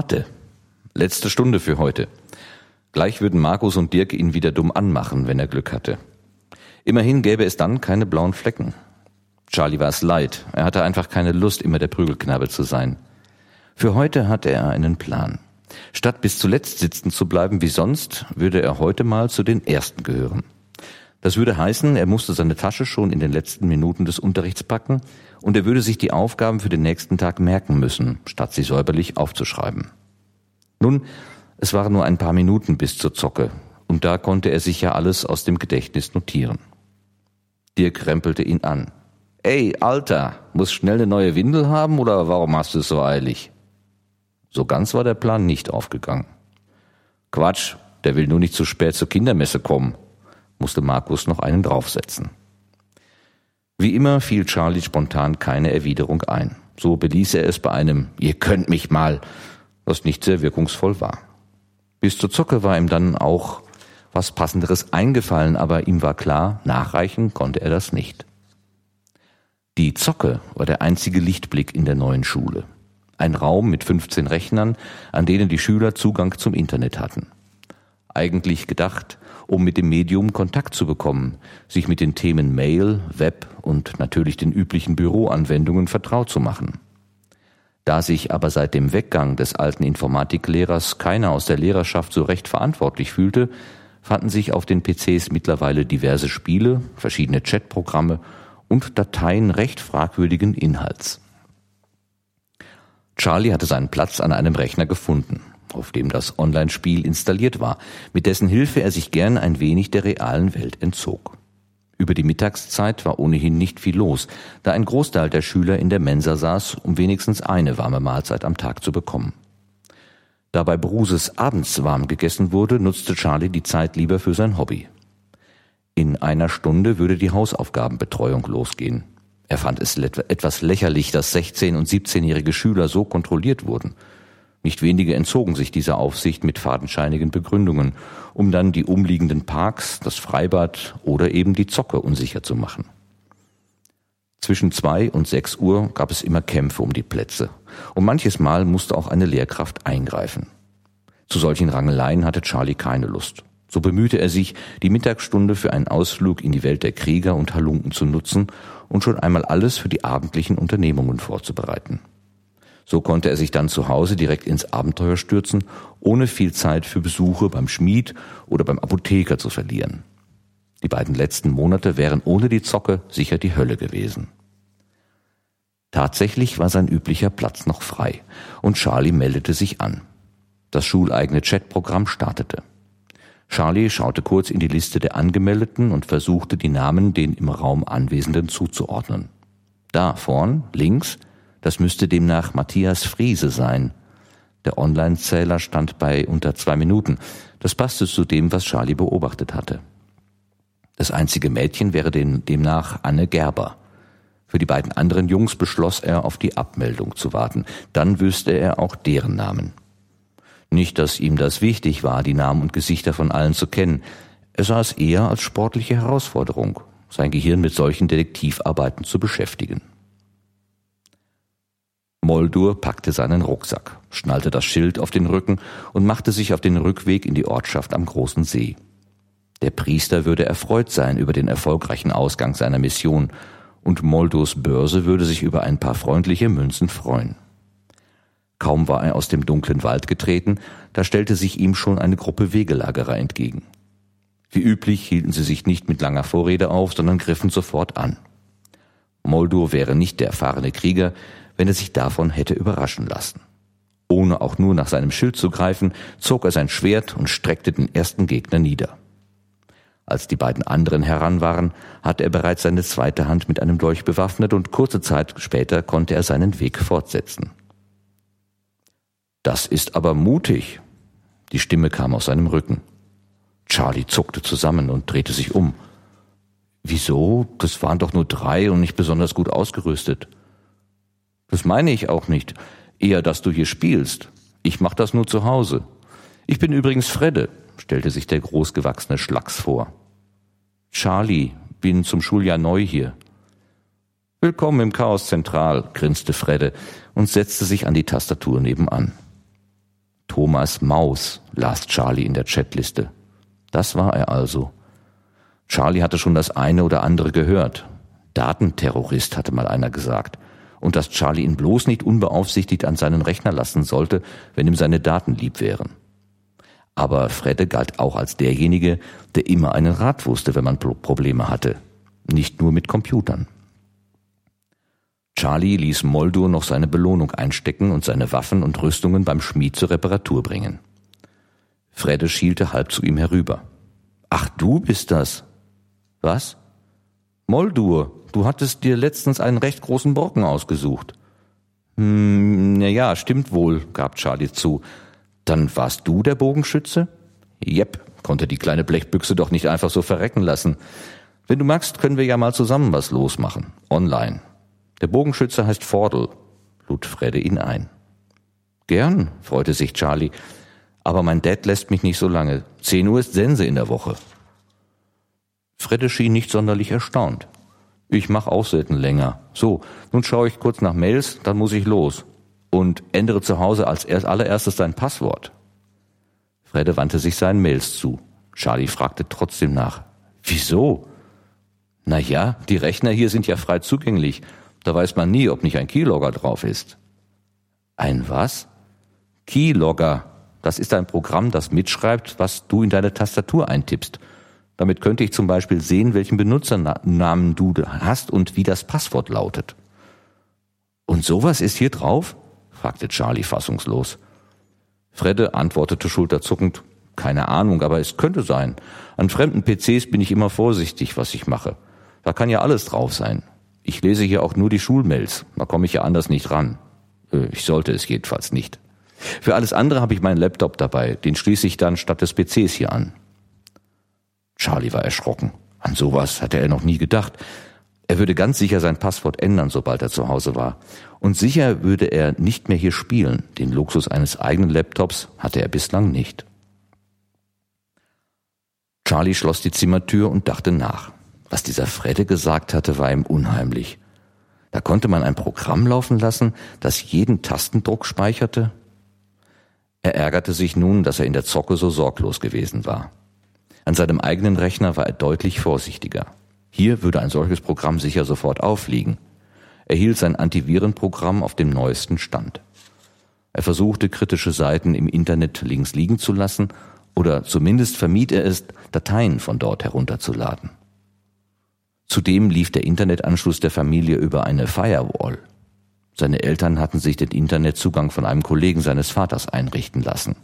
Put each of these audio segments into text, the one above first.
Mathe. Letzte Stunde für heute. Gleich würden Markus und Dirk ihn wieder dumm anmachen, wenn er Glück hatte. Immerhin gäbe es dann keine blauen Flecken. Charlie war es leid. Er hatte einfach keine Lust, immer der Prügelknabe zu sein. Für heute hatte er einen Plan. Statt bis zuletzt sitzen zu bleiben wie sonst, würde er heute mal zu den Ersten gehören. Das würde heißen, er musste seine Tasche schon in den letzten Minuten des Unterrichts packen und er würde sich die Aufgaben für den nächsten Tag merken müssen, statt sie säuberlich aufzuschreiben. Nun, es waren nur ein paar Minuten bis zur Zocke und da konnte er sich ja alles aus dem Gedächtnis notieren. Dirk krempelte ihn an. Ey, Alter, muss schnell eine neue Windel haben oder warum hast du es so eilig? So ganz war der Plan nicht aufgegangen. Quatsch, der will nur nicht zu spät zur Kindermesse kommen, musste Markus noch einen draufsetzen. Wie immer fiel Charlie spontan keine Erwiderung ein. So beließ er es bei einem Ihr könnt mich mal, was nicht sehr wirkungsvoll war. Bis zur Zocke war ihm dann auch was Passenderes eingefallen, aber ihm war klar, nachreichen konnte er das nicht. Die Zocke war der einzige Lichtblick in der neuen Schule. Ein Raum mit 15 Rechnern, an denen die Schüler Zugang zum Internet hatten. Eigentlich gedacht um mit dem Medium Kontakt zu bekommen, sich mit den Themen Mail, Web und natürlich den üblichen Büroanwendungen vertraut zu machen. Da sich aber seit dem Weggang des alten Informatiklehrers keiner aus der Lehrerschaft so recht verantwortlich fühlte, fanden sich auf den PCs mittlerweile diverse Spiele, verschiedene Chatprogramme und Dateien recht fragwürdigen Inhalts. Charlie hatte seinen Platz an einem Rechner gefunden auf dem das Online-Spiel installiert war, mit dessen Hilfe er sich gern ein wenig der realen Welt entzog. Über die Mittagszeit war ohnehin nicht viel los, da ein Großteil der Schüler in der Mensa saß, um wenigstens eine warme Mahlzeit am Tag zu bekommen. Da bei Bruses abends warm gegessen wurde, nutzte Charlie die Zeit lieber für sein Hobby. In einer Stunde würde die Hausaufgabenbetreuung losgehen. Er fand es etwas lächerlich, dass 16- und 17-jährige Schüler so kontrolliert wurden. Nicht wenige entzogen sich dieser Aufsicht mit fadenscheinigen Begründungen, um dann die umliegenden Parks, das Freibad oder eben die Zocke unsicher zu machen. Zwischen zwei und sechs Uhr gab es immer Kämpfe um die Plätze, und manches Mal musste auch eine Lehrkraft eingreifen. Zu solchen Rangeleien hatte Charlie keine Lust. So bemühte er sich, die Mittagsstunde für einen Ausflug in die Welt der Krieger und Halunken zu nutzen und schon einmal alles für die abendlichen Unternehmungen vorzubereiten. So konnte er sich dann zu Hause direkt ins Abenteuer stürzen, ohne viel Zeit für Besuche beim Schmied oder beim Apotheker zu verlieren. Die beiden letzten Monate wären ohne die Zocke sicher die Hölle gewesen. Tatsächlich war sein üblicher Platz noch frei und Charlie meldete sich an. Das schuleigene Chatprogramm startete. Charlie schaute kurz in die Liste der Angemeldeten und versuchte die Namen den im Raum Anwesenden zuzuordnen. Da vorn, links, das müsste demnach Matthias Friese sein. Der Online-Zähler stand bei unter zwei Minuten. Das passte zu dem, was Charlie beobachtet hatte. Das einzige Mädchen wäre demnach Anne Gerber. Für die beiden anderen Jungs beschloss er, auf die Abmeldung zu warten. Dann wüsste er auch deren Namen. Nicht, dass ihm das wichtig war, die Namen und Gesichter von allen zu kennen. Er sah es eher als sportliche Herausforderung, sein Gehirn mit solchen Detektivarbeiten zu beschäftigen. Moldur packte seinen Rucksack, schnallte das Schild auf den Rücken und machte sich auf den Rückweg in die Ortschaft am großen See. Der Priester würde erfreut sein über den erfolgreichen Ausgang seiner Mission, und Moldurs Börse würde sich über ein paar freundliche Münzen freuen. Kaum war er aus dem dunklen Wald getreten, da stellte sich ihm schon eine Gruppe Wegelagerer entgegen. Wie üblich hielten sie sich nicht mit langer Vorrede auf, sondern griffen sofort an. Moldur wäre nicht der erfahrene Krieger, wenn er sich davon hätte überraschen lassen. Ohne auch nur nach seinem Schild zu greifen, zog er sein Schwert und streckte den ersten Gegner nieder. Als die beiden anderen heran waren, hatte er bereits seine zweite Hand mit einem Dolch bewaffnet und kurze Zeit später konnte er seinen Weg fortsetzen. Das ist aber mutig. Die Stimme kam aus seinem Rücken. Charlie zuckte zusammen und drehte sich um. Wieso? Das waren doch nur drei und nicht besonders gut ausgerüstet. Das meine ich auch nicht. Eher, dass du hier spielst. Ich mach das nur zu Hause. Ich bin übrigens Fredde, stellte sich der großgewachsene Schlacks vor. Charlie, bin zum Schuljahr neu hier. Willkommen im Chaos Zentral, grinste Fredde und setzte sich an die Tastatur nebenan. Thomas Maus, las Charlie in der Chatliste. Das war er also. Charlie hatte schon das eine oder andere gehört. Datenterrorist hatte mal einer gesagt. Und dass Charlie ihn bloß nicht unbeaufsichtigt an seinen Rechner lassen sollte, wenn ihm seine Daten lieb wären. Aber Fredde galt auch als derjenige, der immer einen Rat wusste, wenn man Probleme hatte. Nicht nur mit Computern. Charlie ließ Moldur noch seine Belohnung einstecken und seine Waffen und Rüstungen beim Schmied zur Reparatur bringen. Fredde schielte halb zu ihm herüber. Ach, du bist das. Was? Moldur, du hattest dir letztens einen recht großen Brocken ausgesucht. Hm, na ja, stimmt wohl, gab Charlie zu. Dann warst du der Bogenschütze? Jep, konnte die kleine Blechbüchse doch nicht einfach so verrecken lassen. Wenn du magst, können wir ja mal zusammen was losmachen. Online. Der Bogenschütze heißt Vordel, lud Fredde ihn ein. Gern, freute sich Charlie. Aber mein Dad lässt mich nicht so lange. Zehn Uhr ist Sense in der Woche. Fredde schien nicht sonderlich erstaunt. Ich mach auch selten länger. So, nun schaue ich kurz nach Mails, dann muss ich los. Und ändere zu Hause als erst allererstes dein Passwort. Fredde wandte sich seinen Mails zu. Charlie fragte trotzdem nach. Wieso? Na ja, die Rechner hier sind ja frei zugänglich. Da weiß man nie, ob nicht ein Keylogger drauf ist. Ein was? Keylogger. Das ist ein Programm, das mitschreibt, was du in deine Tastatur eintippst. Damit könnte ich zum Beispiel sehen, welchen Benutzernamen du hast und wie das Passwort lautet. Und sowas ist hier drauf? fragte Charlie fassungslos. Fredde antwortete schulterzuckend, keine Ahnung, aber es könnte sein. An fremden PCs bin ich immer vorsichtig, was ich mache. Da kann ja alles drauf sein. Ich lese hier auch nur die Schulmails. Da komme ich ja anders nicht ran. Äh, ich sollte es jedenfalls nicht. Für alles andere habe ich meinen Laptop dabei. Den schließe ich dann statt des PCs hier an. Charlie war erschrocken. An sowas hatte er noch nie gedacht. Er würde ganz sicher sein Passwort ändern, sobald er zu Hause war. Und sicher würde er nicht mehr hier spielen. Den Luxus eines eigenen Laptops hatte er bislang nicht. Charlie schloss die Zimmertür und dachte nach. Was dieser Fredde gesagt hatte, war ihm unheimlich. Da konnte man ein Programm laufen lassen, das jeden Tastendruck speicherte. Er ärgerte sich nun, dass er in der Zocke so sorglos gewesen war. An seinem eigenen Rechner war er deutlich vorsichtiger. Hier würde ein solches Programm sicher sofort aufliegen. Er hielt sein Antivirenprogramm auf dem neuesten Stand. Er versuchte kritische Seiten im Internet links liegen zu lassen oder zumindest vermied er es, Dateien von dort herunterzuladen. Zudem lief der Internetanschluss der Familie über eine Firewall. Seine Eltern hatten sich den Internetzugang von einem Kollegen seines Vaters einrichten lassen.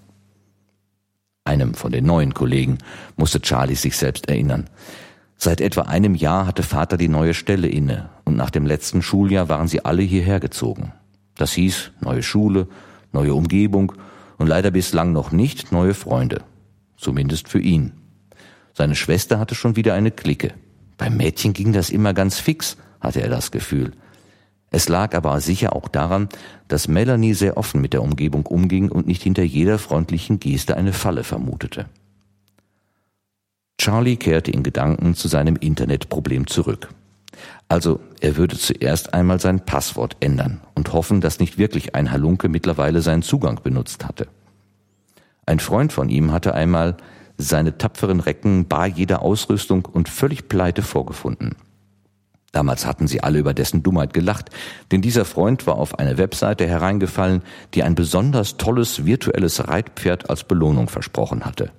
Einem von den neuen Kollegen musste Charlie sich selbst erinnern. Seit etwa einem Jahr hatte Vater die neue Stelle inne und nach dem letzten Schuljahr waren sie alle hierher gezogen. Das hieß neue Schule, neue Umgebung und leider bislang noch nicht neue Freunde. Zumindest für ihn. Seine Schwester hatte schon wieder eine Clique. Beim Mädchen ging das immer ganz fix, hatte er das Gefühl. Es lag aber sicher auch daran, dass Melanie sehr offen mit der Umgebung umging und nicht hinter jeder freundlichen Geste eine Falle vermutete. Charlie kehrte in Gedanken zu seinem Internetproblem zurück. Also, er würde zuerst einmal sein Passwort ändern und hoffen, dass nicht wirklich ein Halunke mittlerweile seinen Zugang benutzt hatte. Ein Freund von ihm hatte einmal seine tapferen Recken bar jeder Ausrüstung und völlig pleite vorgefunden. Damals hatten sie alle über dessen Dummheit gelacht, denn dieser Freund war auf eine Webseite hereingefallen, die ein besonders tolles virtuelles Reitpferd als Belohnung versprochen hatte.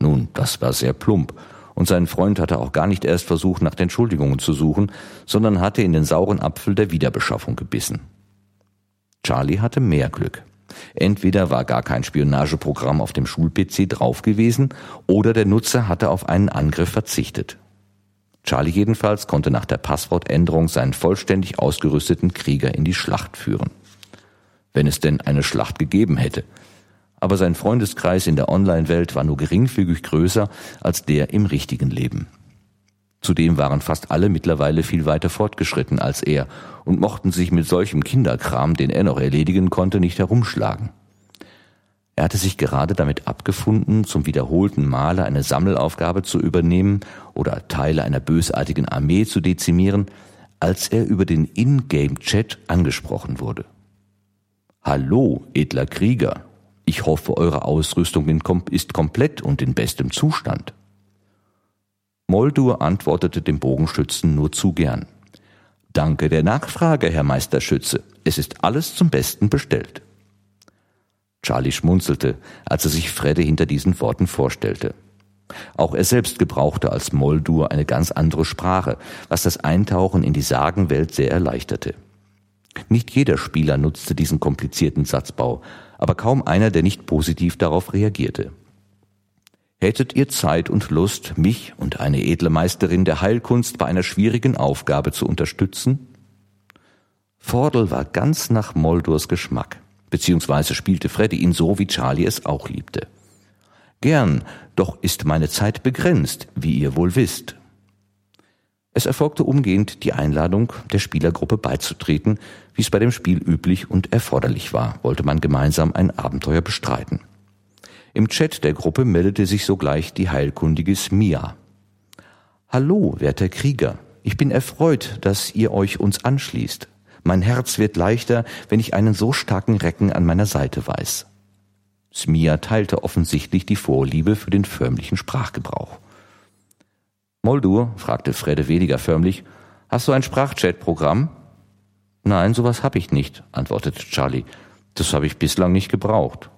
Nun, das war sehr plump, und sein Freund hatte auch gar nicht erst versucht, nach Entschuldigungen zu suchen, sondern hatte in den sauren Apfel der Wiederbeschaffung gebissen. Charlie hatte mehr Glück. Entweder war gar kein Spionageprogramm auf dem Schul-PC drauf gewesen oder der Nutzer hatte auf einen Angriff verzichtet. Charlie jedenfalls konnte nach der Passwortänderung seinen vollständig ausgerüsteten Krieger in die Schlacht führen. Wenn es denn eine Schlacht gegeben hätte. Aber sein Freundeskreis in der Online-Welt war nur geringfügig größer als der im richtigen Leben. Zudem waren fast alle mittlerweile viel weiter fortgeschritten als er und mochten sich mit solchem Kinderkram, den er noch erledigen konnte, nicht herumschlagen. Er hatte sich gerade damit abgefunden, zum wiederholten Male eine Sammelaufgabe zu übernehmen oder Teile einer bösartigen Armee zu dezimieren, als er über den Ingame-Chat angesprochen wurde. Hallo, edler Krieger. Ich hoffe, eure Ausrüstung ist komplett und in bestem Zustand. Moldur antwortete dem Bogenschützen nur zu gern. Danke der Nachfrage, Herr Meisterschütze. Es ist alles zum Besten bestellt. Charlie schmunzelte, als er sich Fredde hinter diesen Worten vorstellte. Auch er selbst gebrauchte als Moldur eine ganz andere Sprache, was das Eintauchen in die Sagenwelt sehr erleichterte. Nicht jeder Spieler nutzte diesen komplizierten Satzbau, aber kaum einer, der nicht positiv darauf reagierte. Hättet ihr Zeit und Lust, mich und eine edle Meisterin der Heilkunst bei einer schwierigen Aufgabe zu unterstützen? Vordel war ganz nach Moldurs Geschmack, beziehungsweise spielte Freddy ihn so, wie Charlie es auch liebte. Gern, doch ist meine Zeit begrenzt, wie ihr wohl wisst. Es erfolgte umgehend die Einladung, der Spielergruppe beizutreten, wie es bei dem Spiel üblich und erforderlich war, wollte man gemeinsam ein Abenteuer bestreiten. Im Chat der Gruppe meldete sich sogleich die heilkundige Smia. Hallo, werter Krieger. Ich bin erfreut, dass ihr euch uns anschließt. Mein Herz wird leichter, wenn ich einen so starken Recken an meiner Seite weiß. Smia teilte offensichtlich die Vorliebe für den förmlichen Sprachgebrauch. Moldur, fragte Fredde weniger förmlich, hast du ein Sprachchat-Programm? Nein, sowas hab ich nicht, antwortete Charlie. Das habe ich bislang nicht gebraucht.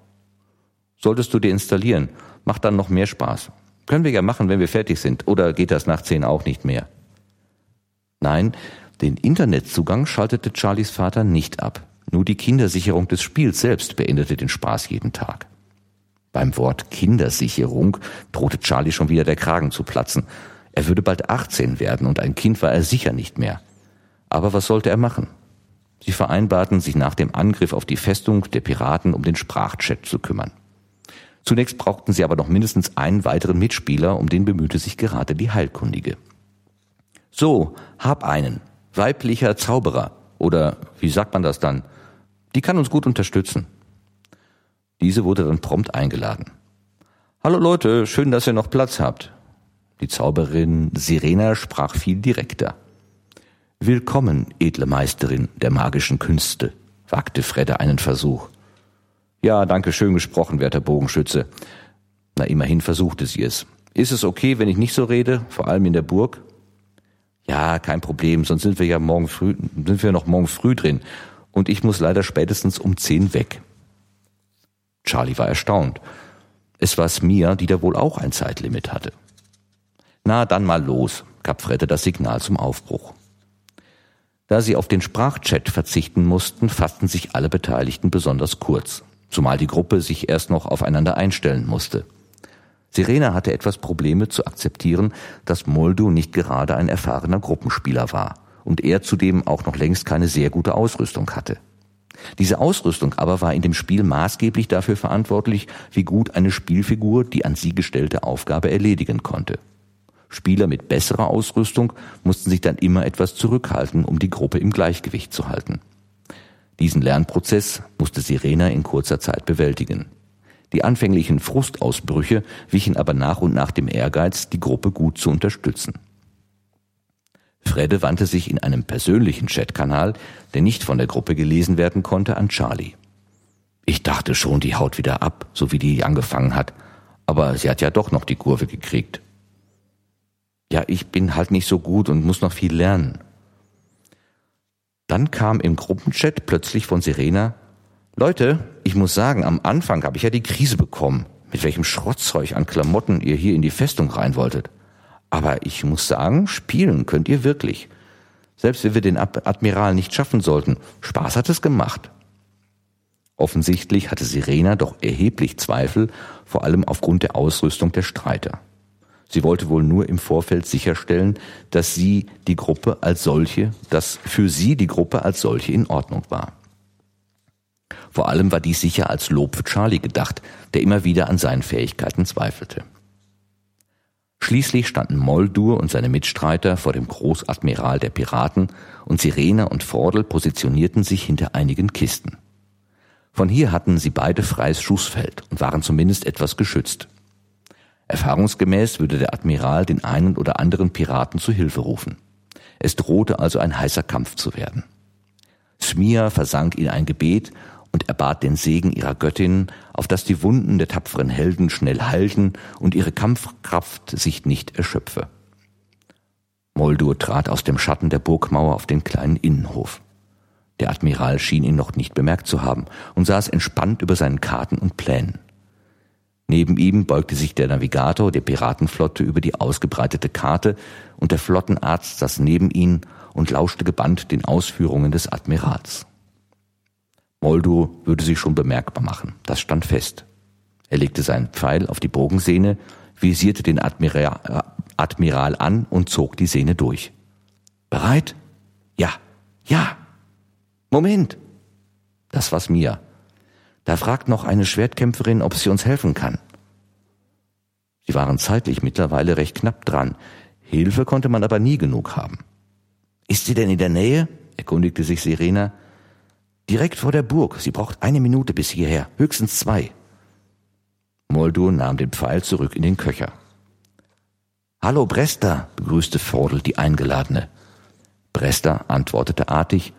Solltest du dir installieren. Macht dann noch mehr Spaß. Können wir ja machen, wenn wir fertig sind. Oder geht das nach zehn auch nicht mehr? Nein, den Internetzugang schaltete Charlies Vater nicht ab. Nur die Kindersicherung des Spiels selbst beendete den Spaß jeden Tag. Beim Wort Kindersicherung drohte Charlie schon wieder der Kragen zu platzen. Er würde bald 18 werden und ein Kind war er sicher nicht mehr. Aber was sollte er machen? Sie vereinbarten, sich nach dem Angriff auf die Festung der Piraten um den Sprachchat zu kümmern. Zunächst brauchten sie aber noch mindestens einen weiteren Mitspieler, um den bemühte sich gerade die Heilkundige. So, hab einen. Weiblicher Zauberer. Oder wie sagt man das dann? Die kann uns gut unterstützen. Diese wurde dann prompt eingeladen. Hallo Leute, schön, dass ihr noch Platz habt. Die Zauberin Sirena sprach viel direkter. Willkommen, edle Meisterin der magischen Künste, wagte Fredde einen Versuch. Ja, danke, schön gesprochen, werter Bogenschütze. Na, immerhin versuchte sie es. Ist es okay, wenn ich nicht so rede, vor allem in der Burg? Ja, kein Problem, sonst sind wir ja morgen früh, sind wir noch morgen früh drin. Und ich muss leider spätestens um zehn weg. Charlie war erstaunt. Es war Smia, die da wohl auch ein Zeitlimit hatte. Na, dann mal los, gab Fredde das Signal zum Aufbruch. Da sie auf den Sprachchat verzichten mussten, fassten sich alle Beteiligten besonders kurz zumal die Gruppe sich erst noch aufeinander einstellen musste. Sirena hatte etwas Probleme zu akzeptieren, dass Moldo nicht gerade ein erfahrener Gruppenspieler war und er zudem auch noch längst keine sehr gute Ausrüstung hatte. Diese Ausrüstung aber war in dem Spiel maßgeblich dafür verantwortlich, wie gut eine Spielfigur die an sie gestellte Aufgabe erledigen konnte. Spieler mit besserer Ausrüstung mussten sich dann immer etwas zurückhalten, um die Gruppe im Gleichgewicht zu halten. Diesen Lernprozess musste Sirena in kurzer Zeit bewältigen. Die anfänglichen Frustausbrüche wichen aber nach und nach dem Ehrgeiz, die Gruppe gut zu unterstützen. Fredde wandte sich in einem persönlichen Chatkanal, der nicht von der Gruppe gelesen werden konnte, an Charlie. Ich dachte schon, die haut wieder ab, so wie die angefangen hat. Aber sie hat ja doch noch die Kurve gekriegt. Ja, ich bin halt nicht so gut und muss noch viel lernen. Dann kam im Gruppenchat plötzlich von Serena, Leute, ich muss sagen, am Anfang habe ich ja die Krise bekommen, mit welchem Schrottzeug an Klamotten ihr hier in die Festung rein wolltet. Aber ich muss sagen, spielen könnt ihr wirklich. Selbst wenn wir den Admiral nicht schaffen sollten, Spaß hat es gemacht. Offensichtlich hatte Sirena doch erheblich Zweifel, vor allem aufgrund der Ausrüstung der Streiter. Sie wollte wohl nur im Vorfeld sicherstellen, dass sie die Gruppe als solche, dass für sie die Gruppe als solche in Ordnung war. Vor allem war dies sicher als Lob für Charlie gedacht, der immer wieder an seinen Fähigkeiten zweifelte. Schließlich standen Moldur und seine Mitstreiter vor dem Großadmiral der Piraten und Sirene und Vordel positionierten sich hinter einigen Kisten. Von hier hatten sie beide freies Schussfeld und waren zumindest etwas geschützt. Erfahrungsgemäß würde der Admiral den einen oder anderen Piraten zu Hilfe rufen. Es drohte also ein heißer Kampf zu werden. Smia versank in ein Gebet und erbat den Segen ihrer Göttin, auf dass die Wunden der tapferen Helden schnell heilten und ihre Kampfkraft sich nicht erschöpfe. Moldur trat aus dem Schatten der Burgmauer auf den kleinen Innenhof. Der Admiral schien ihn noch nicht bemerkt zu haben und saß entspannt über seinen Karten und Plänen. Neben ihm beugte sich der Navigator der Piratenflotte über die ausgebreitete Karte und der Flottenarzt saß neben ihn und lauschte gebannt den Ausführungen des Admirals. Moldur würde sich schon bemerkbar machen, das stand fest. Er legte seinen Pfeil auf die Bogensehne, visierte den Admiral, Admiral an und zog die Sehne durch. Bereit? Ja, ja. Moment. Das war's mir. Da fragt noch eine Schwertkämpferin, ob sie uns helfen kann. Sie waren zeitlich mittlerweile recht knapp dran. Hilfe konnte man aber nie genug haben. Ist sie denn in der Nähe? erkundigte sich Serena. Direkt vor der Burg. Sie braucht eine Minute bis hierher, höchstens zwei. Moldur nahm den Pfeil zurück in den Köcher. Hallo Bresta, begrüßte Vordel die Eingeladene. Bresta antwortete artig,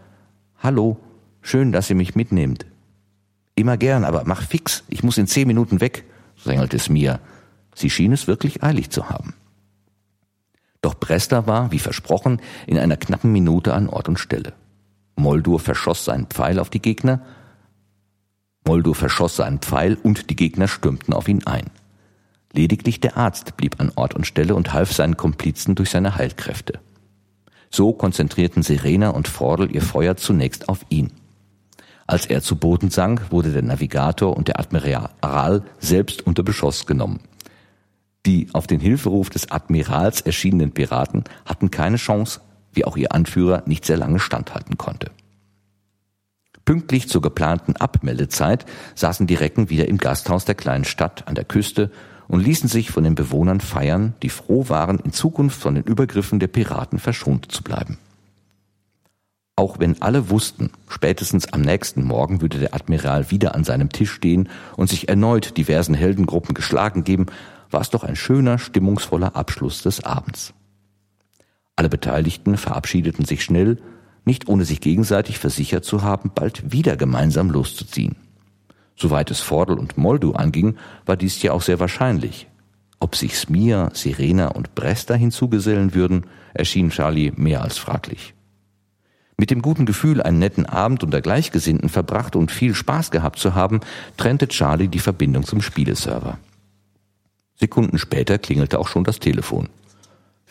Hallo, schön, dass ihr mich mitnehmt. Immer gern, aber mach fix, ich muss in zehn Minuten weg, drängelte es mir. Sie schien es wirklich eilig zu haben. Doch Bresta war, wie versprochen, in einer knappen Minute an Ort und Stelle. Moldur verschoss seinen Pfeil auf die Gegner. Moldur verschoss seinen Pfeil und die Gegner stürmten auf ihn ein. Lediglich der Arzt blieb an Ort und Stelle und half seinen Komplizen durch seine Heilkräfte. So konzentrierten Serena und Vordel ihr Feuer zunächst auf ihn. Als er zu Boden sank, wurde der Navigator und der Admiral selbst unter Beschuss genommen. Die auf den Hilferuf des Admirals erschienenen Piraten hatten keine Chance, wie auch ihr Anführer nicht sehr lange standhalten konnte. Pünktlich zur geplanten Abmeldezeit saßen die Recken wieder im Gasthaus der kleinen Stadt an der Küste und ließen sich von den Bewohnern feiern, die froh waren, in Zukunft von den Übergriffen der Piraten verschont zu bleiben. Auch wenn alle wussten, spätestens am nächsten Morgen würde der Admiral wieder an seinem Tisch stehen und sich erneut diversen Heldengruppen geschlagen geben, war es doch ein schöner, stimmungsvoller Abschluss des Abends. Alle Beteiligten verabschiedeten sich schnell, nicht ohne sich gegenseitig versichert zu haben, bald wieder gemeinsam loszuziehen. Soweit es Vordel und Moldu anging, war dies ja auch sehr wahrscheinlich. Ob sich Smir, Sirena und Bresta hinzugesellen würden, erschien Charlie mehr als fraglich. Mit dem guten Gefühl, einen netten Abend unter Gleichgesinnten verbracht und viel Spaß gehabt zu haben, trennte Charlie die Verbindung zum Spieleserver. Sekunden später klingelte auch schon das Telefon.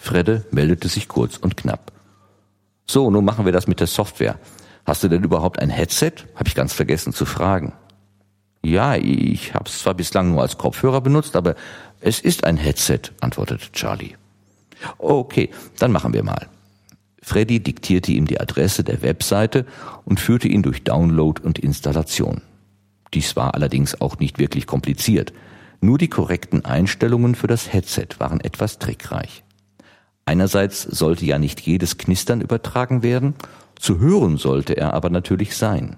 Fredde meldete sich kurz und knapp. So, nun machen wir das mit der Software. Hast du denn überhaupt ein Headset? Hab ich ganz vergessen zu fragen. Ja, ich habe es zwar bislang nur als Kopfhörer benutzt, aber es ist ein Headset, antwortete Charlie. Okay, dann machen wir mal. Freddy diktierte ihm die Adresse der Webseite und führte ihn durch Download und Installation. Dies war allerdings auch nicht wirklich kompliziert. Nur die korrekten Einstellungen für das Headset waren etwas trickreich. Einerseits sollte ja nicht jedes Knistern übertragen werden, zu hören sollte er aber natürlich sein.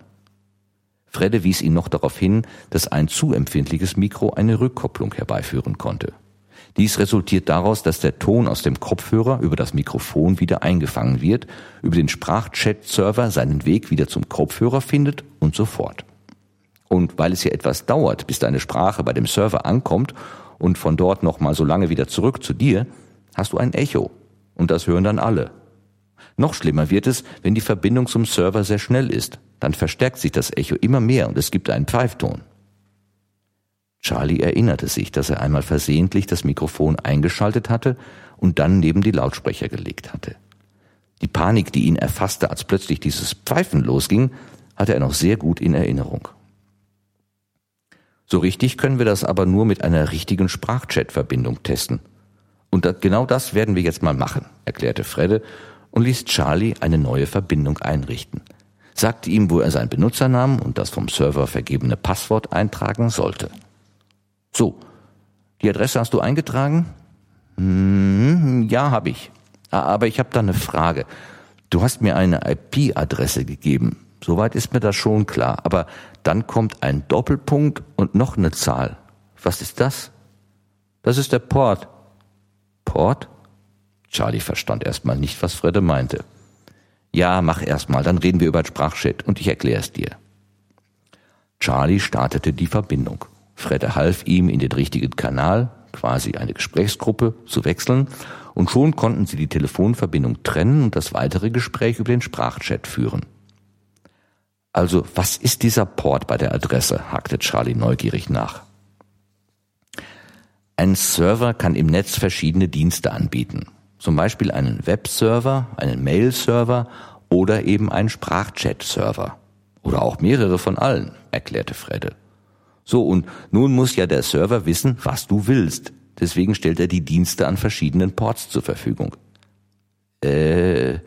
Fredde wies ihn noch darauf hin, dass ein zu empfindliches Mikro eine Rückkopplung herbeiführen konnte. Dies resultiert daraus, dass der Ton aus dem Kopfhörer über das Mikrofon wieder eingefangen wird, über den Sprachchat-Server seinen Weg wieder zum Kopfhörer findet und so fort. Und weil es ja etwas dauert, bis deine Sprache bei dem Server ankommt und von dort nochmal so lange wieder zurück zu dir, hast du ein Echo. Und das hören dann alle. Noch schlimmer wird es, wenn die Verbindung zum Server sehr schnell ist. Dann verstärkt sich das Echo immer mehr und es gibt einen Pfeifton. Charlie erinnerte sich, dass er einmal versehentlich das Mikrofon eingeschaltet hatte und dann neben die Lautsprecher gelegt hatte. Die Panik, die ihn erfasste, als plötzlich dieses Pfeifen losging, hatte er noch sehr gut in Erinnerung. So richtig können wir das aber nur mit einer richtigen Sprachchat-Verbindung testen. Und das, genau das werden wir jetzt mal machen, erklärte Fredde und ließ Charlie eine neue Verbindung einrichten, sagte ihm, wo er seinen Benutzernamen und das vom Server vergebene Passwort eintragen sollte. So, die Adresse hast du eingetragen? Hm, ja, habe ich. Aber ich habe da eine Frage. Du hast mir eine IP-Adresse gegeben. Soweit ist mir das schon klar. Aber dann kommt ein Doppelpunkt und noch eine Zahl. Was ist das? Das ist der Port. Port? Charlie verstand erstmal nicht, was Fredde meinte. Ja, mach erstmal, dann reden wir über Sprachchat und ich erkläre es dir. Charlie startete die Verbindung. Fredde half ihm in den richtigen Kanal, quasi eine Gesprächsgruppe, zu wechseln und schon konnten sie die Telefonverbindung trennen und das weitere Gespräch über den Sprachchat führen. Also, was ist dieser Port bei der Adresse? hakte Charlie neugierig nach. Ein Server kann im Netz verschiedene Dienste anbieten. Zum Beispiel einen Webserver, einen Mail-Server oder eben einen Sprachchat-Server. Oder auch mehrere von allen, erklärte Fredde. So, und nun muss ja der Server wissen, was du willst. Deswegen stellt er die Dienste an verschiedenen Ports zur Verfügung. Äh,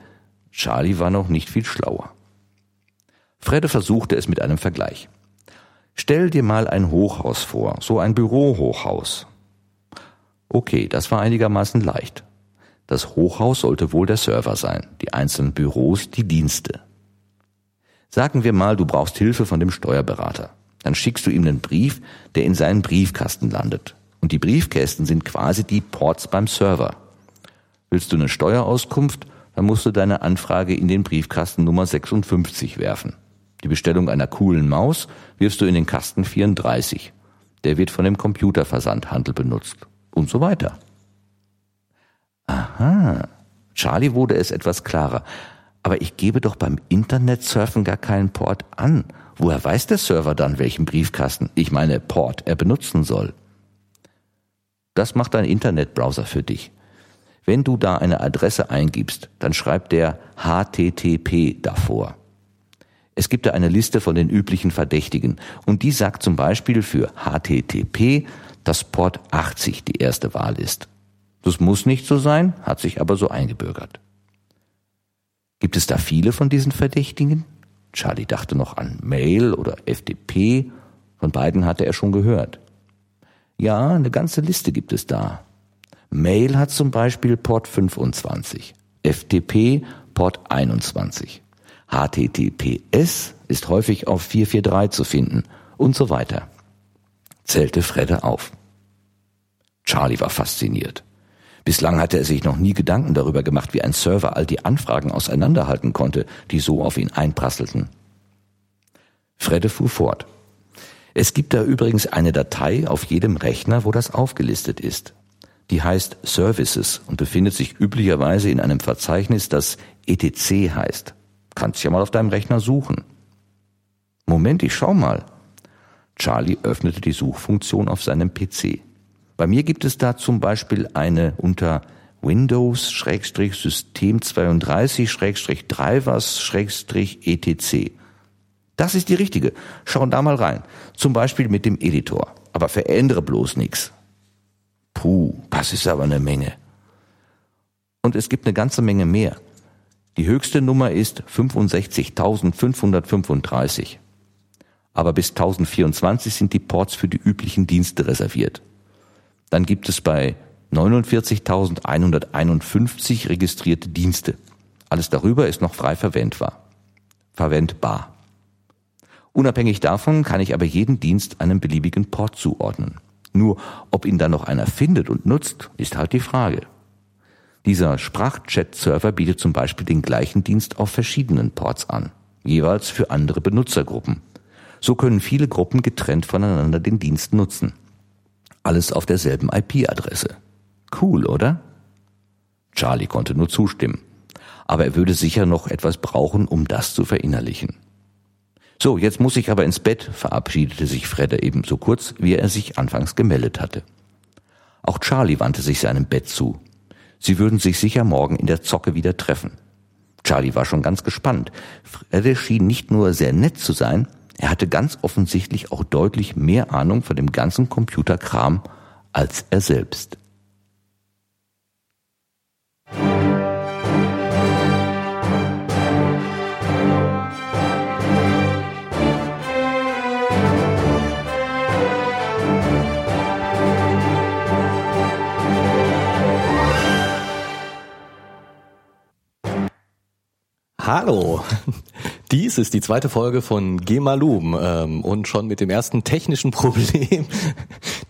Charlie war noch nicht viel schlauer. Fredde versuchte es mit einem Vergleich. Stell dir mal ein Hochhaus vor, so ein Bürohochhaus. Okay, das war einigermaßen leicht. Das Hochhaus sollte wohl der Server sein, die einzelnen Büros die Dienste. Sagen wir mal, du brauchst Hilfe von dem Steuerberater. Dann schickst du ihm einen Brief, der in seinen Briefkasten landet. Und die Briefkästen sind quasi die Ports beim Server. Willst du eine Steuerauskunft, dann musst du deine Anfrage in den Briefkasten Nummer 56 werfen. Die Bestellung einer coolen Maus wirfst du in den Kasten 34. Der wird von dem Computerversandhandel benutzt. Und so weiter. Aha. Charlie wurde es etwas klarer. Aber ich gebe doch beim Internetsurfen gar keinen Port an. Woher weiß der Server dann, welchen Briefkasten, ich meine Port, er benutzen soll? Das macht ein Internetbrowser für dich. Wenn du da eine Adresse eingibst, dann schreibt der HTTP davor. Es gibt da eine Liste von den üblichen Verdächtigen und die sagt zum Beispiel für HTTP, dass Port 80 die erste Wahl ist. Das muss nicht so sein, hat sich aber so eingebürgert. Gibt es da viele von diesen Verdächtigen? Charlie dachte noch an Mail oder FDP, von beiden hatte er schon gehört. Ja, eine ganze Liste gibt es da. Mail hat zum Beispiel Port 25, FTP Port 21, HTTPS ist häufig auf 443 zu finden und so weiter. Zählte Fredde auf. Charlie war fasziniert. Bislang hatte er sich noch nie Gedanken darüber gemacht, wie ein Server all die Anfragen auseinanderhalten konnte, die so auf ihn einprasselten. Fredde fuhr fort. Es gibt da übrigens eine Datei auf jedem Rechner, wo das aufgelistet ist. Die heißt Services und befindet sich üblicherweise in einem Verzeichnis, das ETC heißt. Kannst ja mal auf deinem Rechner suchen. Moment, ich schau mal. Charlie öffnete die Suchfunktion auf seinem PC. Bei mir gibt es da zum Beispiel eine unter Windows-System 32-Drivers-etc. Das ist die richtige. Schau da mal rein. Zum Beispiel mit dem Editor. Aber verändere bloß nichts. Puh, das ist aber eine Menge. Und es gibt eine ganze Menge mehr. Die höchste Nummer ist 65.535. Aber bis 1024 sind die Ports für die üblichen Dienste reserviert. Dann gibt es bei 49.151 registrierte Dienste. Alles darüber ist noch frei verwendbar. Verwendbar. Unabhängig davon kann ich aber jeden Dienst einem beliebigen Port zuordnen. Nur ob ihn dann noch einer findet und nutzt, ist halt die Frage. Dieser Sprachchat-Server bietet zum Beispiel den gleichen Dienst auf verschiedenen Ports an, jeweils für andere Benutzergruppen. So können viele Gruppen getrennt voneinander den Dienst nutzen. Alles auf derselben IP-Adresse. Cool, oder? Charlie konnte nur zustimmen. Aber er würde sicher noch etwas brauchen, um das zu verinnerlichen. So, jetzt muss ich aber ins Bett, verabschiedete sich Fredde ebenso kurz, wie er sich anfangs gemeldet hatte. Auch Charlie wandte sich seinem Bett zu. Sie würden sich sicher morgen in der Zocke wieder treffen. Charlie war schon ganz gespannt. Fredde schien nicht nur sehr nett zu sein, er hatte ganz offensichtlich auch deutlich mehr Ahnung von dem ganzen Computerkram als er selbst. Hallo, dies ist die zweite Folge von Gemalum ähm, und schon mit dem ersten technischen Problem.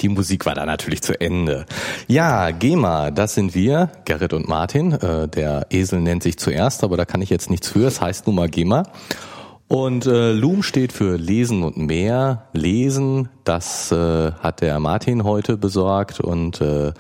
Die Musik war da natürlich zu Ende. Ja, GEMA, das sind wir, Gerrit und Martin. Äh, der Esel nennt sich zuerst, aber da kann ich jetzt nichts für, es heißt nun mal GEMA. Und äh, Loom steht für Lesen und mehr. Lesen, das äh, hat der Martin heute besorgt und äh,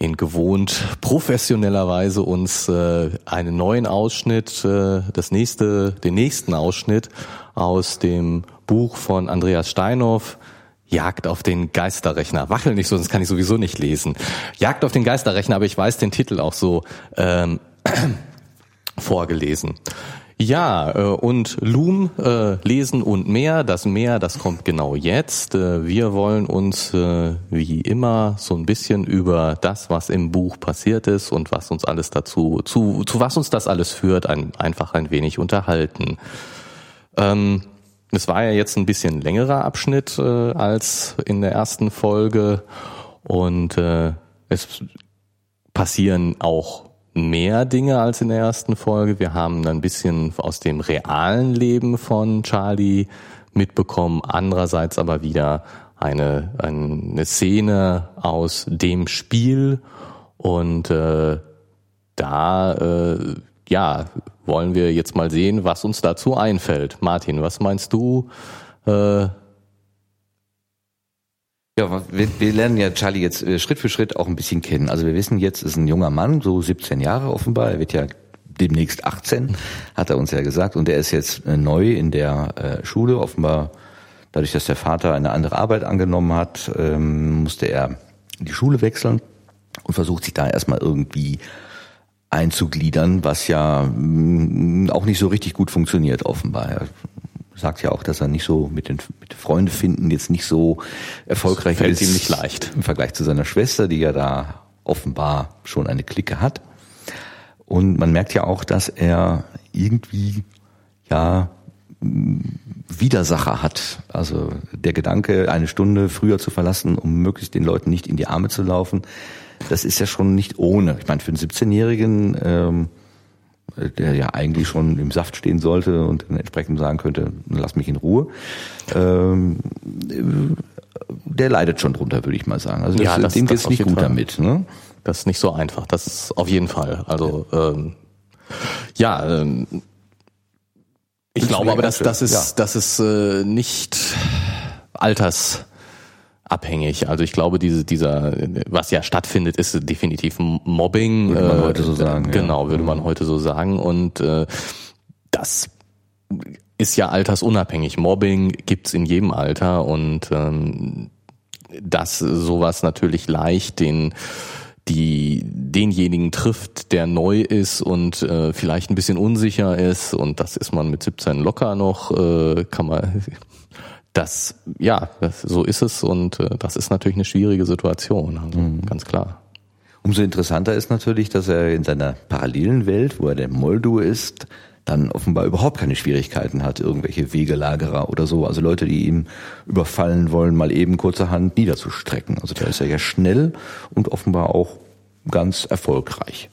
in gewohnt professioneller Weise uns äh, einen neuen Ausschnitt, äh, das nächste, den nächsten Ausschnitt aus dem Buch von Andreas Steinhoff, Jagd auf den Geisterrechner. Wachel nicht so, sonst kann ich sowieso nicht lesen. Jagd auf den Geisterrechner, aber ich weiß den Titel auch so ähm, vorgelesen. Ja, äh, und Loom, äh, lesen und mehr, das mehr, das kommt genau jetzt. Äh, wir wollen uns wie immer so ein bisschen über das, was im Buch passiert ist und was uns alles dazu, zu, zu was uns das alles führt, ein, einfach ein wenig unterhalten. Ähm, es war ja jetzt ein bisschen längerer Abschnitt als in der ersten Folge und es passieren auch mehr Dinge als in der ersten Folge. Wir haben ein bisschen aus dem realen Leben von Charlie mitbekommen, andererseits aber wieder eine, eine Szene aus dem Spiel und äh, da äh, ja wollen wir jetzt mal sehen, was uns dazu einfällt. Martin, was meinst du? Äh, ja, wir, wir lernen ja Charlie jetzt äh, Schritt für Schritt auch ein bisschen kennen. Also wir wissen jetzt, ist ein junger Mann, so 17 Jahre offenbar. Er wird ja demnächst 18, hat er uns ja gesagt. Und er ist jetzt äh, neu in der äh, Schule. Offenbar, dadurch, dass der Vater eine andere Arbeit angenommen hat, ähm, musste er die Schule wechseln und versucht sich da erstmal irgendwie einzugliedern, was ja mh, auch nicht so richtig gut funktioniert offenbar. Sagt ja auch, dass er nicht so mit den mit Freunde finden jetzt nicht so erfolgreich fällt ist ihm nicht leicht. im Vergleich zu seiner Schwester, die ja da offenbar schon eine Clique hat. Und man merkt ja auch, dass er irgendwie ja Widersacher hat. Also der Gedanke, eine Stunde früher zu verlassen, um möglichst den Leuten nicht in die Arme zu laufen, das ist ja schon nicht ohne. Ich meine, für einen 17-Jährigen ähm, der ja eigentlich schon im Saft stehen sollte und entsprechend sagen könnte, lass mich in Ruhe. Ähm, der leidet schon drunter, würde ich mal sagen. Also das, Ja, das- dem geht's auf nicht gut Fall. damit. Ne? Das ist nicht so einfach. Das ist auf jeden Fall. Also ähm, ja, ähm, ich Das glaube aber, dass das ist, ja. das ist äh, nicht altersabhängig. Also ich glaube, diese, dieser, was ja stattfindet, ist definitiv Mobbing. Würde man äh, heute so sagen, ja. Genau, würde Mhm. man heute so sagen. Und äh, das ist ja altersunabhängig. Mobbing gibt's in jedem Alter und ähm, dass sowas natürlich leicht den die denjenigen trifft, der neu ist und äh, vielleicht ein bisschen unsicher ist und das ist man mit 17 locker noch, äh, kann man das ja, das, so ist es und äh, das ist natürlich eine schwierige Situation, also ganz klar. Umso interessanter ist natürlich, dass er in seiner parallelen Welt, wo er der Moldu ist, dann offenbar überhaupt keine Schwierigkeiten hat, irgendwelche Wegelagerer oder so, also Leute, die ihm überfallen wollen, mal eben kurzerhand niederzustrecken. Also da ist er ja schnell und offenbar auch ganz erfolgreich.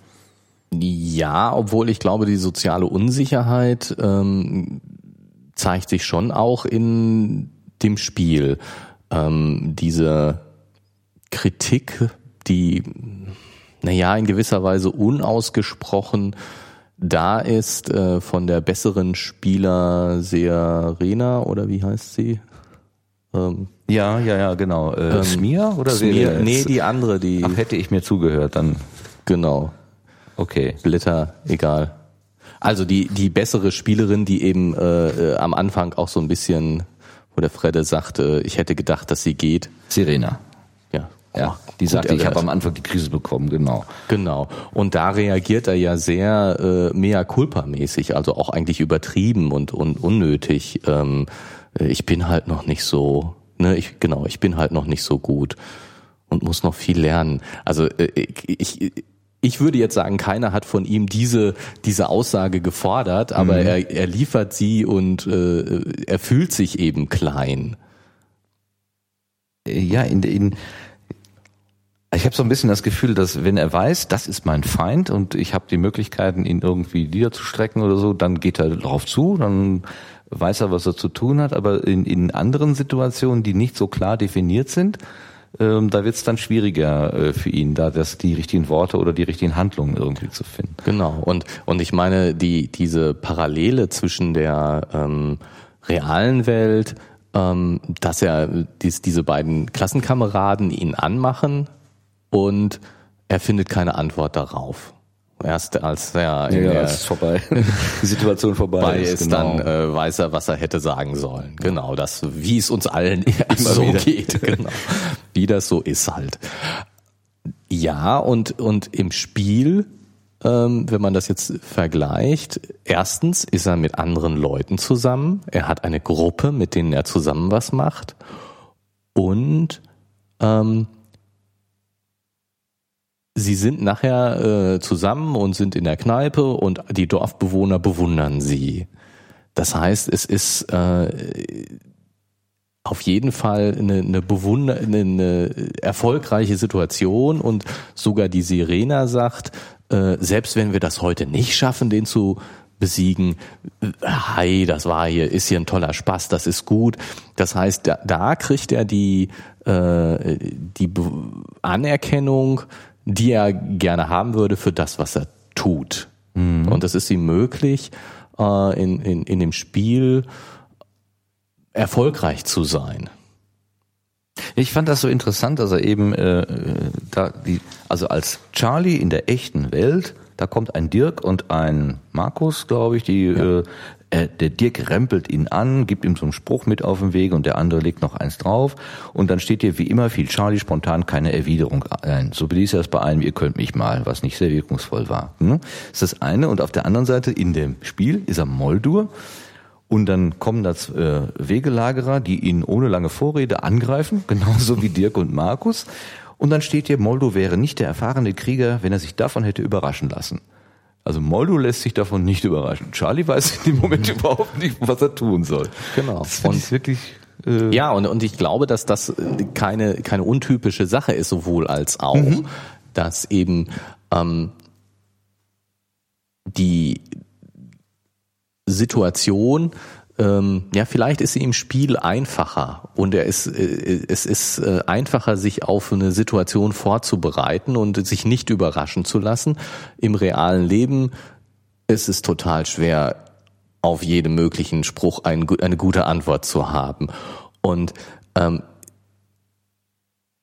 Ja, obwohl ich glaube, die soziale Unsicherheit ähm, zeigt sich schon auch in dem Spiel. Ähm, diese Kritik, die, naja, in gewisser Weise unausgesprochen da ist, äh, von der besseren Spieler Serena, oder wie heißt sie? Ähm, Ja, ja, ja, genau. Äh, Smir oder Smir, Sele- nee, die andere, die, Ach, hätte ich mir zugehört, dann genau. okay. Blätter, egal. Also die, die bessere Spielerin, die eben äh, äh, am Anfang auch so ein bisschen, wo der Fredde sagte, ich hätte gedacht, dass sie geht. Serena. Ja, Ja, die gut sagte, ich habe am Anfang die Krise bekommen, genau. Genau. Und da reagiert er ja sehr äh, mea culpa-mäßig, also auch eigentlich übertrieben und, und unnötig. Ähm, äh, ich bin halt noch nicht so, ne, ich, genau, ich bin halt noch nicht so gut und muss noch viel lernen. Also äh, ich, ich, ich würde jetzt sagen, keiner hat von ihm diese, diese Aussage gefordert, aber er, er liefert sie und äh, er fühlt sich eben klein. Äh, Ja, in, in ich habe so ein bisschen das Gefühl, dass wenn er weiß, das ist mein Feind und ich habe die Möglichkeiten, ihn irgendwie niederzustrecken oder so, dann geht er darauf zu, dann weiß er, was er zu tun hat. Aber in, in anderen Situationen, die nicht so klar definiert sind, ähm, da wird es dann schwieriger äh, für ihn, da das die richtigen Worte oder die richtigen Handlungen irgendwie zu finden. Genau. Und und ich meine, die diese Parallele zwischen der ähm, realen Welt, ähm, dass er dies, diese beiden Klassenkameraden ihn anmachen und er findet keine Antwort darauf. Erst als er ja, ja, als vorbei, die Situation vorbei ist, ist genau. dann äh, weiß er, was er hätte sagen sollen. Genau, das, wie es uns allen immer so wieder. geht, genau, wie das so ist halt. Ja, und und im Spiel, ähm, wenn man das jetzt vergleicht, erstens ist er mit anderen Leuten zusammen. Er hat eine Gruppe, mit denen er zusammen was macht, und ähm, sie sind nachher äh, zusammen und sind in der Kneipe und die Dorfbewohner bewundern sie. Das heißt, es ist äh, auf jeden Fall eine, eine, Bewunder eine, eine erfolgreiche Situation und sogar die Sirena sagt, äh, selbst wenn wir das heute nicht schaffen, den zu besiegen, hi, das war hier, ist hier ein toller Spaß, das ist gut. Das heißt, da, da kriegt er die, äh, die Anerkennung, die er gerne haben würde für das, was er tut. Mhm. Und das ist ihm möglich, äh, in, in, in dem Spiel erfolgreich zu sein. Ich fand das so interessant, dass er eben äh, da die, also als Charlie in der echten Welt, da kommt ein Dirk und ein Markus, glaube ich, die ja. äh, äh, der Dirk rempelt ihn an, gibt ihm so einen Spruch mit auf den Weg und der andere legt noch eins drauf. Und dann steht hier wie immer viel Charlie spontan keine Erwiderung ein. So beließ er es bei einem, ihr könnt mich mal, was nicht sehr wirkungsvoll war. Hm? Das ist das eine. Und auf der anderen Seite, in dem Spiel, ist er Moldur. Und dann kommen das äh, Wegelagerer, die ihn ohne lange Vorrede angreifen, genauso wie Dirk und Markus. Und dann steht hier, Moldo wäre nicht der erfahrene Krieger, wenn er sich davon hätte überraschen lassen. Also Moldo lässt sich davon nicht überraschen. Charlie weiß in dem Moment überhaupt nicht, was er tun soll. Genau. Das und wirklich äh ja, und, und ich glaube, dass das keine, keine untypische Sache ist, sowohl als auch, mhm. dass eben ähm, die Situation ähm, ja, vielleicht ist sie im Spiel einfacher und er ist, äh, es ist äh, einfacher, sich auf eine Situation vorzubereiten und sich nicht überraschen zu lassen. Im realen Leben ist es total schwer, auf jeden möglichen Spruch ein, eine gute Antwort zu haben. Und ähm,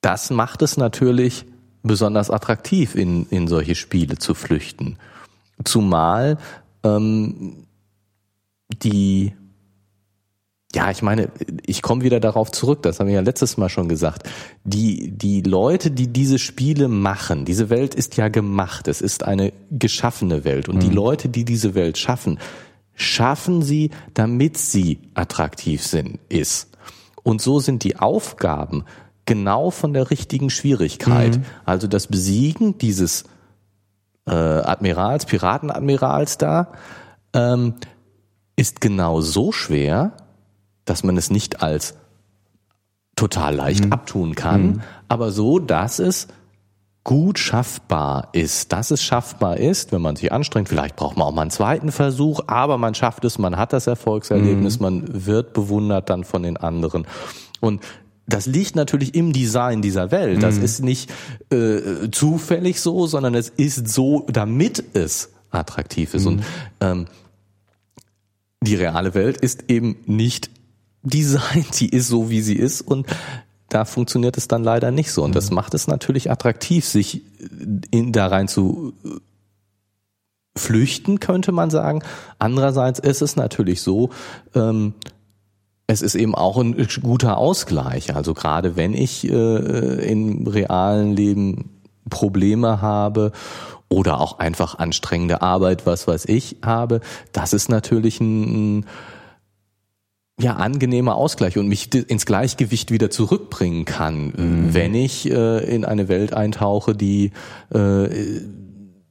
das macht es natürlich besonders attraktiv, in, in solche Spiele zu flüchten. Zumal ähm, die ja, ich meine, ich komme wieder darauf zurück, das haben wir ja letztes Mal schon gesagt. Die, die Leute, die diese Spiele machen, diese Welt ist ja gemacht, es ist eine geschaffene Welt. Und mhm. die Leute, die diese Welt schaffen, schaffen sie, damit sie attraktiv sind, ist. Und so sind die Aufgaben genau von der richtigen Schwierigkeit. Mhm. Also das Besiegen dieses äh, Admirals, Piratenadmirals da, ähm, ist genau so schwer, dass man es nicht als total leicht mhm. abtun kann, mhm. aber so, dass es gut schaffbar ist, dass es schaffbar ist, wenn man sich anstrengt. Vielleicht braucht man auch mal einen zweiten Versuch, aber man schafft es, man hat das Erfolgserlebnis, mhm. man wird bewundert dann von den anderen. Und das liegt natürlich im Design dieser Welt. Das mhm. ist nicht äh, zufällig so, sondern es ist so, damit es attraktiv ist. Und mhm. ähm, die reale Welt ist eben nicht Design, die ist so, wie sie ist und da funktioniert es dann leider nicht so. Und das mhm. macht es natürlich attraktiv, sich in, da rein zu äh, flüchten, könnte man sagen. Andererseits ist es natürlich so, ähm, es ist eben auch ein guter Ausgleich. Also gerade wenn ich äh, im realen Leben Probleme habe oder auch einfach anstrengende Arbeit, was weiß ich, habe, das ist natürlich ein, ein ja angenehmer Ausgleich und mich ins Gleichgewicht wieder zurückbringen kann, mhm. wenn ich äh, in eine Welt eintauche, die äh,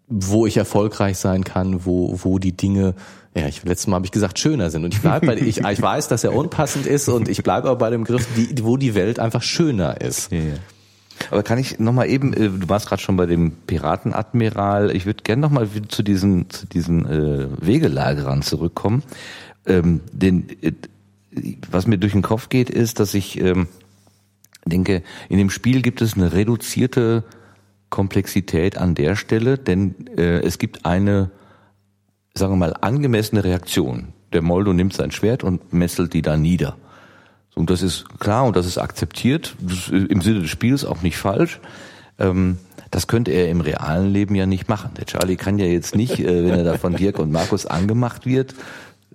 wo ich erfolgreich sein kann, wo wo die Dinge ja, ich, letztes Mal habe ich gesagt, schöner sind. Und ich bleibe bei, ich, ich weiß, dass er unpassend ist und ich bleibe aber bei dem Griff, die, wo die Welt einfach schöner ist. Ja. Aber kann ich nochmal eben, äh, du warst gerade schon bei dem Piratenadmiral, ich würde gerne nochmal zu diesen, zu diesen äh, Wegelagerern zurückkommen. Ähm, den, äh, was mir durch den Kopf geht, ist, dass ich ähm, denke, in dem Spiel gibt es eine reduzierte Komplexität an der Stelle, denn äh, es gibt eine, sagen wir mal, angemessene Reaktion. Der Moldo nimmt sein Schwert und messelt die da nieder. Und das ist klar und das ist akzeptiert, das ist im Sinne des Spiels auch nicht falsch. Ähm, das könnte er im realen Leben ja nicht machen. Der Charlie kann ja jetzt nicht, äh, wenn er da von Dirk und Markus angemacht wird,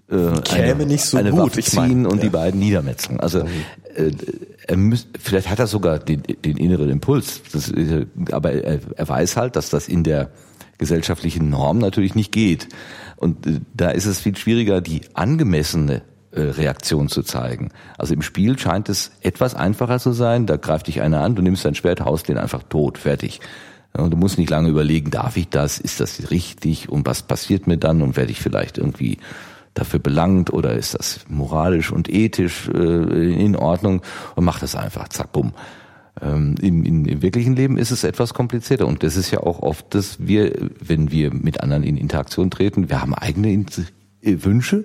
äh, Käme eine, nicht so eine gut. Waffe ziehen ich mein, und ja. die beiden niedermetzeln. Also äh, er müsst, vielleicht hat er sogar den, den inneren Impuls, das, aber er, er weiß halt, dass das in der gesellschaftlichen Norm natürlich nicht geht. Und äh, da ist es viel schwieriger, die angemessene äh, Reaktion zu zeigen. Also im Spiel scheint es etwas einfacher zu sein. Da greift dich einer an, du nimmst dein Schwert, haust den einfach tot, fertig. Und du musst nicht lange überlegen, darf ich das, ist das richtig und was passiert mir dann und werde ich vielleicht irgendwie dafür belangt oder ist das moralisch und ethisch äh, in Ordnung und mach das einfach, zack, bumm. Ähm, im, im, Im wirklichen Leben ist es etwas komplizierter und das ist ja auch oft, dass wir, wenn wir mit anderen in Interaktion treten, wir haben eigene äh, Wünsche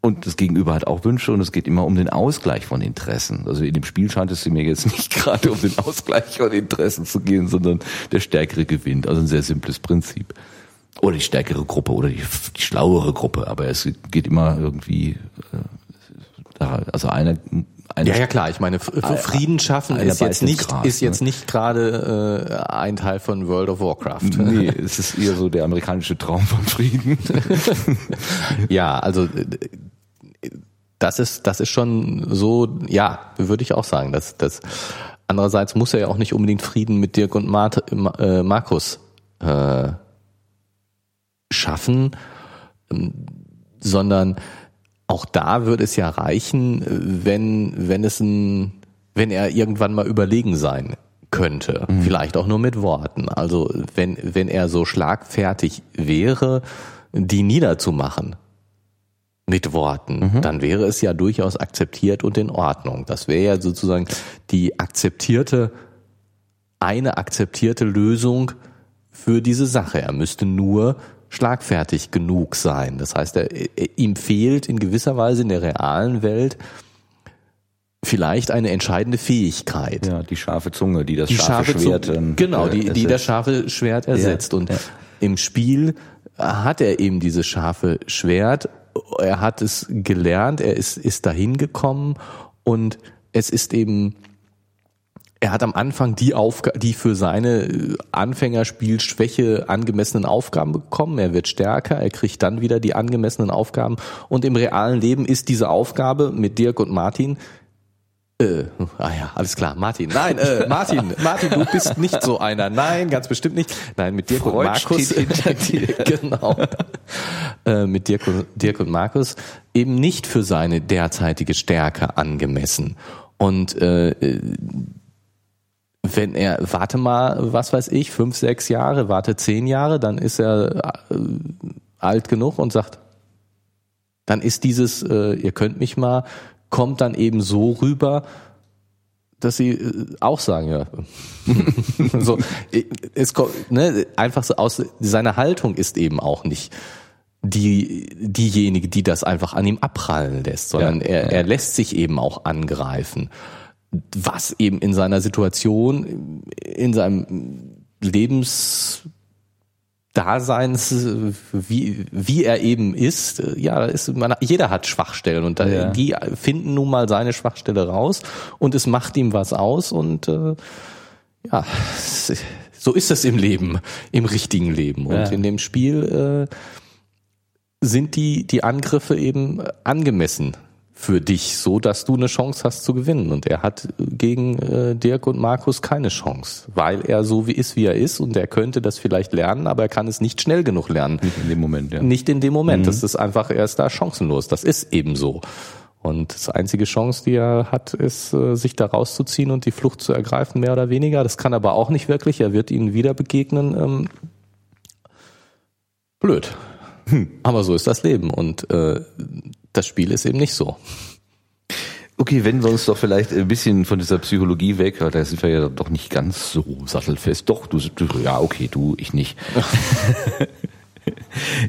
und das Gegenüber hat auch Wünsche und es geht immer um den Ausgleich von Interessen. Also in dem Spiel scheint es mir jetzt nicht gerade um den Ausgleich von Interessen zu gehen, sondern der Stärkere gewinnt. Also ein sehr simples Prinzip. Oder die stärkere Gruppe oder die, die schlauere Gruppe, aber es geht immer irgendwie, äh, also einer ja, ja klar. Ich meine, Frieden schaffen ist jetzt nicht Gras, ist jetzt ne? nicht gerade äh, ein Teil von World of Warcraft. Nee, es ist eher so der amerikanische Traum von Frieden. ja, also äh, das ist das ist schon so. Ja, würde ich auch sagen. Dass das andererseits muss er ja auch nicht unbedingt Frieden mit Dirk und Mart, äh, Markus äh, schaffen, ähm, sondern auch da würde es ja reichen, wenn, wenn es ein, wenn er irgendwann mal überlegen sein könnte. Mhm. Vielleicht auch nur mit Worten. Also wenn, wenn er so schlagfertig wäre, die niederzumachen mit Worten, mhm. dann wäre es ja durchaus akzeptiert und in Ordnung. Das wäre ja sozusagen die akzeptierte, eine akzeptierte Lösung für diese Sache. Er müsste nur schlagfertig genug sein. Das heißt, er, er, ihm fehlt in gewisser Weise in der realen Welt vielleicht eine entscheidende Fähigkeit. Ja, die scharfe Zunge, die das die scharfe, scharfe Schwert. Zunge, genau, äh, die, die das scharfe Schwert ersetzt. Ja, Und ja. im Spiel hat er eben dieses scharfe Schwert. Er hat es gelernt, er ist, ist dahin gekommen und es ist eben er hat am Anfang die Aufgabe, die für seine äh, Anfängerspielschwäche angemessenen Aufgaben bekommen. Er wird stärker, er kriegt dann wieder die angemessenen Aufgaben. Und im realen Leben ist diese Aufgabe mit Dirk und Martin äh, ah ja, alles klar, Martin. Nein, äh, Martin, Martin, du bist nicht so einer. Nein, ganz bestimmt nicht. Nein, mit Dirk Freud und Markus. genau. Äh, mit Dirk und, Dirk und Markus eben nicht für seine derzeitige Stärke angemessen. Und äh, wenn er, warte mal, was weiß ich, fünf, sechs Jahre, warte zehn Jahre, dann ist er äh, alt genug und sagt, dann ist dieses, äh, ihr könnt mich mal, kommt dann eben so rüber, dass sie äh, auch sagen, ja. so, es kommt, ne, einfach so aus, seine Haltung ist eben auch nicht die, diejenige, die das einfach an ihm abprallen lässt, sondern ja, er, ja. er lässt sich eben auch angreifen was eben in seiner Situation, in seinem Lebensdaseins, wie, wie er eben ist, ja, ist, man, jeder hat Schwachstellen und ja. die finden nun mal seine Schwachstelle raus und es macht ihm was aus und äh, ja, so ist es im Leben, im richtigen Leben. Und ja. in dem Spiel äh, sind die, die Angriffe eben angemessen für dich, so dass du eine Chance hast zu gewinnen. Und er hat gegen äh, Dirk und Markus keine Chance, weil er so wie ist, wie er ist und er könnte das vielleicht lernen, aber er kann es nicht schnell genug lernen. Nicht in dem Moment, ja. Nicht in dem Moment. Mhm. Das ist einfach, er ist da chancenlos. Das ist eben so. Und das einzige Chance, die er hat, ist, äh, sich da rauszuziehen und die Flucht zu ergreifen, mehr oder weniger. Das kann aber auch nicht wirklich. Er wird ihnen wieder begegnen. Ähm, blöd. Hm. Aber so ist das Leben. Und äh, das Spiel ist eben nicht so. Okay, wenden wir uns doch vielleicht ein bisschen von dieser Psychologie weg, weil da sind wir ja doch nicht ganz so sattelfest. Doch, du, du ja, okay, du, ich nicht.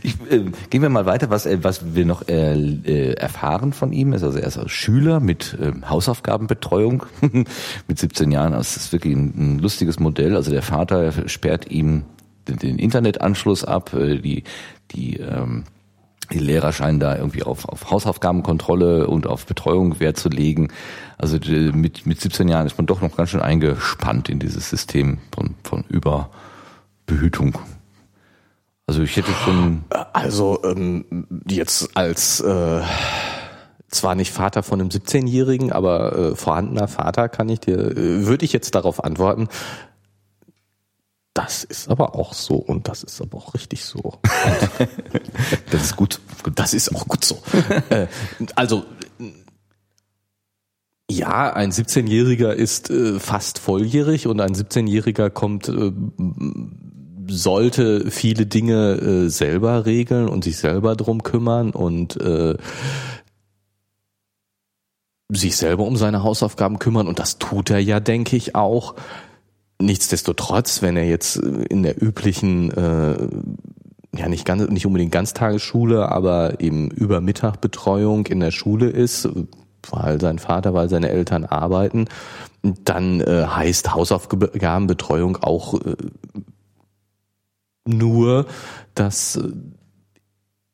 Ich, äh, gehen wir mal weiter, was, äh, was wir noch äh, äh, erfahren von ihm. Ist also er ist also Schüler mit äh, Hausaufgabenbetreuung mit 17 Jahren. Das ist wirklich ein, ein, lustiges Modell. Also der Vater sperrt ihm den, den Internetanschluss ab, äh, die die ähm, die Lehrer scheinen da irgendwie auf, auf Hausaufgabenkontrolle und auf Betreuung Wert zu legen. Also mit, mit 17 Jahren ist man doch noch ganz schön eingespannt in dieses System von, von Überbehütung. Also ich hätte schon. Also ähm, jetzt als äh, zwar nicht Vater von einem 17-Jährigen, aber äh, vorhandener Vater kann ich dir, äh, würde ich jetzt darauf antworten. Das ist aber auch so und das ist aber auch richtig so. das ist gut. Das ist auch gut so. Äh, also ja, ein 17-Jähriger ist äh, fast volljährig und ein 17-Jähriger kommt äh, sollte viele Dinge äh, selber regeln und sich selber drum kümmern und äh, sich selber um seine Hausaufgaben kümmern und das tut er ja, denke ich auch. Nichtsdestotrotz, wenn er jetzt in der üblichen äh, ja nicht ganz nicht unbedingt Ganztagesschule, aber eben Übermittagbetreuung in der Schule ist, weil sein Vater, weil seine Eltern arbeiten, dann äh, heißt Hausaufgabenbetreuung auch äh, nur, dass äh,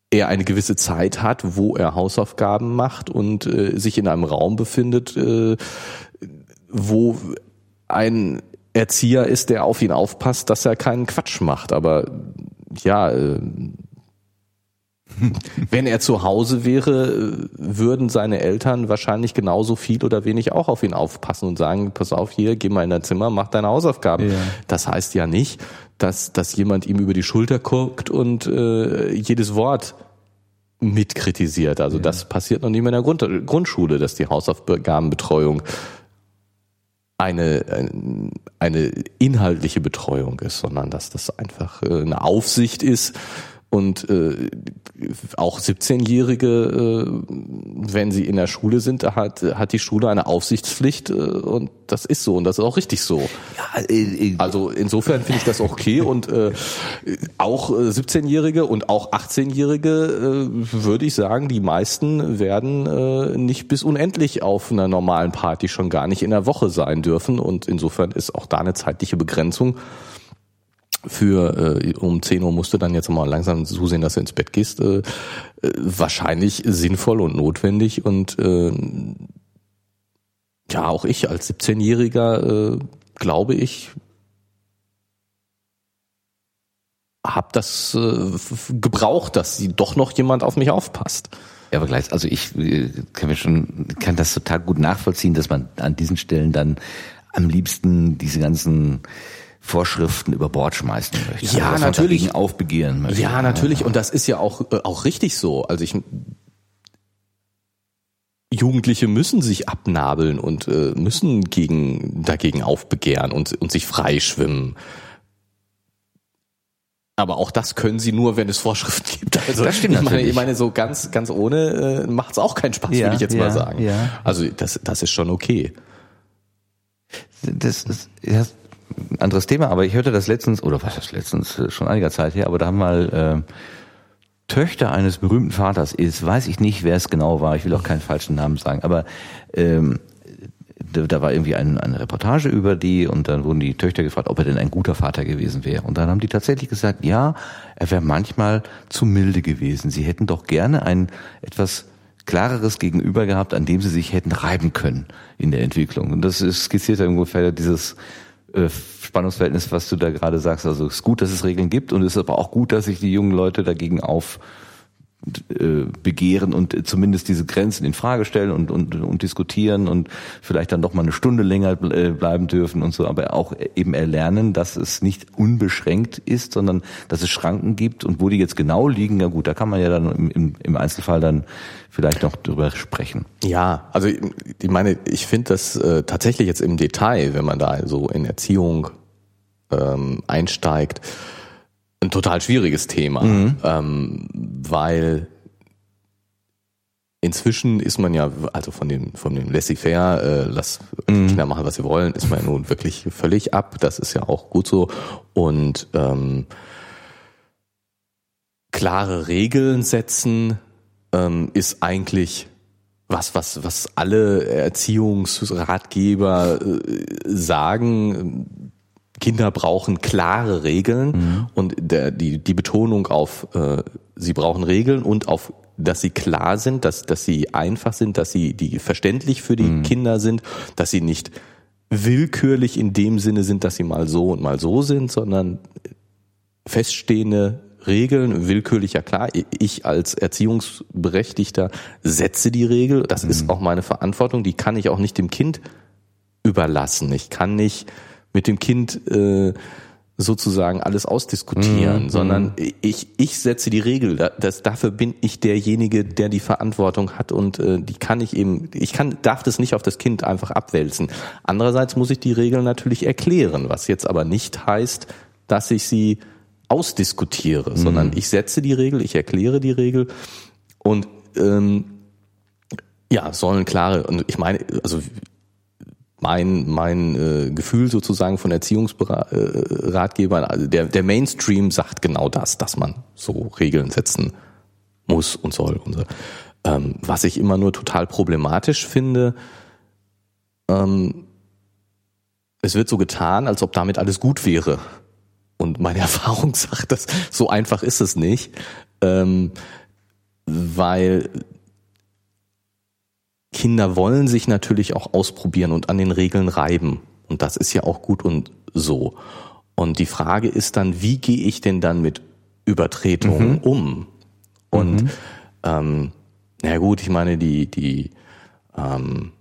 er eine gewisse Zeit hat, wo er Hausaufgaben macht und äh, sich in einem Raum befindet, äh, wo ein Erzieher ist, der auf ihn aufpasst, dass er keinen Quatsch macht. Aber ja, äh, wenn er zu Hause wäre, würden seine Eltern wahrscheinlich genauso viel oder wenig auch auf ihn aufpassen und sagen, pass auf hier, geh mal in dein Zimmer, mach deine Hausaufgaben. Ja. Das heißt ja nicht, dass, dass jemand ihm über die Schulter guckt und äh, jedes Wort mitkritisiert. Also ja. das passiert noch nicht mehr in der Grund, Grundschule, dass die Hausaufgabenbetreuung eine, eine inhaltliche Betreuung ist, sondern dass das einfach äh, eine Aufsicht ist, und äh, auch 17-Jährige, äh, wenn sie in der Schule sind, hat, hat die Schule eine Aufsichtspflicht äh, und das ist so und das ist auch richtig so. Ja, äh, äh also insofern finde ich das okay und äh, auch 17-Jährige äh, und auch 18-Jährige äh, würde ich sagen, die meisten werden äh, nicht bis unendlich auf einer normalen Party schon gar nicht in der Woche sein dürfen und insofern ist auch da eine zeitliche Begrenzung für äh, um 10 Uhr musst du dann jetzt mal langsam zusehen, dass du ins Bett gehst, äh, äh, wahrscheinlich sinnvoll und notwendig und äh, ja, auch ich als 17-Jähriger äh, glaube ich habe das äh, gebraucht, dass sie doch noch jemand auf mich aufpasst. Ja, aber gleich, also ich äh, kann mir schon, kann das total gut nachvollziehen, dass man an diesen Stellen dann am liebsten diese ganzen Vorschriften über Bord schmeißen möchte. Ja, also, natürlich. aufbegehren möchte. Ja, natürlich. Und das ist ja auch, äh, auch richtig so. Also ich, Jugendliche müssen sich abnabeln und äh, müssen gegen, dagegen aufbegehren und, und sich freischwimmen. Aber auch das können sie nur, wenn es Vorschriften gibt. Also das stimmt ich meine, ich meine so ganz, ganz ohne äh, macht es auch keinen Spaß, ja, würde ich jetzt ja, mal sagen. Ja. Also das, das ist schon okay. Das ist, ja, ein anderes Thema, aber ich hörte das letztens, oder was das letztens, äh, schon einiger Zeit her, aber da haben mal äh, Töchter eines berühmten Vaters, ist, weiß ich nicht, wer es genau war, ich will auch keinen falschen Namen sagen, aber ähm, da, war irgendwie ein, eine Reportage über die und dann wurden die Töchter gefragt, ob er denn ein guter Vater gewesen wäre. Und dann haben die tatsächlich gesagt, ja, er wäre manchmal zu milde gewesen. Sie hätten doch gerne ein etwas klareres Gegenüber gehabt, an dem sie sich hätten reiben können in der Entwicklung. Und das skizziert ja ungefähr dieses äh, Spannungsverhältnis, was du da gerade sagst. Also es ist gut, dass es Regeln gibt und es ist aber auch gut, dass sich die jungen Leute dagegen auf begehren und zumindest diese Grenzen in Frage stellen und, und, und diskutieren und vielleicht dann doch mal eine Stunde länger äh, bleiben dürfen und so, aber auch eben erlernen, dass es nicht unbeschränkt ist, sondern dass es Schranken gibt und wo die jetzt genau liegen, ja gut, da kann man ja dann im, im Einzelfall dann vielleicht noch drüber sprechen. Ja, also ich meine, ich finde das äh, tatsächlich jetzt im Detail, wenn man da so in Erziehung ähm, einsteigt, ein total schwieriges Thema, mhm. ähm, weil inzwischen ist man ja, also von dem, von dem Laissez-faire, äh, lass mhm. Kinder machen, was sie wollen, ist man ja nun wirklich völlig ab. Das ist ja auch gut so. Und ähm, klare Regeln setzen ähm, ist eigentlich was, was, was alle Erziehungsratgeber äh, sagen. Kinder brauchen klare Regeln mhm. und der, die, die Betonung auf, äh, sie brauchen Regeln und auf, dass sie klar sind, dass, dass sie einfach sind, dass sie die verständlich für die mhm. Kinder sind, dass sie nicht willkürlich in dem Sinne sind, dass sie mal so und mal so sind, sondern feststehende Regeln, willkürlich, ja klar, ich als Erziehungsberechtigter setze die Regel, das mhm. ist auch meine Verantwortung, die kann ich auch nicht dem Kind überlassen. Ich kann nicht mit dem Kind äh, sozusagen alles ausdiskutieren, mhm. sondern ich, ich setze die Regel. Das, dafür bin ich derjenige, der die Verantwortung hat und äh, die kann ich eben, ich kann, darf das nicht auf das Kind einfach abwälzen. Andererseits muss ich die Regel natürlich erklären, was jetzt aber nicht heißt, dass ich sie ausdiskutiere, mhm. sondern ich setze die Regel, ich erkläre die Regel und ähm, ja, sollen klare, und ich meine, also mein, mein äh, Gefühl sozusagen von Erziehungsratgebern, also der, der Mainstream sagt genau das, dass man so Regeln setzen muss und soll. Und so. ähm, was ich immer nur total problematisch finde, ähm, es wird so getan, als ob damit alles gut wäre. Und meine Erfahrung sagt, dass so einfach ist es nicht, ähm, weil Kinder wollen sich natürlich auch ausprobieren und an den Regeln reiben. Und das ist ja auch gut und so. Und die Frage ist dann, wie gehe ich denn dann mit Übertretungen mhm. um? Und mhm. ähm, na gut, ich meine, die, die ähm,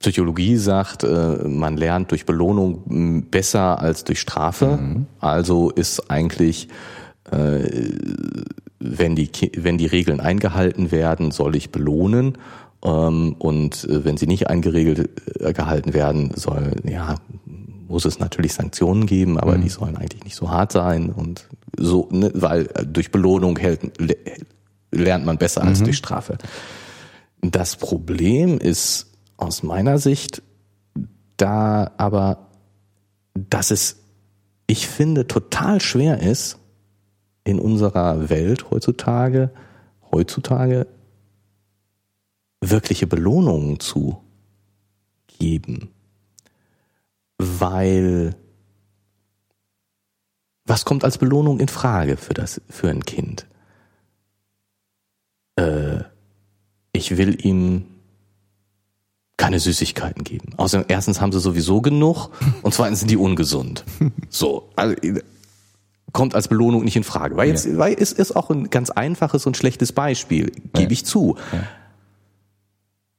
Psychologie sagt, äh, man lernt durch Belohnung besser als durch Strafe. Mhm. Also ist eigentlich, äh, wenn die, wenn die Regeln eingehalten werden, soll ich belohnen. Ähm, und äh, wenn sie nicht eingeregelt gehalten werden, soll, ja, muss es natürlich Sanktionen geben, aber mhm. die sollen eigentlich nicht so hart sein und so, ne, weil durch Belohnung hält, lernt man besser als mhm. durch Strafe. Das Problem ist, aus meiner Sicht da aber, dass es, ich finde, total schwer ist, in unserer Welt heutzutage, heutzutage wirkliche Belohnungen zu geben. Weil was kommt als Belohnung in Frage für das, für ein Kind? Äh, ich will ihm keine Süßigkeiten geben. Außerdem, erstens haben sie sowieso genug und zweitens sind die ungesund. So, also, kommt als Belohnung nicht in Frage. Weil jetzt, ja. weil es ist auch ein ganz einfaches und schlechtes Beispiel, gebe ja. ich zu. Ja.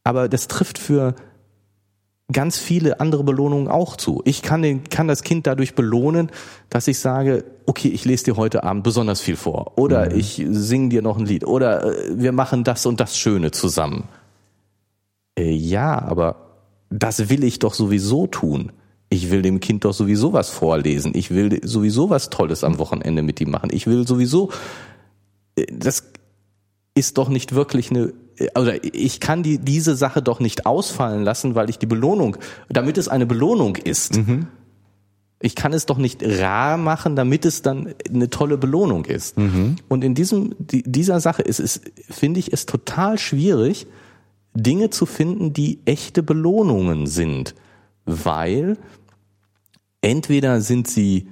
Aber das trifft für ganz viele andere Belohnungen auch zu. Ich kann, den, kann das Kind dadurch belohnen, dass ich sage, okay, ich lese dir heute Abend besonders viel vor oder mhm. ich singe dir noch ein Lied oder äh, wir machen das und das Schöne zusammen. Äh, ja, aber das will ich doch sowieso tun. Ich will dem Kind doch sowieso was vorlesen. Ich will sowieso was Tolles am Wochenende mit ihm machen. Ich will sowieso, äh, das ist doch nicht wirklich eine, oder ich kann die, diese Sache doch nicht ausfallen lassen, weil ich die Belohnung, damit es eine Belohnung ist. Mhm. Ich kann es doch nicht rar machen, damit es dann eine tolle Belohnung ist. Mhm. Und in diesem, dieser Sache ist es, finde ich es total schwierig, Dinge zu finden, die echte Belohnungen sind, weil entweder sind sie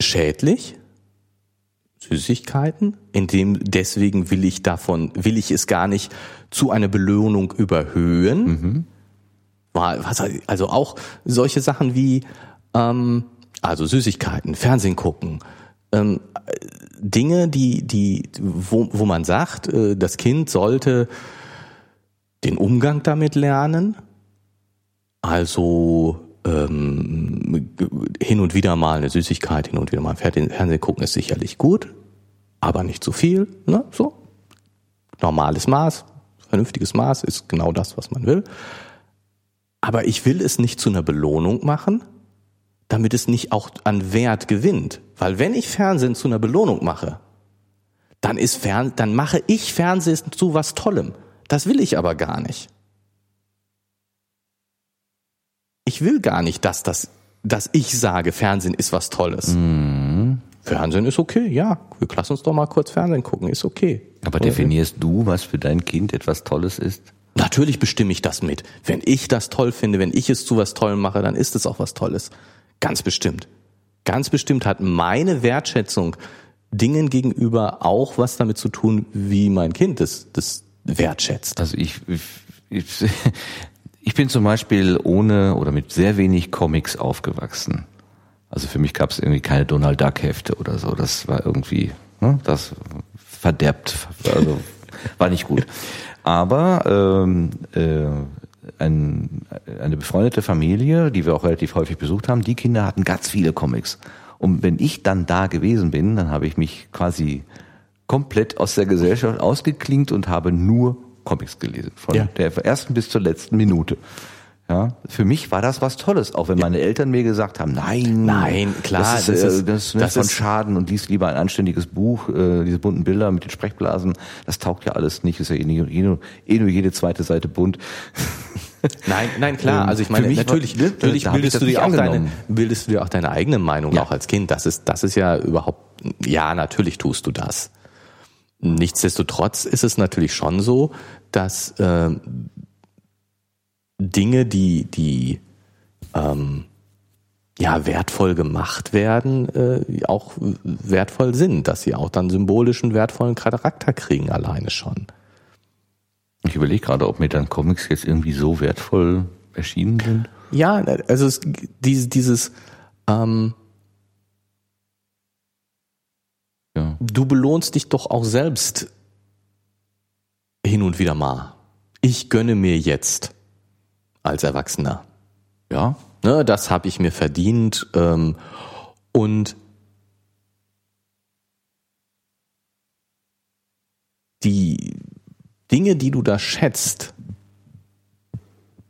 schädlich, Süßigkeiten, indem deswegen will ich davon, will ich es gar nicht zu einer Belohnung überhöhen. Mhm. Also auch solche Sachen wie ähm, also Süßigkeiten, Fernsehen gucken, ähm, Dinge, die, die, wo, wo man sagt, äh, das Kind sollte den Umgang damit lernen. Also ähm, hin und wieder mal eine Süßigkeit, hin und wieder mal Fernsehen gucken ist sicherlich gut, aber nicht zu viel. Ne? So normales Maß, vernünftiges Maß ist genau das, was man will. Aber ich will es nicht zu einer Belohnung machen, damit es nicht auch an Wert gewinnt. Weil wenn ich Fernsehen zu einer Belohnung mache, dann ist Fern, dann mache ich Fernsehen zu was Tollem. Das will ich aber gar nicht. Ich will gar nicht, dass das, dass ich sage, Fernsehen ist was Tolles. Mhm. Fernsehen ist okay, ja. Wir lassen uns doch mal kurz Fernsehen gucken, ist okay. Aber definierst du, was für dein Kind etwas Tolles ist? Natürlich bestimme ich das mit. Wenn ich das toll finde, wenn ich es zu was Tollem mache, dann ist es auch was Tolles. Ganz bestimmt. Ganz bestimmt hat meine Wertschätzung Dingen gegenüber auch was damit zu tun, wie mein Kind das, das wertschätzt. Also ich, ich, ich bin zum Beispiel ohne oder mit sehr wenig Comics aufgewachsen. Also für mich gab es irgendwie keine Donald Duck Hefte oder so. Das war irgendwie, ne, das verderbt, also war nicht gut. Aber ähm, äh, ein, eine befreundete Familie, die wir auch relativ häufig besucht haben, die Kinder hatten ganz viele Comics. Und wenn ich dann da gewesen bin, dann habe ich mich quasi komplett aus der Gesellschaft ausgeklingt und habe nur Comics gelesen. Von ja. der ersten bis zur letzten Minute. Ja, für mich war das was Tolles, auch wenn meine Eltern mir gesagt haben, nein, nein, klar, das ist, das ist, das ist, das von ist Schaden und lies lieber ein anständiges Buch, äh, diese bunten Bilder mit den Sprechblasen, das taugt ja alles nicht, ist ja eh nur, eh nur jede zweite Seite bunt. Nein, nein, klar. Ähm, also ich meine, natürlich, war, natürlich bildest du dir auch deine, bildest du dir auch deine eigene Meinung ja. auch als Kind. Das ist, das ist ja überhaupt, ja, natürlich tust du das. Nichtsdestotrotz ist es natürlich schon so, dass äh, Dinge, die, die ähm, ja wertvoll gemacht werden, äh, auch wertvoll sind, dass sie auch dann symbolischen wertvollen Charakter kriegen alleine schon. Ich überlege gerade, ob mir dann Comics jetzt irgendwie so wertvoll erschienen sind. Ja, also es, dieses, dieses ähm, ja. du belohnst dich doch auch selbst hin und wieder mal. Ich gönne mir jetzt als Erwachsener. Ja, ne, das habe ich mir verdient. Ähm, und die Dinge, die du da schätzt,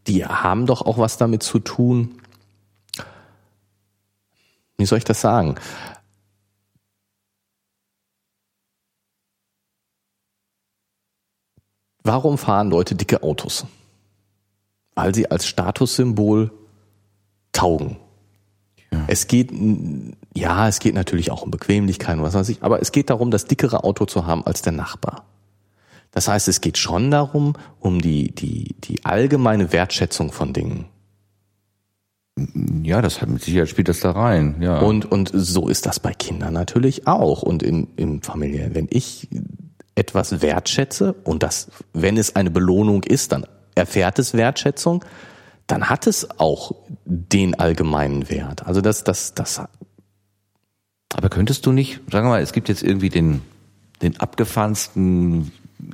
die haben doch auch was damit zu tun. Wie soll ich das sagen? Warum fahren Leute dicke Autos? weil sie als Statussymbol taugen. Ja. Es geht, ja, es geht natürlich auch um Bequemlichkeit und was weiß ich, aber es geht darum, das dickere Auto zu haben als der Nachbar. Das heißt, es geht schon darum, um die, die, die allgemeine Wertschätzung von Dingen. Ja, das hat mit Sicherheit spielt das da rein, ja. Und, und so ist das bei Kindern natürlich auch und im, im Familien. Wenn ich etwas wertschätze und das, wenn es eine Belohnung ist, dann erfährt es Wertschätzung, dann hat es auch den allgemeinen Wert. Also das, das, das. Aber könntest du nicht, sagen wir mal, es gibt jetzt irgendwie den, den abgefahrensten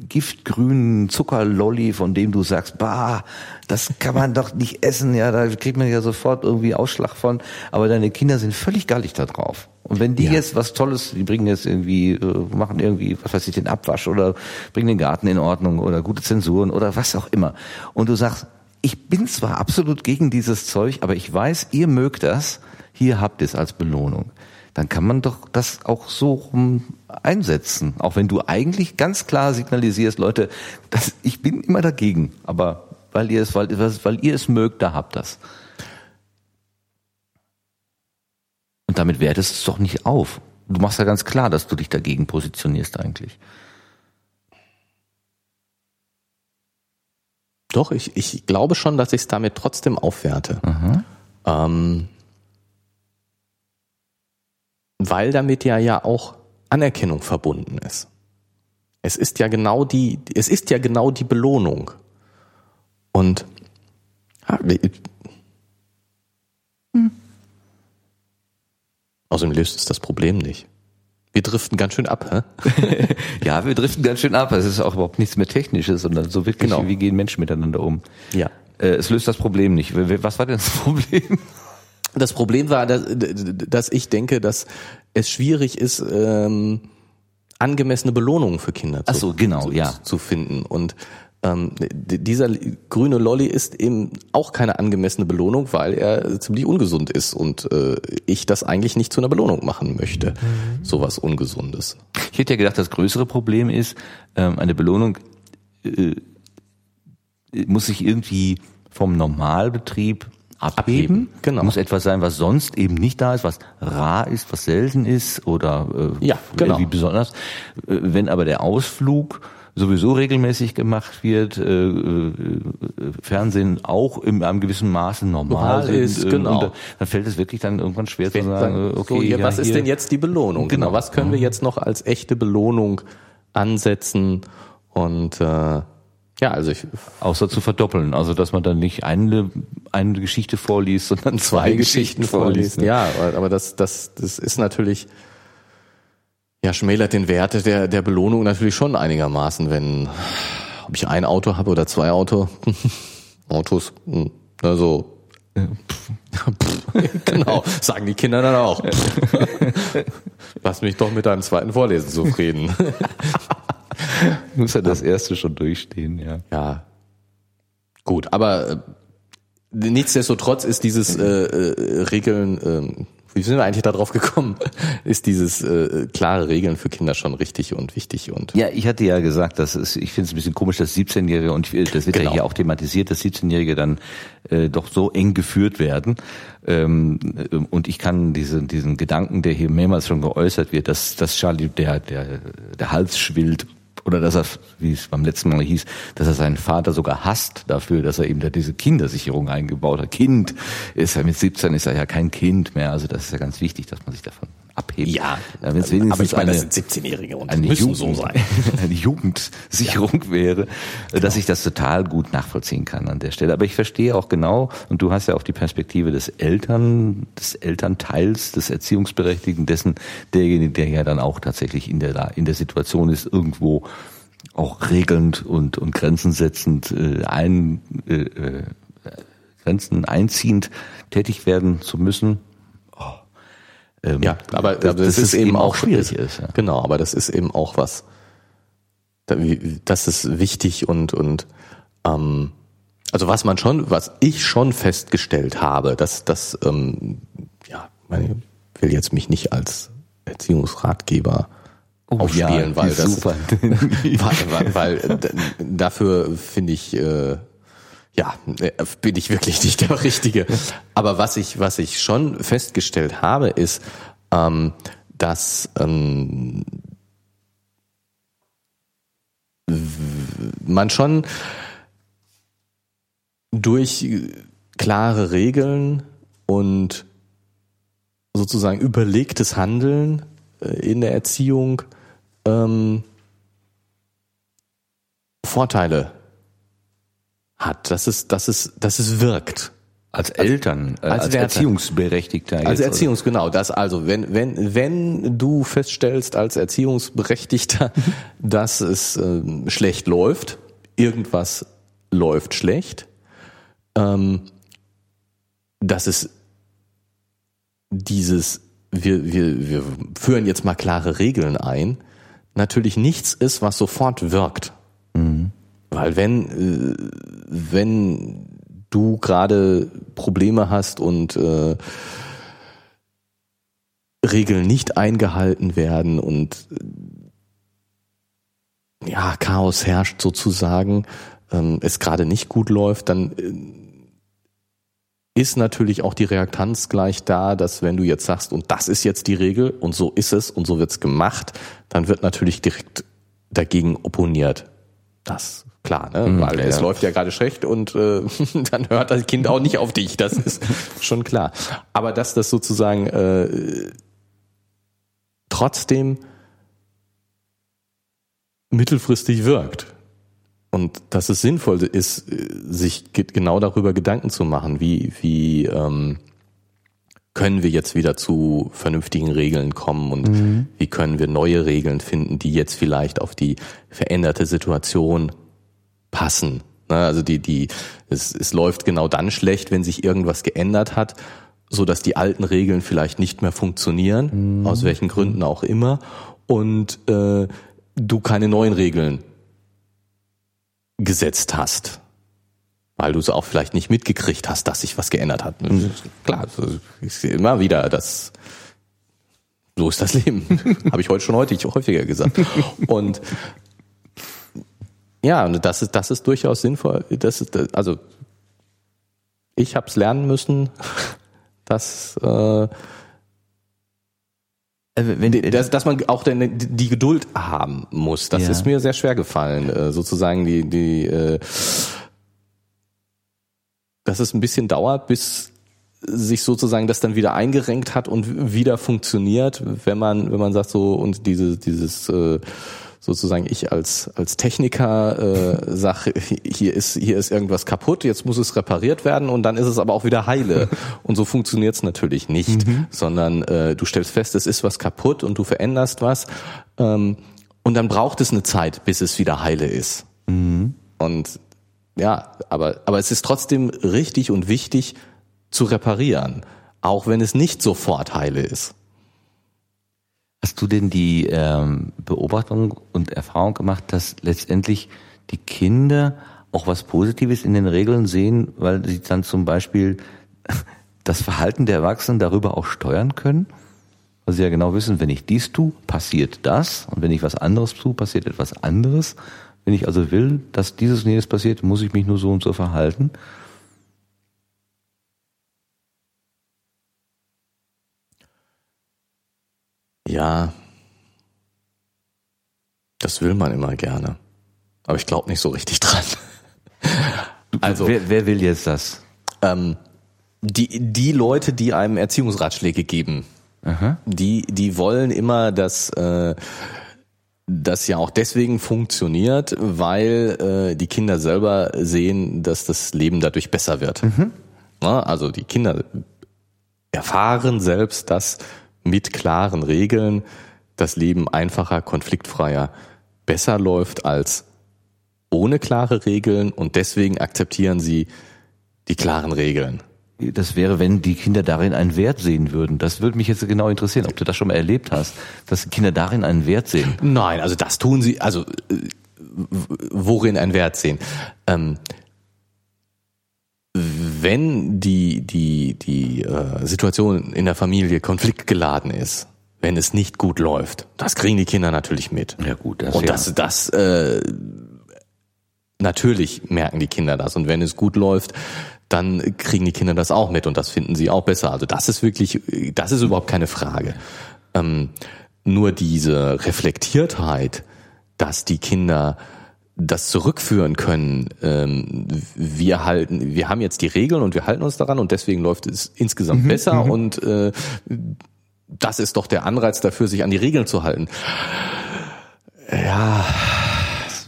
giftgrünen Zuckerlolli, von dem du sagst, bah, das kann man doch nicht essen, ja, da kriegt man ja sofort irgendwie Ausschlag von, aber deine Kinder sind völlig gallig da drauf. Und wenn die ja. jetzt was Tolles, die bringen jetzt irgendwie, äh, machen irgendwie, was weiß ich, den Abwasch oder bringen den Garten in Ordnung oder gute Zensuren oder was auch immer. Und du sagst, ich bin zwar absolut gegen dieses Zeug, aber ich weiß, ihr mögt das, hier habt ihr es als Belohnung dann kann man doch das auch so rum einsetzen. Auch wenn du eigentlich ganz klar signalisierst, Leute, das, ich bin immer dagegen, aber weil ihr es, weil, weil ihr es mögt, da habt das. Und damit wertest du es doch nicht auf. Du machst ja ganz klar, dass du dich dagegen positionierst eigentlich. Doch, ich, ich glaube schon, dass ich es damit trotzdem aufwerte. Ähm, weil damit ja ja auch Anerkennung verbunden ist. Es ist ja genau die, es ist ja genau die Belohnung. Und hm. außerdem löst es das Problem nicht. Wir driften ganz schön ab, hä? ja, wir driften ganz schön ab. Es ist auch überhaupt nichts mehr Technisches, sondern so wirklich, genau. wie gehen Menschen miteinander um. Ja. Äh, es löst das Problem nicht. Was war denn das Problem? Das Problem war, dass, dass ich denke, dass es schwierig ist, ähm, angemessene Belohnungen für Kinder zu, so, genau, zu, ja. zu finden. Und ähm, dieser grüne Lolly ist eben auch keine angemessene Belohnung, weil er ziemlich ungesund ist und äh, ich das eigentlich nicht zu einer Belohnung machen möchte. Mhm. Sowas Ungesundes. Ich hätte ja gedacht, das größere Problem ist, ähm, eine Belohnung äh, muss sich irgendwie vom Normalbetrieb abheben. Abheben, genau. Muss etwas sein, was sonst eben nicht da ist, was rar ist, was selten ist oder äh, Ja, genau. irgendwie besonders. Äh, Wenn aber der Ausflug sowieso regelmäßig gemacht wird, äh, äh, Fernsehen auch in einem gewissen Maße normal Normal sind, ist, äh, genau. und dann fällt es wirklich dann irgendwann schwer zu sagen, äh, okay, so, hier, ja, was ist hier- denn jetzt die Belohnung? Genau. Genau. Was können wir jetzt noch als echte Belohnung ansetzen? Und äh, ja, also ich, Außer zu verdoppeln, also dass man dann nicht eine, eine Geschichte vorliest, sondern zwei, zwei Geschichten vorliest. ne? Ja, aber- das, das, das ist natürlich, ja, schmälert den Wert der, der Belohnung natürlich schon einigermaßen, wenn, ob ich ein Auto habe oder zwei Auto, Autos, hm, also, genau, sagen die Kinder dann auch. Lass mich doch mit deinem zweiten Vorlesen zufrieden. Muss ja das erste schon durchstehen, ja. Ja. Gut, aber äh, nichtsdestotrotz ist dieses äh, äh, Regeln, ähm, wie sind wir eigentlich da drauf gekommen, ist dieses äh, klare Regeln für Kinder schon richtig und wichtig und Ja, ich hatte ja gesagt, dass es, ich finde es ein bisschen komisch, dass 17-Jährige, und ich- das wird Genau. ja hier auch thematisiert, dass 17-Jährige dann äh, doch so eng geführt werden. Ähm, äh, und ich kann diesen, diesen Gedanken, der hier mehrmals schon geäußert wird, dass, dass Charlie der, der, der Hals schwillt, oder dass er, wie es beim letzten Mal hieß, dass er seinen Vater sogar hasst dafür, dass er eben da diese Kindersicherung eingebaut hat. Kind ist er mit 17 ist er ja kein Kind mehr, also das ist ja ganz wichtig, dass man sich davon abhebt. Ja, wenn es wenigstens aber ich meine, das eine- sind 17-Jährige und eine müssen Jugend, so sein. eine Jugendsicherung wäre, dass ich das total gut nachvollziehen kann an der Stelle. Aber ich verstehe auch genau, und du hast ja auch die Perspektive des Eltern, des Elternteils, des Erziehungsberechtigten, dessen, derjenige, der ja dann auch tatsächlich in der, in der Situation ist, irgendwo auch regelnd und, und Grenzen setzend äh, ein, äh, äh, Grenzen einziehend tätig werden zu müssen. Oh. Ähm, Ja, aber, das, aber das, das ist eben auch schwierig ist. Ja. Genau, aber das ist eben auch was, das ist wichtig und und ähm, also was man schon, was ich schon festgestellt habe, dass das ähm, ja, ich will jetzt mich nicht als Erziehungsratgeber aufspielen, ja, weil das super. weil, weil, weil äh, dafür finde ich äh, ja äh, bin ich wirklich nicht der Richtige. Aber was ich was ich schon festgestellt habe ist, ähm, dass ähm, man schon durch klare Regeln und sozusagen überlegtes Handeln äh, in der Erziehung ähm, Vorteile hat, dass es, dass es, dass es wirkt. Als Eltern, äh, als als, Werte. Erziehungsberechtigter. Als jetzt, Erziehungs, genau, das also, wenn, wenn, wenn du feststellst als Erziehungsberechtigter, dass es ähm, schlecht läuft, irgendwas läuft schlecht, ähm, dass es dieses, wir, wir, wir führen jetzt mal klare Regeln ein, natürlich nichts ist, was sofort wirkt. Weil wenn, äh, wenn du gerade Probleme hast und äh, Regeln nicht eingehalten werden und äh, ja, Chaos herrscht sozusagen, ähm, es gerade nicht gut läuft, dann äh, ist natürlich auch die Reaktanz gleich da, dass wenn du jetzt sagst, und das ist jetzt die Regel und so ist es und so wird's gemacht, dann wird natürlich direkt dagegen opponiert. Das klar, ne? weil ja, es ja. läuft ja gerade schlecht und äh, dann hört das Kind auch nicht auf dich. Das ist schon klar. Aber dass das sozusagen äh, trotzdem mittelfristig wirkt und dass es sinnvoll ist, äh, sich ge- genau darüber Gedanken zu machen, wie wie ähm, können wir jetzt wieder zu vernünftigen Regeln kommen und wie können wir neue Regeln finden, die jetzt vielleicht auf die veränderte Situation passen. Ne, Also die, die, es, es läuft genau dann schlecht, wenn sich irgendwas geändert hat, so dass die alten Regeln vielleicht nicht mehr funktionieren, aus welchen Gründen auch immer, und äh, du keine neuen Regeln gesetzt hast. Weil du es auch vielleicht nicht mitgekriegt hast, dass sich was geändert hat. Klar, ich sehe immer wieder, dass so ist das Leben. Habe ich heute schon heute häufiger gesagt. Und ja, und das ist, das ist durchaus sinnvoll. Das ist, also ich habe es lernen müssen, dass äh, wenn, dass, dass man auch die, die Geduld haben muss. Das ja. ist mir sehr schwer gefallen, äh, sozusagen die die äh, dass es ein bisschen dauert, bis sich sozusagen das dann wieder eingerenkt hat und wieder funktioniert, wenn man wenn man sagt so und diese dieses äh, sozusagen ich als als Techniker äh, sage, hier ist hier ist irgendwas kaputt, jetzt muss es repariert werden und dann ist es aber auch wieder heile. Und so funktioniert es natürlich nicht, mhm. sondern äh, du stellst fest, es ist was kaputt und du veränderst was ähm, und dann braucht es eine Zeit, bis es wieder heile ist. Mhm. Und ja, aber aber es ist trotzdem richtig und wichtig zu reparieren, auch wenn es nicht sofort heile ist. Hast du denn die ähm, Beobachtung und Erfahrung gemacht, dass letztendlich die Kinder auch was Positives in den Regeln sehen, weil sie dann zum Beispiel das Verhalten der Erwachsenen darüber auch steuern können? Weil sie ja genau wissen, wenn ich dies tue, passiert das und wenn ich was anderes tue, passiert etwas anderes. Wenn ich also will, dass dieses und jenes passiert, muss ich mich nur so und so verhalten. Ja, das will man immer gerne. Aber ich glaube nicht so richtig dran. Also wer, wer will jetzt das? Ähm, die die Leute, die einem Erziehungsratschläge geben, Aha. die die wollen immer, dass äh, das ja auch deswegen funktioniert, weil äh, die Kinder selber sehen, dass das Leben dadurch besser wird. Mhm. Na, also die Kinder erfahren selbst, dass mit klaren Regeln das Leben einfacher, konfliktfreier, besser läuft als ohne klare Regeln und deswegen akzeptieren sie die klaren Regeln. Das wäre, wenn die Kinder darin einen Wert sehen würden. Das würde mich jetzt genau interessieren, ob du das schon mal erlebt hast, dass Kinder darin einen Wert sehen. Nein, also das tun sie, also äh, worin einen Wert sehen. Ähm, wenn die, die, die äh, Situation in der Familie konfliktgeladen ist, wenn es nicht gut läuft, das kriegen die Kinder natürlich mit. Ja gut, das Und ja. das, das äh, natürlich merken die Kinder das. Und wenn es gut läuft, dann kriegen die Kinder das auch mit und das finden sie auch besser. Also das ist wirklich, das ist überhaupt keine Frage. Ähm, nur diese Reflektiertheit, dass die Kinder das zurückführen können. Ähm, wir halten, wir haben jetzt die Regeln und wir halten uns daran und deswegen läuft es insgesamt mhm, besser mhm. und äh, das ist doch der Anreiz dafür, sich an die Regeln zu halten. Ja.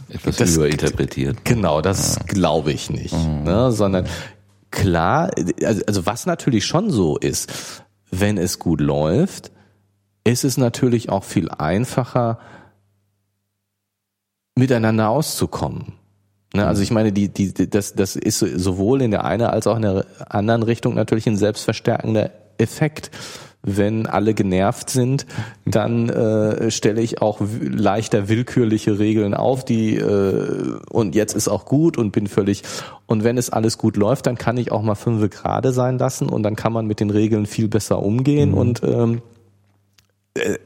Etwas das, überinterpretiert. Genau, das ja. glaube ich nicht. Mhm. Ne, sondern klar, also, also was natürlich schon so ist, wenn es gut läuft, ist es natürlich auch viel einfacher, miteinander auszukommen. Ne, also ich meine, die, die, das, das ist sowohl in der einen als auch in der anderen Richtung natürlich ein selbstverstärkender Effekt. Wenn alle genervt sind, dann äh, stelle ich auch leichter willkürliche Regeln auf, die äh, und jetzt ist auch gut und bin völlig und wenn es alles gut läuft, dann kann ich auch mal fünfe gerade sein lassen und dann kann man mit den Regeln viel besser umgehen mhm. und ähm, äh,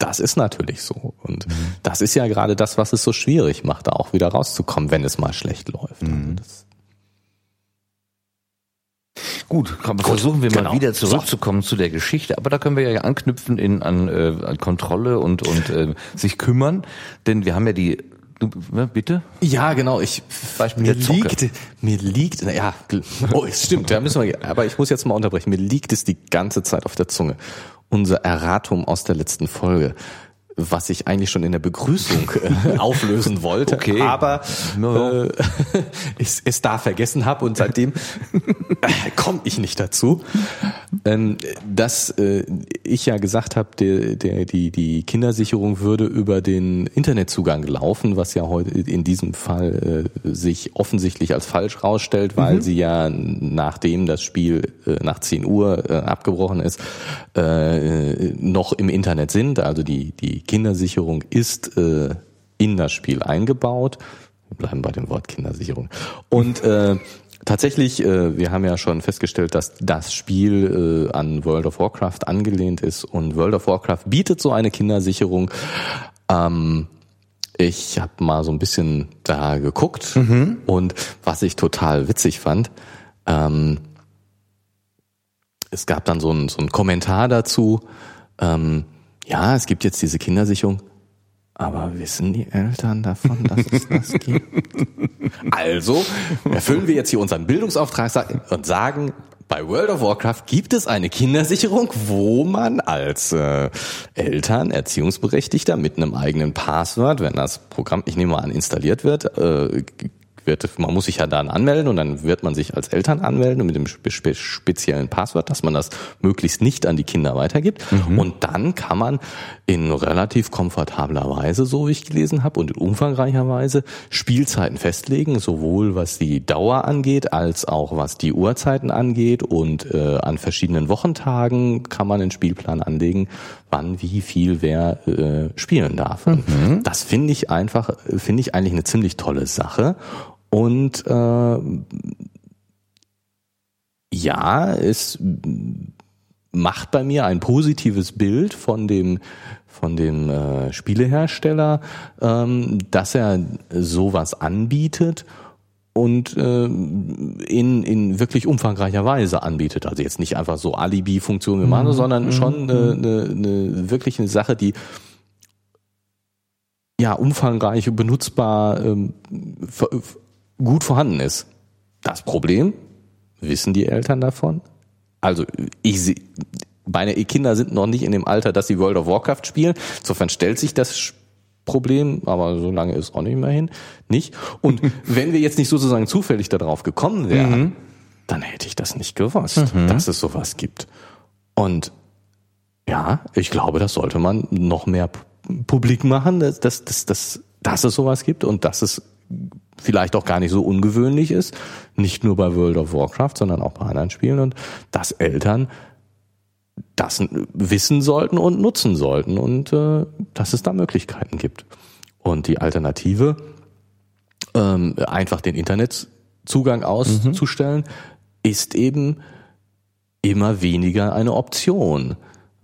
das ist natürlich so. Und mhm. das ist ja gerade das, was es so schwierig macht, da auch wieder rauszukommen, wenn es mal schlecht läuft. Mhm. Also Gut, Gut, versuchen wir genau. mal wieder zurückzukommen so. zu der Geschichte, aber da können wir ja anknüpfen in an, äh, an Kontrolle und und äh, sich kümmern, denn wir haben ja die Du, ne, bitte? Ja, genau. Ich Beispiel mir liegt, mir liegt, na ja, oh, es stimmt. Da müssen wir. Aber ich muss jetzt mal unterbrechen. Mir liegt es die ganze Zeit auf der Zunge unser Erratum aus der letzten Folge was ich eigentlich schon in der Begrüßung äh, auflösen wollte, okay. aber äh, ich es da vergessen habe und seitdem äh, komme ich nicht dazu, ähm, dass äh, ich ja gesagt habe, der, der, die, die Kindersicherung würde über den Internetzugang laufen, was ja heute in diesem Fall äh, sich offensichtlich als falsch rausstellt, weil mhm. sie ja nachdem das Spiel äh, nach 10 Uhr äh, abgebrochen ist, äh, noch im Internet sind, also die, die Kindersicherung ist äh, in das Spiel eingebaut. Wir bleiben bei dem Wort Kindersicherung. Und äh, tatsächlich, äh, wir haben ja schon festgestellt, dass das Spiel äh, an World of Warcraft angelehnt ist und World of Warcraft bietet so eine Kindersicherung. Ähm, ich habe mal so ein bisschen da geguckt mhm. und was ich total witzig fand, Ähm, es gab dann so einen so einen Kommentar dazu. Ähm, ja, es gibt jetzt diese Kindersicherung, aber wissen die Eltern davon, dass es das gibt? Also erfüllen wir jetzt hier unseren Bildungsauftrag und sagen, bei World of Warcraft gibt es eine Kindersicherung, wo man als äh, Eltern, Erziehungsberechtigter mit einem eigenen Passwort, wenn das Programm, ich nehme mal an, installiert wird, äh, wird, man muss sich ja dann anmelden und dann wird man sich als Eltern anmelden mit dem spe speziellen Passwort, dass man das möglichst nicht an die Kinder weitergibt. Mhm. Und dann kann man in relativ komfortabler Weise, so wie ich gelesen habe, und in umfangreicher Weise Spielzeiten festlegen, sowohl was die Dauer angeht, als auch was die Uhrzeiten angeht. Und äh, an verschiedenen Wochentagen kann man einen Spielplan anlegen, wann, wie viel wer äh, spielen darf. Mhm. Das finde ich einfach, finde ich eigentlich eine ziemlich tolle Sache. Und äh, ja, es macht bei mir ein positives Bild von dem von dem äh, Spielehersteller, ähm, dass er sowas anbietet und äh, in, in wirklich umfangreicher Weise anbietet. Also jetzt nicht einfach so Alibi-Funktionen wir machen, mhm. sondern mhm. schon eine, eine, eine wirklich eine Sache, die ja umfangreich und benutzbar ähm, gut vorhanden ist. Das Problem, wissen die Eltern davon? Also ich meine Kinder sind noch nicht in dem Alter, dass sie World of Warcraft spielen. Insofern stellt sich das Problem, aber so lange ist auch nicht mehr hin, nicht. Und wenn wir jetzt nicht sozusagen zufällig darauf gekommen wären, mhm. dann hätte ich das nicht gewusst, mhm. dass es sowas gibt. Und ja, ich glaube, das sollte man noch mehr publik machen, dass, dass, dass, dass, dass es sowas gibt und dass es vielleicht auch gar nicht so ungewöhnlich ist, nicht nur bei World of Warcraft, sondern auch bei anderen Spielen und dass Eltern das wissen sollten und nutzen sollten und äh, dass es da Möglichkeiten gibt. Und die Alternative, ähm, einfach den Internetzugang auszustellen, mhm. ist eben immer weniger eine Option.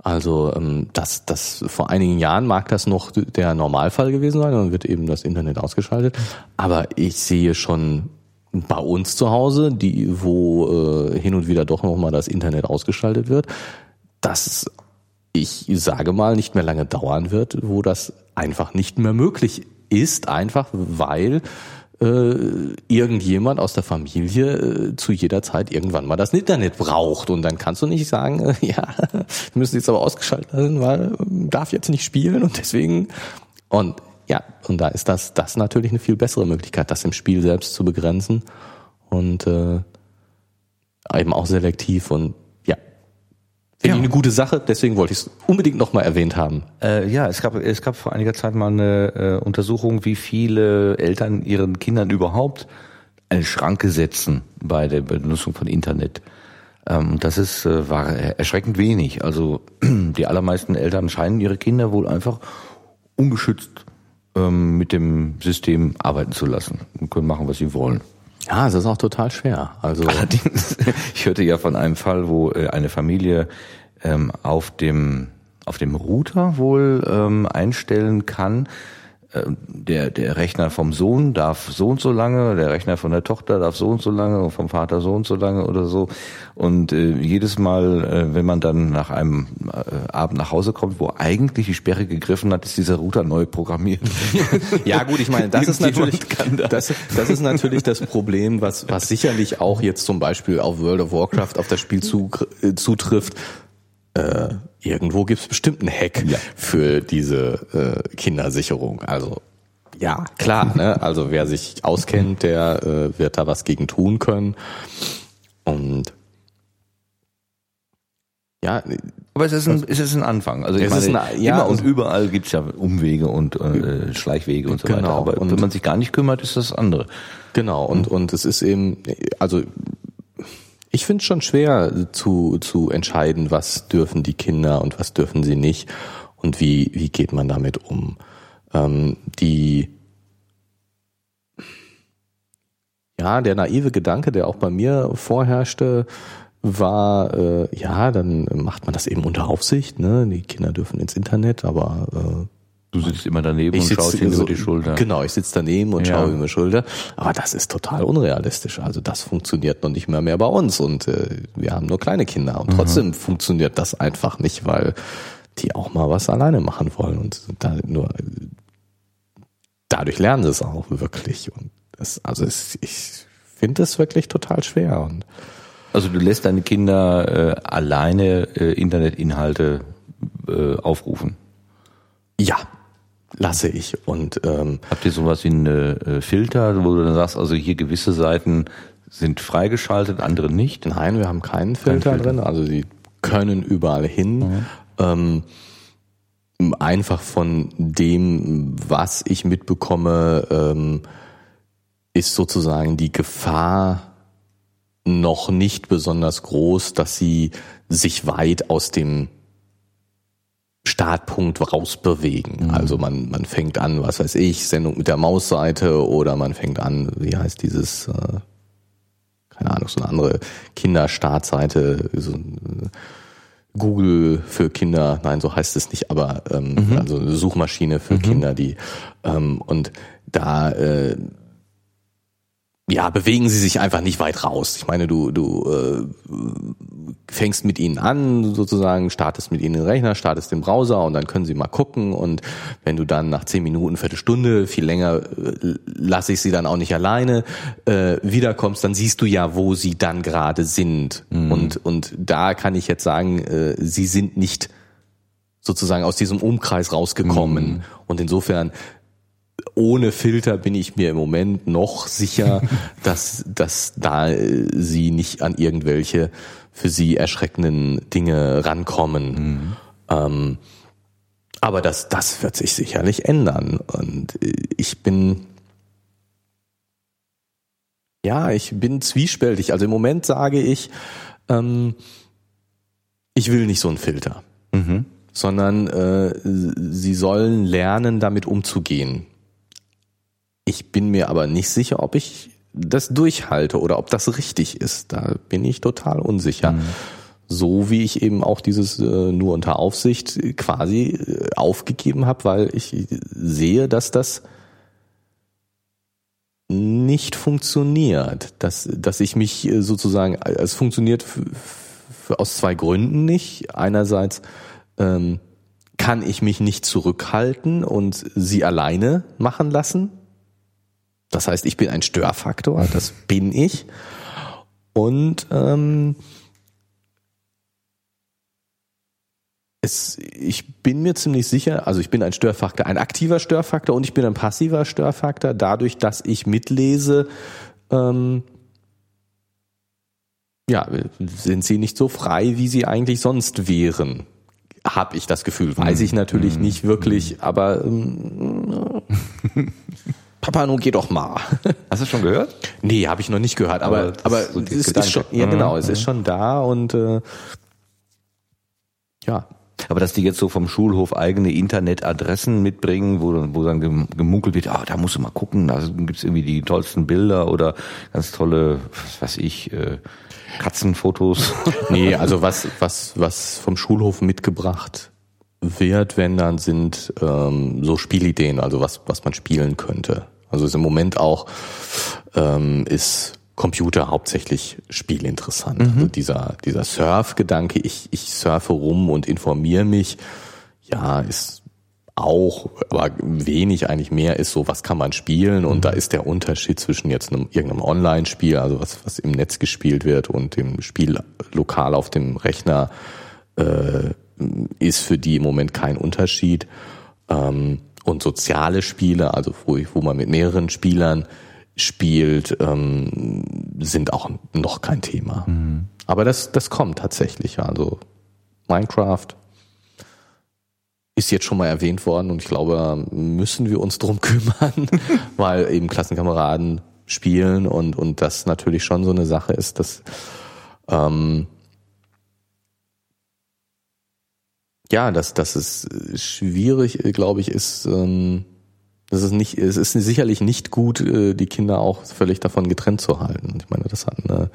Also ähm, das, das vor einigen Jahren mag das noch der Normalfall gewesen sein, dann wird eben das Internet ausgeschaltet. Aber ich sehe schon bei uns zu Hause, die, wo äh, hin und wieder doch nochmal das Internet ausgeschaltet wird, dass ich sage mal nicht mehr lange dauern wird, wo das einfach nicht mehr möglich ist, einfach weil irgendjemand aus der Familie äh, zu jeder Zeit irgendwann mal das Internet braucht. Und dann kannst du nicht sagen, äh, ja, müssen jetzt aber ausgeschaltet werden, weil äh, darf jetzt nicht spielen und deswegen. Und ja, und da ist das, das natürlich eine viel bessere Möglichkeit, das im Spiel selbst zu begrenzen und äh, eben auch selektiv und Finde ja. ich eine gute Sache, deswegen wollte ich es unbedingt nochmal erwähnt haben. Äh, ja, es gab, es gab vor einiger Zeit mal eine äh, Untersuchung, wie viele Eltern ihren Kindern überhaupt eine Schranke setzen bei der Benutzung von Internet. Ähm, das ist, äh, war erschreckend wenig. Also die allermeisten Eltern scheinen ihre Kinder wohl einfach ungeschützt ähm, mit dem System arbeiten zu lassen und können machen, was sie wollen. Ja, es ist auch total schwer. Also allerdings, ich hörte ja von einem Fall, wo äh, eine Familie ähm, auf dem auf dem Router wohl ähm, einstellen kann, der, der Rechner vom Sohn darf so und so lange, der Rechner von der Tochter darf so und so lange und vom Vater so und so lange oder so. Und äh, jedes Mal, äh, wenn man dann nach einem äh, Abend nach Hause kommt, wo eigentlich die Sperre gegriffen hat, ist dieser Router neu programmiert. ja gut, ich meine, das ist natürlich das, das ist natürlich das Problem, was, was sicherlich auch jetzt zum Beispiel auf World of Warcraft auf das Spiel zu, äh, zutrifft äh, irgendwo gibt es bestimmt einen Hack ja. für diese äh, Kindersicherung. Also ja, klar, ne? Also wer sich auskennt, der äh, wird da was gegen tun können. Und ja, aber es ist ein, es ist ein Anfang. Also ich meine, ein, ja, immer und überall gibt's ja Umwege und äh, Schleichwege und so genau. weiter. Aber und wenn man sich gar nicht kümmert, ist das andere. Genau, und, und es ist eben, also ich finde es schon schwer zu, zu entscheiden, was dürfen die Kinder und was dürfen sie nicht und wie, wie geht man damit um. Ähm, die ja, der naive Gedanke, der auch bei mir vorherrschte, war, äh, ja, dann macht man das eben unter Aufsicht, ne? Die Kinder dürfen ins Internet, aber äh, Du sitzt immer daneben ich und schaut ihm so, über die Schulter. Genau, ich sitze daneben und Ja. schaue über die Schulter. Aber das ist total unrealistisch. Also das funktioniert noch nicht mehr mehr bei uns. Und äh, wir haben nur kleine Kinder. Mhm. Und trotzdem funktioniert das einfach nicht, weil die auch mal was alleine machen wollen. Und da nur dadurch lernen sie es auch wirklich. Und das, also es, ich finde es wirklich total schwer. Und Also du lässt deine Kinder äh, alleine äh, Internetinhalte äh, aufrufen. ja, lasse ich. Und ähm, Habt ihr sowas wie eine äh, Filter, wo du dann sagst, also hier gewisse Seiten sind freigeschaltet, andere nicht? Nein, wir haben keinen Filter, Filter. drin. Also sie können überall hin. Ähm, einfach von dem, was ich mitbekomme, ähm, ist sozusagen die Gefahr noch nicht besonders groß, dass sie sich weit aus dem Startpunkt rausbewegen. Also man, man fängt an, was weiß ich, Sendung mit der Mausseite oder man fängt an, wie heißt dieses, äh, keine Ahnung, so eine andere Kinderstartseite, so ein, äh, Google für Kinder, nein, so heißt es nicht, aber ähm, also eine Suchmaschine für Kinder, die ähm, und da äh, ja, bewegen sie sich einfach nicht weit raus. Ich meine, du, du äh, fängst mit ihnen an, sozusagen, startest mit ihnen den Rechner, startest den Browser und dann können sie mal gucken und wenn du dann nach zehn Minuten, Viertelstunde, viel länger äh, lasse ich sie dann auch nicht alleine, äh, wiederkommst, dann siehst du ja, wo sie dann gerade sind. Und, und da kann ich jetzt sagen, äh, sie sind nicht sozusagen aus diesem Umkreis rausgekommen. Und insofern ohne Filter bin ich mir im Moment noch sicher, dass, dass da äh, sie nicht an irgendwelche für sie erschreckenden Dinge rankommen. Ähm, aber das, das wird sich sicherlich ändern. Und äh, ich bin, ja, ich bin zwiespältig. Also im Moment sage ich, ähm, ich will nicht so einen Filter, sondern äh, sie sollen lernen, damit umzugehen. Ich bin mir aber nicht sicher, ob ich das durchhalte oder ob das richtig ist. Da bin ich total unsicher. So wie ich eben auch dieses äh, nur unter Aufsicht quasi äh, aufgegeben habe, weil ich sehe, dass das nicht funktioniert, dass, dass ich mich äh, sozusagen, es funktioniert aus zwei Gründen nicht. Einerseits ähm, kann ich mich nicht zurückhalten und sie alleine machen lassen. Das heißt, ich bin ein Störfaktor, das bin ich. Und ähm, es, ich bin mir ziemlich sicher, also ich bin ein Störfaktor, ein aktiver Störfaktor und ich bin ein passiver Störfaktor, dadurch, dass ich mitlese, ähm, ja, sind sie nicht so frei, wie sie eigentlich sonst wären. Hab ich das Gefühl. Weiß ich natürlich nicht wirklich, aber ähm, Papa, nun geh doch mal. Hast du schon gehört? Nee, habe ich noch nicht gehört, aber Aber ist so es Gedanke. ist schon ja Mhm. genau, es ist schon da und äh, ja, Aber dass die jetzt so vom Schulhof eigene Internetadressen mitbringen, wo, dann- wo dann gem- gemunkelt wird, ah, da musst du mal gucken, da gibt's irgendwie die tollsten Bilder oder ganz tolle, was weiß ich, äh, Katzenfotos. nee, also was was was vom Schulhof mitgebracht wird, wenn dann sind ähm, so Spielideen, also was was man spielen könnte. Also ist im Moment auch ähm, ist Computer hauptsächlich spielinteressant. Also dieser dieser Surf-Gedanke, ich ich surfe rum und informiere mich, ja, ist auch, aber wenig eigentlich mehr ist so, was kann man spielen und da ist der Unterschied zwischen jetzt einem, irgendeinem Online-Spiel, also was, was im Netz gespielt wird und dem Spiel lokal auf dem Rechner, äh, ist für die im Moment kein Unterschied. Ähm, und soziale Spiele, also wo, ich- wo man mit mehreren Spielern spielt, ähm, sind auch noch kein Thema. Aber das, das kommt tatsächlich. Also Minecraft ist jetzt schon mal erwähnt worden und ich glaube, müssen wir uns drum kümmern, weil eben Klassenkameraden spielen und, und das natürlich schon so eine Sache ist, dass ähm, ja, dass, dass es schwierig, glaube ich, ist, ähm, das ist nicht, es ist sicherlich nicht gut, äh, die Kinder auch völlig davon getrennt zu halten. Ich meine, das hat eine,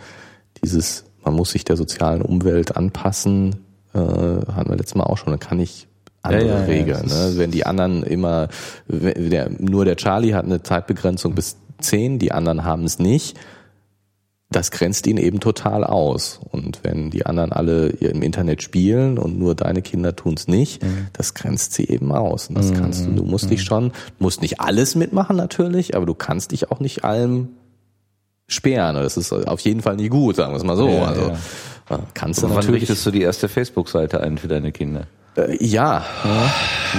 dieses, man muss sich der sozialen Umwelt anpassen, äh, hatten wir letztes Mal auch schon, da kann ich andere Ja, ja, ja, Regeln. das ne? Wenn die anderen immer, wenn der, nur der Charlie hat eine Zeitbegrenzung bis zehn, die anderen haben es nicht. Das grenzt ihn eben total aus. Und wenn die anderen alle im Internet spielen und nur deine Kinder tun es nicht, Mhm. das grenzt sie eben aus. Und das kannst du, du musst dich schon, musst nicht alles mitmachen natürlich, aber du kannst dich auch nicht allem sperren. Das ist auf jeden Fall nie gut, sagen wir es mal so. Ja, also ja. äh, kannst du Wann natürlich. richtest du die erste Facebook-Seite ein für deine Kinder? Äh, ja,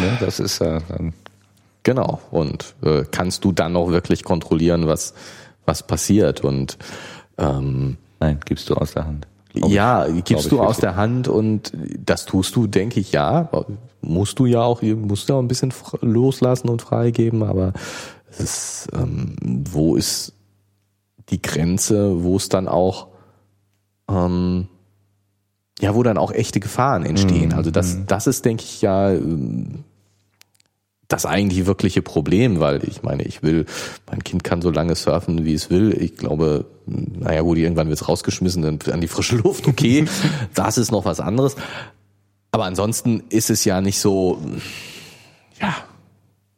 Ne, das ist ja dann. Genau. Und äh, kannst du dann auch wirklich kontrollieren, was, was passiert. Und ähm, Nein, gibst du aus der Hand. Ich. ja, Glaub gibst ich du aus der Hand und das tust du, denke ich, ja. Musst du ja auch, musst du ja auch ein bisschen loslassen und freigeben, aber es ist, ähm, wo ist die Grenze, wo es dann auch ähm, ja, wo dann auch echte Gefahren entstehen. Mhm. Also das, das ist, denke ich, ja das eigentliche wirkliche Problem, weil ich meine, ich will, mein Kind kann so lange surfen, wie es will. Ich glaube, naja gut, irgendwann wird es rausgeschmissen an die frische Luft, okay, das ist noch was anderes. Aber ansonsten ist es ja nicht so, ja,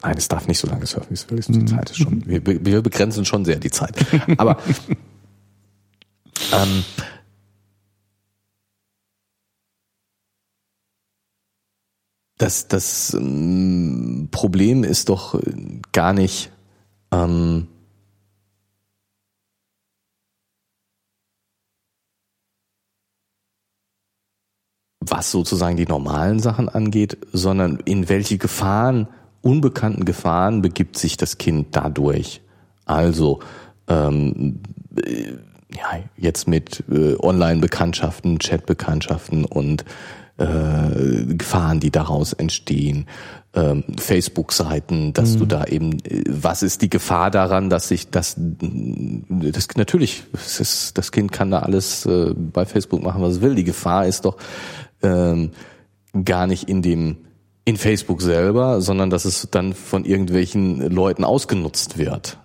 nein, es darf nicht so lange surfen, wie es will. Die Zeit ist schon, wir, wir begrenzen schon sehr die Zeit. Aber ähm, das, das ähm, Problem ist doch gar nicht, ähm, was sozusagen die normalen Sachen angeht, sondern in welche Gefahren, unbekannten Gefahren begibt sich das Kind dadurch. Also ähm, äh, ja, jetzt mit äh, Online-Bekanntschaften, Chat-Bekanntschaften und äh, Gefahren, die daraus entstehen, ähm, Facebook-Seiten, dass du da eben, äh, was ist die Gefahr daran, dass sich das, das natürlich, es ist, das Kind kann da alles äh, bei Facebook machen, was es will. Die Gefahr ist doch ähm, gar nicht in dem in Facebook selber, sondern dass es dann von irgendwelchen Leuten ausgenutzt wird.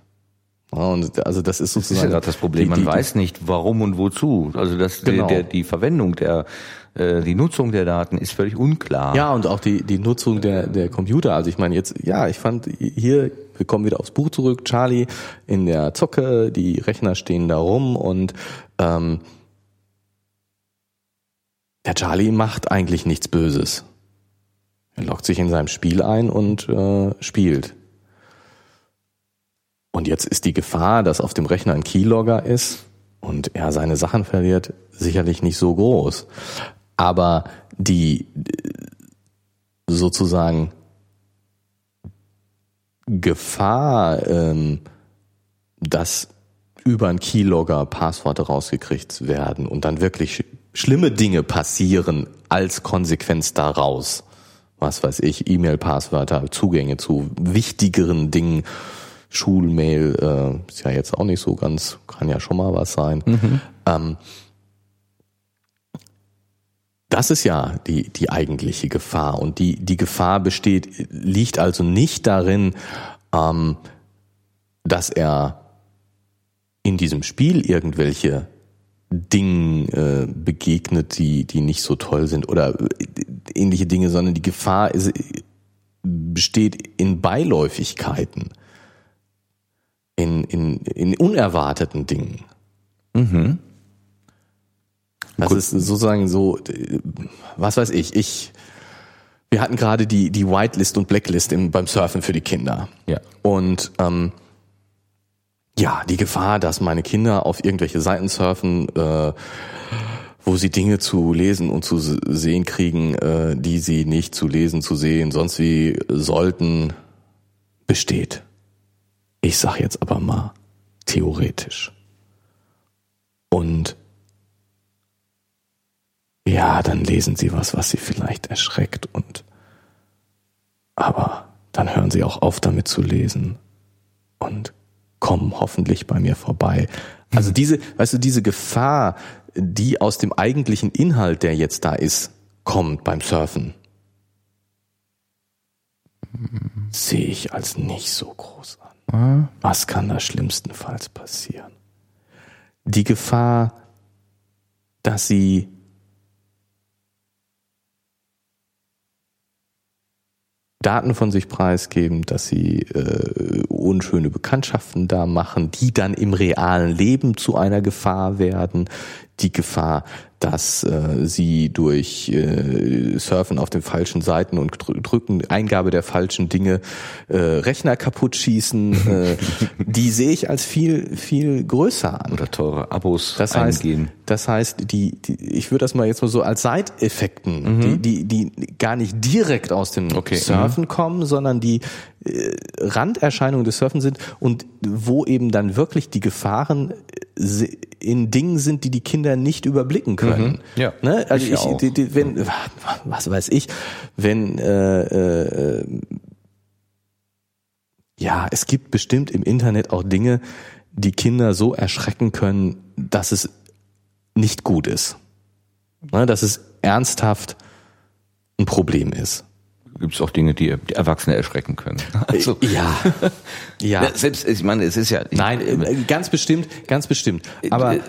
Ja, und also das ist Das ist ja sozusagen das Problem. die- Man die- weiß nicht, warum und wozu. Also das, Genau. der, die Verwendung der, äh, die Nutzung der Daten ist völlig unklar. Ja, und auch die, die Nutzung der, der Computer. Also ich meine jetzt, ja, ich fand hier, wir kommen wieder aufs Buch zurück, Charlie in der Zocke, die Rechner stehen da rum und ähm, der Charlie macht eigentlich nichts Böses. Er loggt sich in seinem Spiel ein und äh, spielt. Und jetzt ist die Gefahr, dass auf dem Rechner ein Keylogger ist und er seine Sachen verliert, sicherlich nicht so groß. Aber die sozusagen Gefahr, ähm, dass über einen Keylogger Passworte rausgekriegt werden und dann wirklich sch schlimme Dinge passieren als Konsequenz daraus. Was weiß ich, E-Mail-Passwörter, Zugänge zu wichtigeren Dingen, Schulmail, äh, ist ja jetzt auch nicht so ganz, kann ja schon mal was sein. Ähm, das ist ja die, die eigentliche Gefahr. Und die, die Gefahr besteht, liegt also nicht darin, ähm, dass er in diesem Spiel irgendwelche Dingen äh, begegnet, die, die nicht so toll sind oder äh, ähnliche Dinge, sondern die Gefahr ist, besteht in Beiläufigkeiten, in, in, in unerwarteten Dingen. Das ist sozusagen so, was weiß ich, ich, wir hatten gerade die, die Whitelist und Blacklist im, beim Surfen für die Kinder. Ja. Und ähm, ja, die Gefahr, dass meine Kinder auf irgendwelche Seiten surfen, äh, wo sie Dinge zu lesen und zu sehen kriegen, äh, die sie nicht zu lesen, zu sehen, sonst wie sollten, besteht. Ich sag jetzt aber mal theoretisch. Und ja, dann lesen sie was, was sie vielleicht erschreckt und aber dann hören sie auch auf damit zu lesen und kommen hoffentlich bei mir vorbei. Also diese, weißt du, diese Gefahr, die aus dem eigentlichen Inhalt, der jetzt da ist, kommt beim Surfen, sehe ich als nicht so groß an. Was kann da schlimmstenfalls passieren? Die Gefahr, dass sie Daten von sich preisgeben, dass sie äh, unschöne Bekanntschaften da machen, die dann im realen Leben zu einer Gefahr werden. Die Gefahr, dass äh, sie durch äh, Surfen auf den falschen Seiten und Drücken, Eingabe der falschen Dinge äh, Rechner kaputt schießen, äh, die sehe ich als viel, viel größer an. Oder teure Abos das heißt, eingehen. Das heißt, die, die ich würde das mal jetzt mal so als Seiteffekten, mhm. die, die, die gar nicht direkt aus dem okay. Surfen mhm. kommen, sondern die äh, Randerscheinungen des Surfen sind und wo eben dann wirklich die Gefahren äh, in Dingen sind, die die Kinder nicht überblicken können. Mhm. Ja. Ne? Also ich, ich die, die, wenn, was weiß ich, wenn äh, äh, ja, es gibt bestimmt im Internet auch Dinge, die Kinder so erschrecken können, dass es nicht gut ist. Ne? Dass es ernsthaft ein Problem ist gibt es auch Dinge, die, die Erwachsene erschrecken können. Also, ja, ja. Selbst, ich meine, es ist ja. Nein, äh, ganz bestimmt, ganz bestimmt. Aber äh,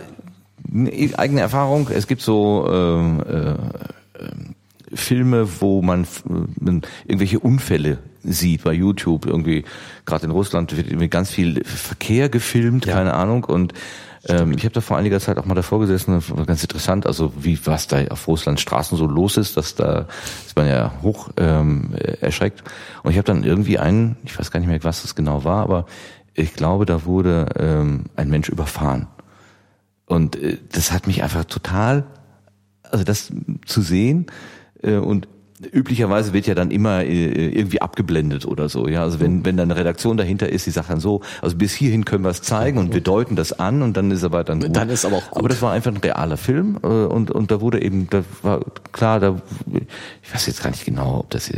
eigene Erfahrung. Es gibt so ähm, äh, äh, Filme, wo man irgendwelche Unfälle sieht bei YouTube. Irgendwie gerade in Russland wird ganz viel Verkehr gefilmt, ja. keine Ahnung und ähm, ich habe da vor einiger Zeit auch mal davor gesessen, das war ganz interessant, also wie was da auf Russlands Straßen so los ist, dass da ist man ja hoch ähm, erschreckt. Und ich habe dann irgendwie einen, ich weiß gar nicht mehr, was das genau war, aber ich glaube, da wurde ähm, ein Mensch überfahren. Und äh, das hat mich einfach total, also das zu sehen äh, und üblicherweise wird ja dann immer äh, irgendwie abgeblendet oder so. Ja, also wenn wenn da eine Redaktion dahinter ist, die sagt dann so, also bis hierhin können wir es zeigen und wir deuten das an und dann ist aber dann gut. Dann ist aber auch gut. Aber das war einfach ein realer Film äh, und und da wurde eben, da war klar, da ich weiß jetzt gar nicht genau, ob das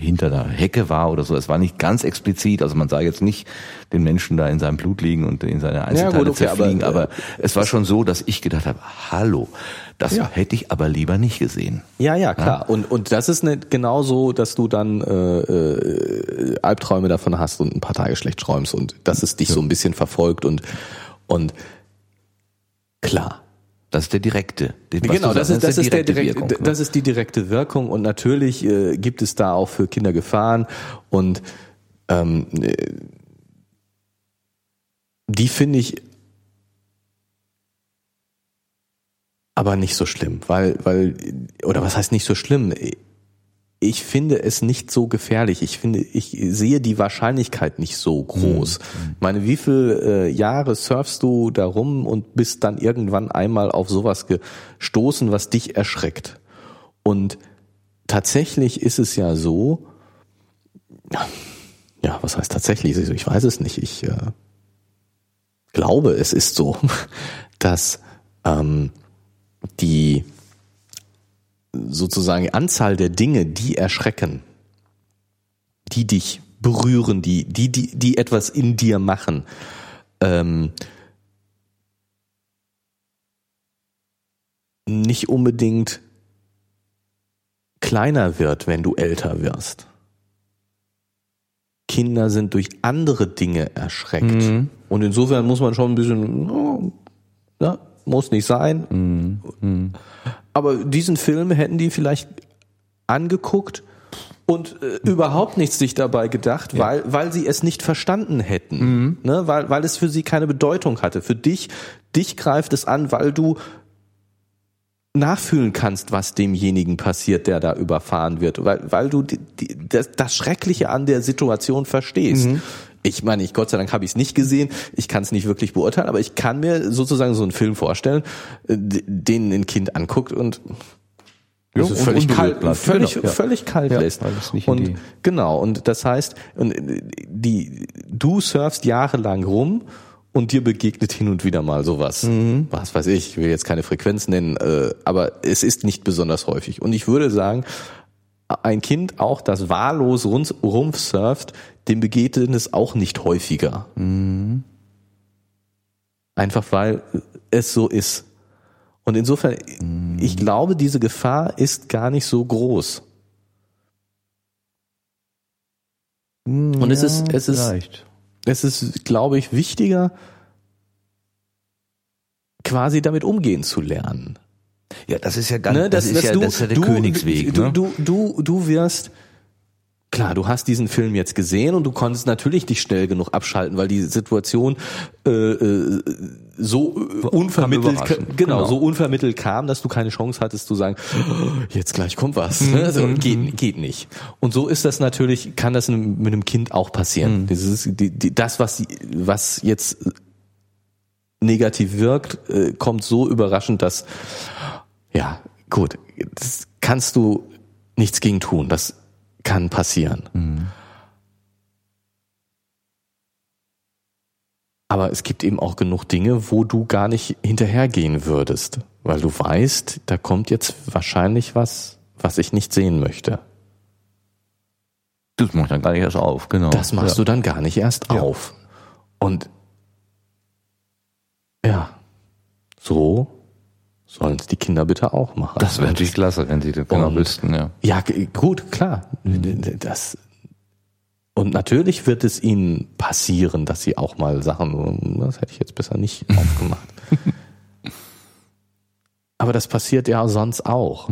hinter der Hecke war oder so. Es war nicht ganz explizit, also man sah jetzt nicht den Menschen da in seinem Blut liegen und in seine Einzelteile ja, gut, okay, zerfliegen, aber, aber äh, es war schon so, dass ich gedacht habe, hallo, das ja. hätte ich aber lieber nicht gesehen. Ja, ja, klar. Ja? Und und das ist nicht genau so, dass du dann äh, äh, Albträume davon hast und ein paar Tage schlecht träumst und dass es dich ja. so ein bisschen verfolgt und und klar. Das ist der direkte. Genau, das ist, das, ist der direkte, Wirkung, ne? das ist die direkte Wirkung und natürlich äh, gibt es da auch für Kinder Gefahren und ähm, äh, die finde ich aber nicht so schlimm, weil, weil, oder was heißt nicht so schlimm? Ich finde es nicht so gefährlich. Ich finde, ich sehe die Wahrscheinlichkeit nicht so groß. Mhm. Ich meine, wie viele äh, Jahre surfst du darum und bist dann irgendwann einmal auf sowas gestoßen, was dich erschreckt? Und tatsächlich ist es ja so, ja, was heißt tatsächlich? Ich weiß es nicht. Ich äh, glaube, es ist so, dass ähm, die sozusagen Anzahl der Dinge, die erschrecken, die dich berühren, die, die, die, die etwas in dir machen, ähm, nicht unbedingt kleiner wird, wenn du älter wirst. Kinder sind durch andere Dinge erschreckt. Mhm. Und insofern muss man schon ein bisschen, ja, muss nicht sein. Mhm. Mhm. Aber diesen Film hätten die vielleicht angeguckt und äh, überhaupt nichts sich dabei gedacht, ja. weil, weil sie es nicht verstanden hätten, mhm. ne? weil, weil es für sie keine Bedeutung hatte. Für dich, dich greift es an, weil du nachfühlen kannst, was demjenigen passiert, der da überfahren wird, weil, weil du die, die, das, das Schreckliche an der Situation verstehst. Mhm. Ich meine, ich Gott sei Dank habe ich es nicht gesehen, ich kann es nicht wirklich beurteilen, aber ich kann mir sozusagen so einen Film vorstellen, äh, den ein Kind anguckt und ja, und, völlig und kalt, bleibt. völlig, genau, ja. völlig kalt ja, lässt. und genau, und das heißt, die, du surfst jahrelang rum und dir begegnet hin und wieder mal sowas. Mhm. Was weiß ich, ich will jetzt keine Frequenz nennen, äh, aber es ist nicht besonders häufig. Und ich würde sagen, ein Kind auch, das wahllos rumsurft, dem begegnet es auch nicht häufiger. Mhm. Einfach weil es so ist. Und insofern, mhm. ich glaube, diese Gefahr ist gar nicht so groß. Mhm, Und es ja, ist, es ist, es ist, glaube ich, wichtiger, quasi damit umgehen zu lernen. Ja, das ist ja ganz, ne, das, das, ist ja, du, das ist ja der du, Königsweg. Du, ne? du, du, du wirst klar, du hast diesen Film jetzt gesehen und du konntest natürlich nicht schnell genug abschalten, weil die Situation äh, äh, so unvermittelt genau, genau. so unvermittelt kam, dass du keine Chance hattest zu sagen, "Oh, jetzt gleich kommt was. Ne? Also, geht, geht nicht. Und so ist das natürlich, kann das mit einem Kind auch passieren. Dieses, die, die, das, was, was jetzt negativ wirkt, äh, kommt so überraschend, dass ja, gut, das kannst du nichts gegen tun. Das kann passieren. Aber es gibt eben auch genug Dinge, wo du gar nicht hinterhergehen würdest, weil du weißt, da kommt jetzt wahrscheinlich was, was ich nicht sehen möchte. Das macht dann gar nicht erst auf, genau. Das machst ja. du dann gar nicht erst Ja. auf. Und ja, so sollen es die Kinder bitte auch machen. Das wäre natürlich klasse, wenn sie das genau wüssten, ja. Ja, gut, klar. Das und natürlich wird es ihnen passieren, dass sie auch mal Sachen, das hätte ich jetzt besser nicht aufgemacht. Aber das passiert ja sonst auch.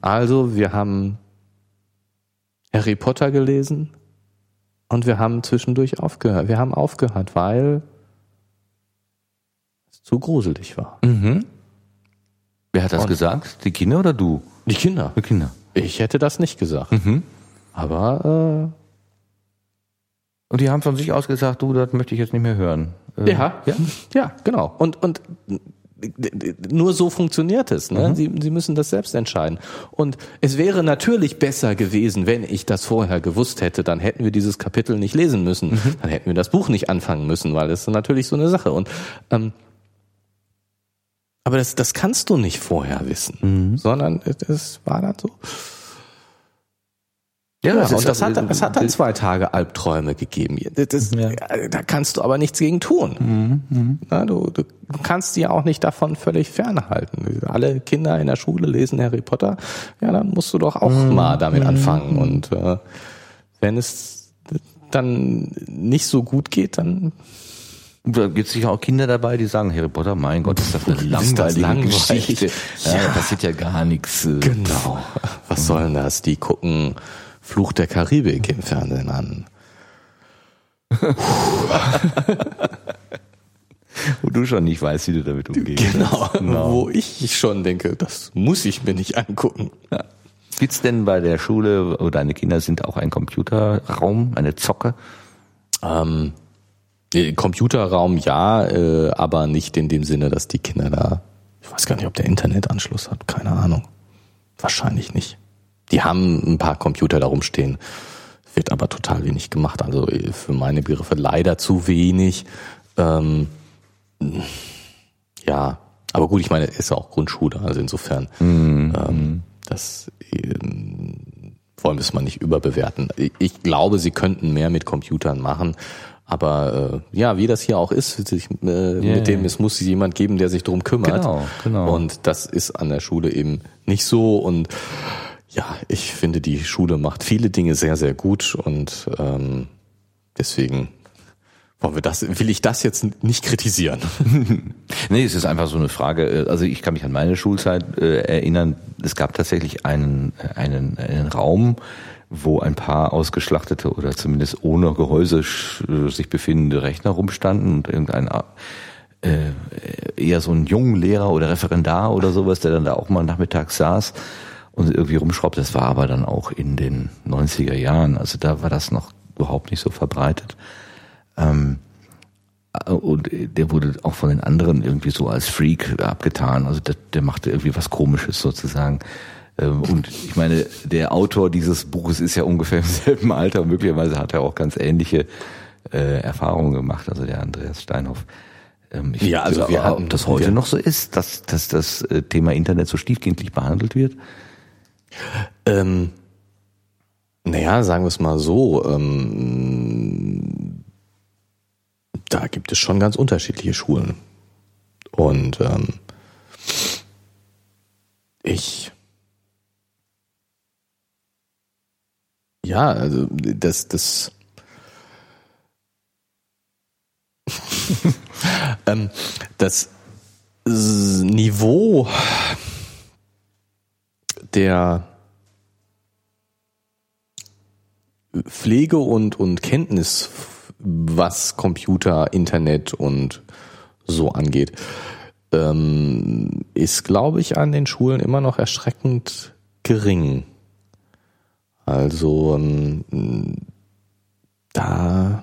Also, wir haben Harry Potter gelesen und wir haben zwischendurch aufgehört. Wir haben aufgehört, weil es zu gruselig war. Mhm. Wer hat das Und- gesagt? Die Kinder oder du? Die Kinder. Die Kinder. Ich hätte das nicht gesagt. Mhm. Aber Und die haben von sich aus gesagt, du, das möchte ich jetzt nicht mehr hören. Äh, Ja, ja. ja, genau. Und, und nur so funktioniert es. Mhm. Ne? Sie, Sie müssen das selbst entscheiden. Und es wäre natürlich besser gewesen, wenn ich das vorher gewusst hätte. Dann hätten wir dieses Kapitel nicht lesen müssen. Mhm. Dann hätten wir das Buch nicht anfangen müssen, weil das ist natürlich so eine Sache. Und ähm, aber das, das kannst du nicht vorher wissen, Mhm. sondern es war dann so. Ja, Ja, das und das ja- hat, das hat dann zwei Tage Albträume gegeben. Das, das, Da kannst du aber nichts gegen tun. Na, du, du kannst sie auch nicht davon völlig fernhalten. Alle Kinder in der Schule lesen Harry Potter, ja, dann musst du doch auch mal damit anfangen. Und äh, wenn es dann nicht so gut geht, dann Da gibt es sicher auch Kinder dabei, die sagen, Harry Potter, mein Gott, ist das eine langweilige langweilig. Geschichte. Ja, Ja. da passiert ja gar nichts. äh. genau. Was soll denn das? Die gucken Fluch der Karibik im Fernsehen an. Wo du schon nicht weißt, wie du damit umgehst. Genau. Wo ich schon denke, das muss ich mir nicht angucken. Ja. Gibt's denn bei der Schule, wo deine Kinder sind, auch einen Computerraum, eine Zocke? Ähm, äh, Computerraum ja, äh, aber nicht in dem Sinne, dass die Kinder da, ich weiß gar nicht, ob der Internetanschluss hat, keine Ahnung. Wahrscheinlich nicht. Die haben ein paar Computer da rumstehen, wird aber total wenig gemacht. Also äh, für meine Begriffe leider zu wenig. Ähm, ja, aber gut, ich meine, ist ja auch Grundschule, also insofern, ähm, das ähm, wollen wir es mal nicht überbewerten. Ich glaube, sie könnten mehr mit Computern machen, aber äh, ja, wie das hier auch ist, sich, äh, mit dem, es muss jemand geben, der sich drum kümmert. Genau, genau. Und das ist an der Schule eben nicht so und ja, ich finde, die Schule macht viele Dinge sehr, sehr gut und ähm, deswegen wollen wir das, will ich das jetzt nicht kritisieren. Nee, es ist einfach so eine Frage. Also ich kann mich an meine Schulzeit äh, erinnern. Es gab tatsächlich einen, einen, einen Raum, wo ein paar ausgeschlachtete oder zumindest ohne Gehäuse äh, sich befindende Rechner rumstanden und irgendein äh, eher so ein jungen Lehrer oder Referendar oder sowas, der dann da auch mal nachmittags saß und irgendwie rumschraubt. Das war aber dann auch in den 90er Jahren. Also da war das noch überhaupt nicht so verbreitet. Ähm, und der wurde auch von den anderen irgendwie so als Freak abgetan. Also der, der machte irgendwie was Komisches sozusagen. Ähm, Und ich meine, der Autor dieses Buches ist ja ungefähr im selben Alter. Möglicherweise hat er auch ganz ähnliche äh, Erfahrungen gemacht, also der Andreas Steinhoff. Ähm, Ich Ja, also wir hatten- ob das heute noch so ist, dass, dass das äh, Thema Internet so stiefkindlich behandelt wird. Ähm, naja, sagen wir es mal so, ähm, da gibt es schon ganz unterschiedliche Schulen. Und ähm, ich ja, also das, das ähm, das Niveau der Pflege und, und Kenntnis, was Computer, Internet und so angeht, ähm, ist, glaube ich, an den Schulen immer noch erschreckend gering. Also ähm, da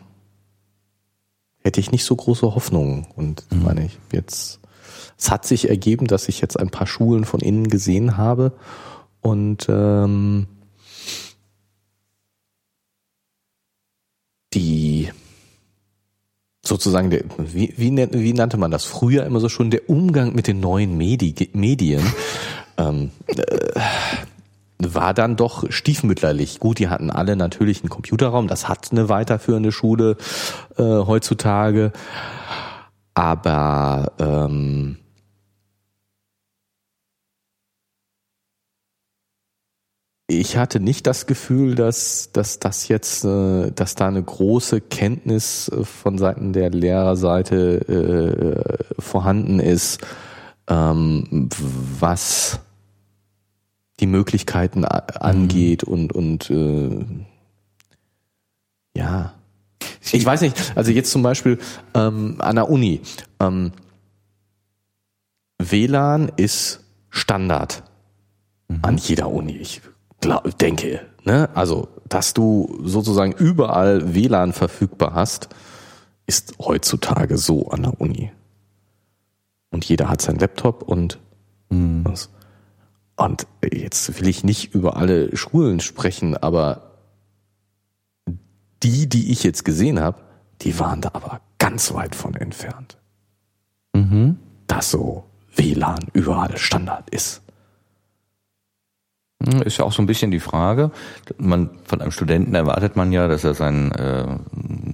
hätte ich nicht so große Hoffnungen. Und mhm. meine ich, jetzt, es hat sich ergeben, dass ich jetzt ein paar Schulen von innen gesehen habe und ähm, die sozusagen der, wie, wie, wie nannte man das früher immer so schon, der Umgang mit den neuen Medi Medien ähm, äh, war dann doch stiefmütterlich. Gut, die hatten alle natürlich einen Computerraum, das hat eine weiterführende Schule äh, heutzutage, aber ähm, ich hatte nicht das Gefühl, dass, dass das jetzt, äh, dass da eine große Kenntnis äh, von Seiten der Lehrerseite äh, vorhanden ist, ähm, was die Möglichkeiten angeht mhm. und und äh, ja. Ich weiß nicht, also jetzt zum Beispiel ähm, an der Uni. Ähm, WLAN ist Standard mhm. an jeder Uni. Ich glaub, denke, ne? Also, dass du sozusagen überall WLAN verfügbar hast, ist heutzutage so an der Uni. Und jeder hat seinen Laptop und mhm. was. Und jetzt will ich nicht über alle Schulen sprechen, aber die, die ich jetzt gesehen habe, die waren da aber ganz weit von entfernt. Mhm. Dass so WLAN überall Standard ist. Hm, ist ja auch so ein bisschen die Frage. Man, von einem Studenten erwartet man ja, dass er sein, äh,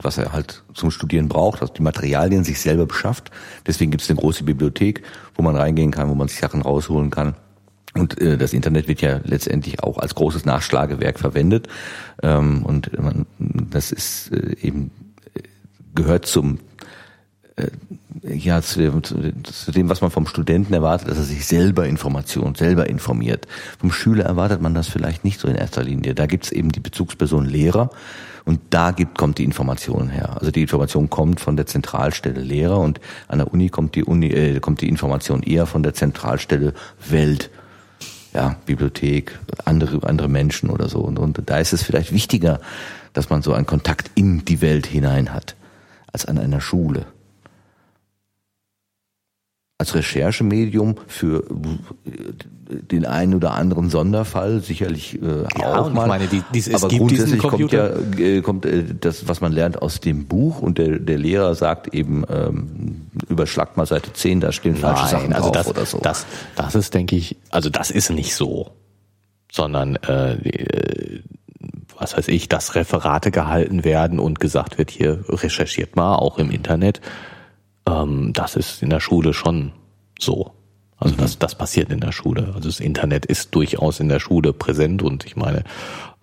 was er halt zum Studieren braucht, also die Materialien sich selber beschafft. Deswegen gibt es eine große Bibliothek, wo man reingehen kann, wo man sich Sachen rausholen kann. Und äh, das Internet wird ja letztendlich auch als großes Nachschlagewerk verwendet. Ähm, und man, das ist äh, eben äh, gehört zum äh, ja zu dem, zu dem, was man vom Studenten erwartet, dass er sich selber Informationen, selber informiert. Vom Schüler erwartet man das vielleicht nicht so in erster Linie. Da gibt's eben die Bezugsperson Lehrer und da gibt, kommt die Information her. Also die Information kommt von der Zentralstelle Lehrer und an der Uni kommt die Uni äh, kommt die Information eher von der Zentralstelle Welt ja, Bibliothek, andere, andere Menschen oder so. Und, und da ist es vielleicht wichtiger, dass man so einen Kontakt in die Welt hinein hat, als an einer Schule als Recherchemedium für den einen oder anderen Sonderfall sicherlich äh, ja, auch mal. Ich meine, die, die, es aber gibt grundsätzlich kommt ja äh, kommt äh, das, was man lernt aus dem Buch und der, der Lehrer sagt eben ähm, überschlagt mal Seite 10, da stehen falsche Sachen also drauf das, oder so. Das, das ist, denke ich, also das ist nicht so, sondern äh, äh, was weiß ich, dass Referate gehalten werden und gesagt wird, hier recherchiert mal, auch im Internet ähm, das ist in der Schule schon so. Also mhm. das, das passiert in der Schule. Also das Internet ist durchaus in der Schule präsent und ich meine,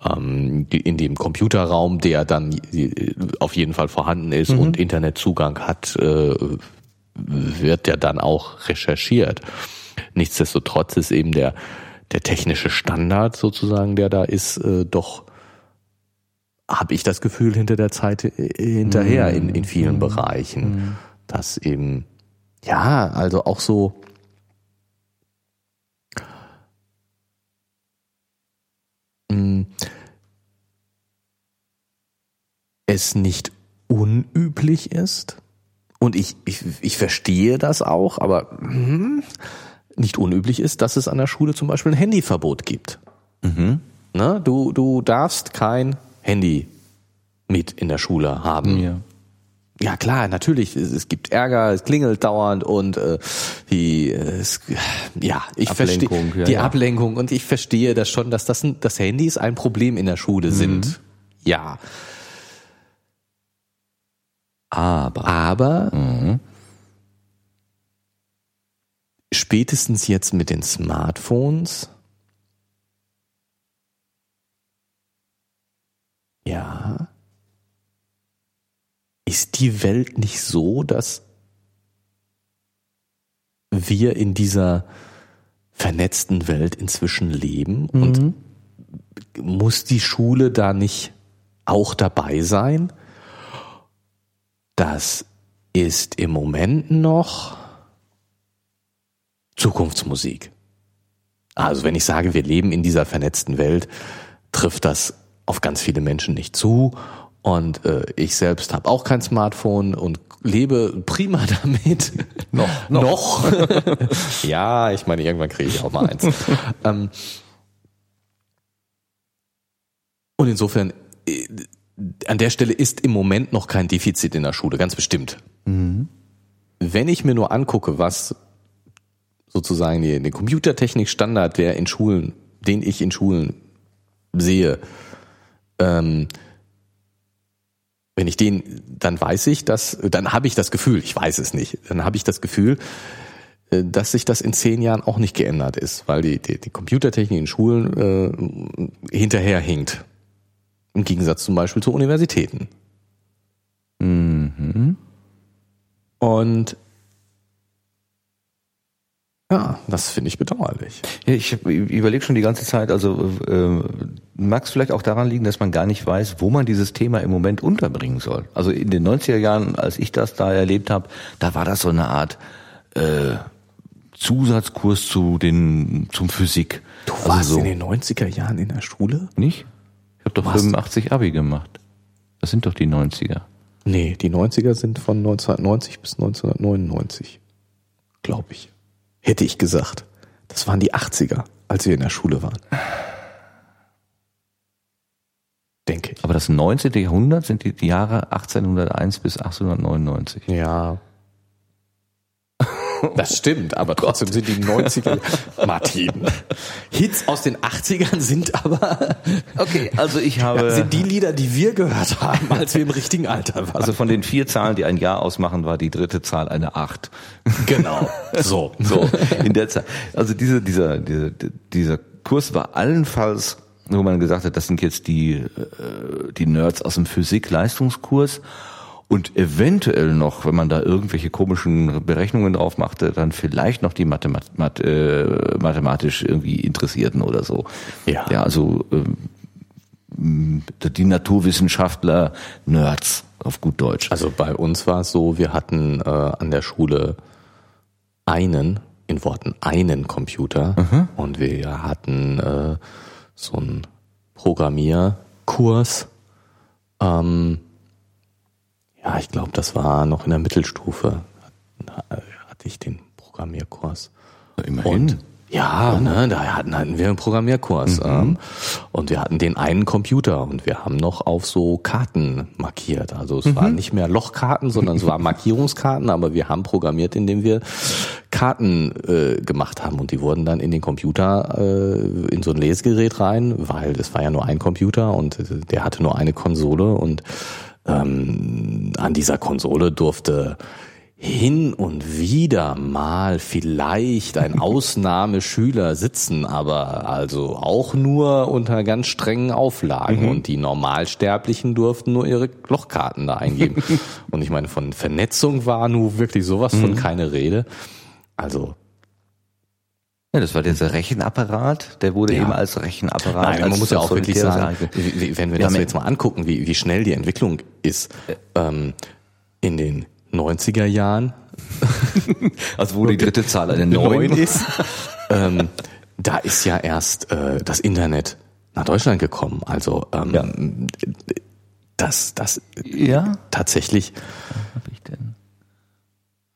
ähm, in dem Computerraum, der dann auf jeden Fall vorhanden ist mhm. und Internetzugang hat, äh, wird der dann auch recherchiert. Nichtsdestotrotz ist eben der, der technische Standard sozusagen, der da ist, äh, doch habe ich das Gefühl hinter der Zeit äh, hinterher in, in vielen mhm. Bereichen. Dass eben, ja, also auch so, mm, es nicht unüblich ist. Und ich, ich, ich verstehe das auch, aber hm, nicht unüblich ist, dass es an der Schule zum Beispiel ein Handyverbot gibt. Mhm. Ne? Du, du darfst kein Handy mit in der Schule haben. Ja. Ja klar, natürlich. Es, es, gibt Ärger, es klingelt dauernd und äh, die äh, es, ja ich verstehe ja, die ja. Ablenkung und ich verstehe das schon, dass das das Handys ein Problem in der Schule mhm. sind. Ja. Aber aber mhm. spätestens jetzt mit den Smartphones ja ist die Welt nicht so, dass wir in dieser vernetzten Welt inzwischen leben mhm. und muss die Schule da nicht auch dabei sein. Das ist im Moment noch Zukunftsmusik. Also wenn ich sage, wir leben in dieser vernetzten Welt, trifft das auf ganz viele Menschen nicht zu. Und äh, ich selbst habe auch kein Smartphone und lebe prima damit. noch. Noch. ja, ich meine, irgendwann kriege ich auch mal eins. ähm, und insofern, äh, an der Stelle ist im Moment noch kein Defizit in der Schule, ganz bestimmt. Mhm. Wenn ich mir nur angucke, was sozusagen den, den Computertechnik-Standard, der in Schulen, den ich in Schulen sehe, ähm, wenn ich den, dann weiß ich, dass, dann habe ich das Gefühl, ich weiß es nicht, dann habe ich das Gefühl, äh, dass sich das in zehn Jahren auch nicht geändert ist, weil die, die, die Computertechnik in Schulen äh, hinterherhinkt. Im Gegensatz zum Beispiel zu Universitäten. Mhm. Und ja, das finde ich bedauerlich. Ja, ich überlege schon die ganze Zeit, also äh, mag es vielleicht auch daran liegen, dass man gar nicht weiß, wo man dieses Thema im Moment unterbringen soll. Also in den 90er Jahren, als ich das da erlebt habe, da war das so eine Art äh, Zusatzkurs zu den zum Physik. Du also warst so, in den 90er Jahren in der Schule? Nicht? Ich habe doch Warst 85 Abi gemacht. Das sind doch die 90er. Nee, die 90er sind von 1990 bis 1999, glaube ich hätte ich gesagt. Das waren die 80er, als wir in der Schule waren. Denke ich. Aber das 19. Jahrhundert sind die Jahre 1801 bis 1899. Ja, das stimmt, aber trotzdem sind die 90er, Martin. Hits aus den 80ern sind aber, okay, also ich habe, sind die Lieder, die wir gehört haben, als wir im richtigen Alter waren. Also von den vier Zahlen, die ein Jahr ausmachen, war die dritte Zahl eine Acht. Genau. So. So. In der Zeit. Also diese, dieser, dieser, dieser Kurs war allenfalls wo man gesagt hat, das sind jetzt die, äh, die Nerds aus dem Physik-Leistungskurs und eventuell noch, wenn man da irgendwelche komischen Berechnungen drauf machte, dann vielleicht noch die Mathemat Math äh, mathematisch irgendwie Interessierten oder so. Ja, ja also ähm, die Naturwissenschaftler, Nerds auf gut Deutsch. Also bei uns war es so, wir hatten äh, an der Schule einen, in Worten einen Computer mhm. und wir hatten äh, so einen Programmierkurs. Ähm, ja, ich glaube, das war noch in der Mittelstufe, hatte ich den Programmierkurs. Immerhin. Und ja, ne, da hatten, hatten wir einen Programmierkurs. Mhm. Ähm, und wir hatten den einen Computer und wir haben noch auf so Karten markiert. Also es mhm. waren nicht mehr Lochkarten, sondern es waren Markierungskarten, aber wir haben programmiert, indem wir Karten äh, gemacht haben und die wurden dann in den Computer, äh, in so ein Lesegerät rein, weil es war ja nur ein Computer und äh, der hatte nur eine Konsole und ähm, an dieser Konsole durfte hin und wieder mal vielleicht ein Ausnahmeschüler sitzen, aber also auch nur unter ganz strengen Auflagen mhm. und die Normalsterblichen durften nur ihre Lochkarten da eingeben. und ich meine, von Vernetzung war nun wirklich sowas von mhm. keine Rede. Also ja, das war dieser Rechenapparat, der wurde ja. eben als Rechenapparat. Nein, als man muss ja auch wirklich sagen, wenn wir das jetzt mal angucken, wie, wie schnell die Entwicklung ist, ähm, in den 90er Jahren. also wo die dritte Zahl eine 9 ist. ähm, da ist ja erst äh, das Internet nach Deutschland gekommen. Also ähm, ja. das, das ja? tatsächlich. Was habe ich denn?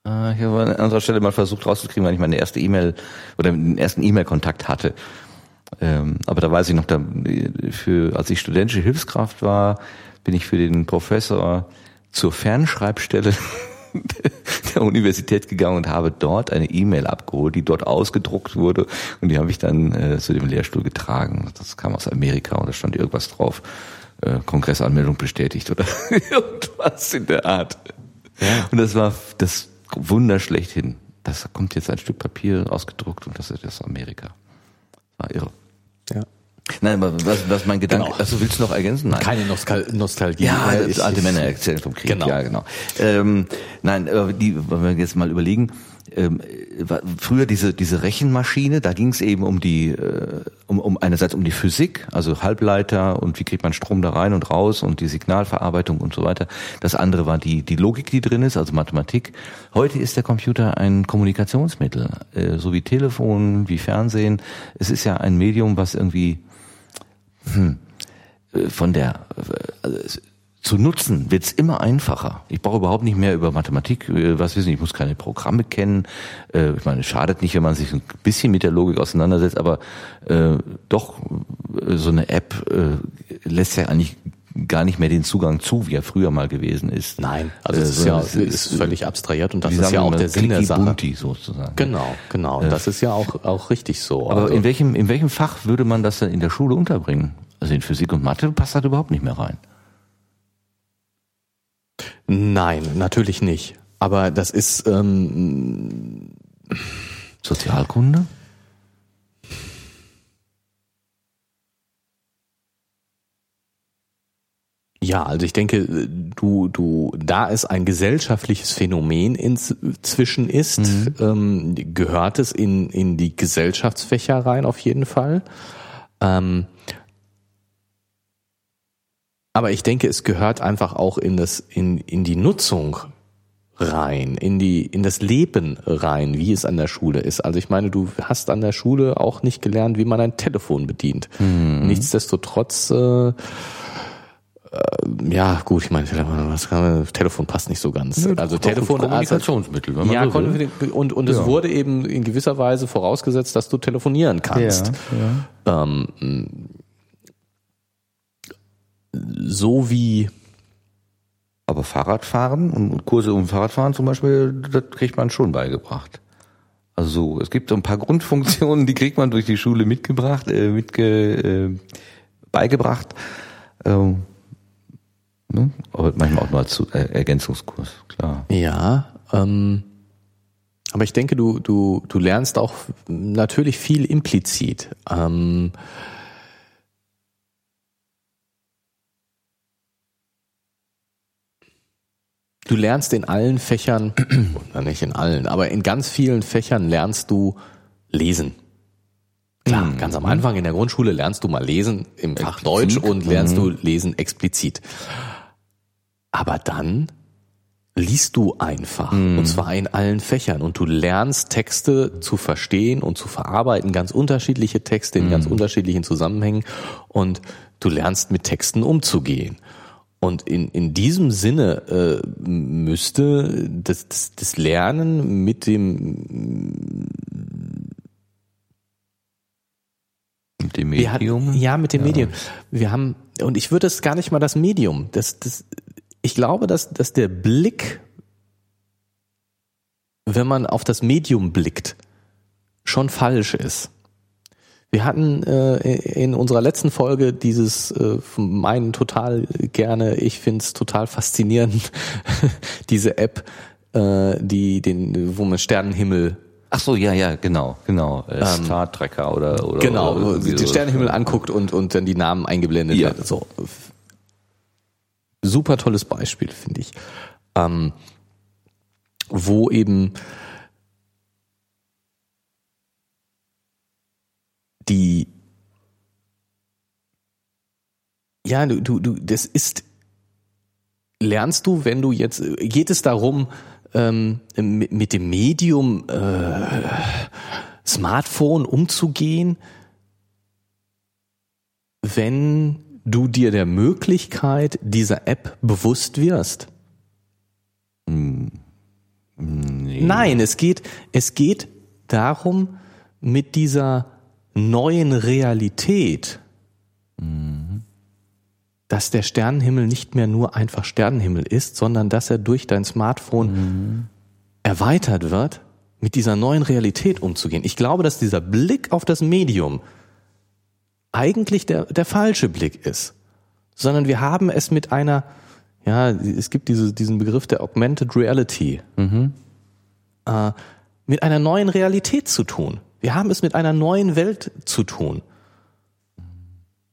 Äh, ich habe an anderer Stelle mal versucht rauszukriegen, wann ich meine erste E-Mail oder den ersten E-Mail-Kontakt hatte. Ähm, aber da weiß ich noch, da, für, als ich studentische Hilfskraft war, bin ich für den Professor zur Fernschreibstelle der Universität gegangen und habe dort eine E-Mail abgeholt, die dort ausgedruckt wurde und die habe ich dann äh, zu dem Lehrstuhl getragen. Das kam aus Amerika und da stand irgendwas drauf, äh, Kongressanmeldung bestätigt oder irgendwas in der Art. Ja. Und das war das Wunder schlechthin. Das kommt jetzt ein Stück Papier ausgedruckt und das ist aus Amerika. War irre. Ja. Nein, aber was, was mein Gedanke, genau. also willst du noch ergänzen? Nein. Keine Nostal Nostalgie. Ja, das alte Männer erzählen vom Krieg. Genau. Ja, genau. Ähm, nein, die, wenn wir jetzt mal überlegen, ähm, früher diese diese Rechenmaschine, da ging es eben um die äh, um, um einerseits um die Physik, also Halbleiter und wie kriegt man Strom da rein und raus und die Signalverarbeitung und so weiter. Das andere war die die Logik, die drin ist, also Mathematik. Heute ist der Computer ein Kommunikationsmittel, äh, so wie Telefon, wie Fernsehen. Es ist ja ein Medium, was irgendwie hm, äh, von der also zu nutzen wird's immer einfacher. Ich brauche überhaupt nicht mehr über Mathematik, äh, was wissen, ich muss keine Programme kennen. Äh, ich meine, es schadet nicht, wenn man sich ein bisschen mit der Logik auseinandersetzt, aber äh, doch, äh, so eine App äh, lässt ja eigentlich gar nicht mehr den Zugang zu, wie er früher mal gewesen ist. Nein, also es ist ja es ist, völlig abstrahiert und das ist ja auch der Sinn der Sache. Bunti sozusagen. Genau, genau. Und das ist ja auch auch richtig so. Aber also in welchem in welchem Fach würde man das denn in der Schule unterbringen? Also in Physik und Mathe passt das überhaupt nicht mehr rein. Nein, natürlich nicht. Aber das ist ähm, Sozialkunde? Ja, also ich denke, du, du, da es ein gesellschaftliches Phänomen inzwischen ist, mhm. ähm, gehört es in, in die Gesellschaftsfächer rein auf jeden Fall. Ähm, aber ich denke, es gehört einfach auch in das, in, in die Nutzung rein, in die, in das Leben rein, wie es an der Schule ist. Also ich meine, du hast an der Schule auch nicht gelernt, wie man ein Telefon bedient. Mhm. Nichtsdestotrotz, äh, äh, ja, gut, ich meine, Telefon, Telefon passt nicht so ganz. Ja, also Telefon Kommunikationsmittel, wenn man ja, so will. und und ja. es wurde eben in gewisser Weise vorausgesetzt, dass du telefonieren kannst. Ja, ja. Ähm, so wie aber Fahrradfahren und Kurse um Fahrradfahren zum Beispiel, das kriegt man schon beigebracht. Also es gibt so ein paar Grundfunktionen, die kriegt man durch die Schule mitgebracht, äh, mitge, äh, beigebracht. Ähm, ne? Aber manchmal auch nur als äh, Ergänzungskurs, klar. Ja, ähm, aber ich denke, du, du, du lernst auch natürlich viel implizit. Ähm, Du lernst in allen Fächern, nicht in allen, aber in ganz vielen Fächern lernst du lesen. Klar, mhm. ganz am Anfang in der Grundschule lernst du mal lesen im Fach Deutsch und lernst mhm. du lesen explizit. Aber dann liest du einfach mhm. und zwar in allen Fächern und du lernst Texte zu verstehen und zu verarbeiten, ganz unterschiedliche Texte in ganz mhm. unterschiedlichen Zusammenhängen und du lernst mit Texten umzugehen. Und in, in diesem Sinne äh, müsste das, das, das Lernen mit dem mit dem Medium? Hatten, ja, mit dem ja. Medium. Wir haben, und ich würde es gar nicht mal das Medium. Das, das, ich glaube, dass, dass der Blick, wenn man auf das Medium blickt, schon falsch ist. Wir hatten äh, in unserer letzten Folge dieses äh, meinen total gerne, ich find's total faszinierend, diese App, äh, die den, wo man Sternenhimmel Ach so, ja, ja, genau, genau. Äh, ähm, Star Trekker oder, oder genau, oder den so. Sternenhimmel anguckt und und dann die Namen eingeblendet ja. wird. So super tolles Beispiel, finde ich, ähm, wo eben die ja, du, du, du, das ist, lernst du, wenn du jetzt, geht es darum, ähm, mit, mit dem Medium äh, Smartphone umzugehen, wenn du dir der Möglichkeit dieser App bewusst wirst? Hm. Nee. Nein, es geht, es geht darum, mit dieser neuen Realität, mhm. dass der Sternenhimmel nicht mehr nur einfach Sternenhimmel ist, sondern dass er durch dein Smartphone mhm. erweitert wird, mit dieser neuen Realität umzugehen. Ich glaube, dass dieser Blick auf das Medium eigentlich der, der falsche Blick ist, sondern wir haben es mit einer, ja, es gibt diese, diesen Begriff der Augmented Reality, mhm. äh, mit einer neuen Realität zu tun. Wir haben es mit einer neuen Welt zu tun.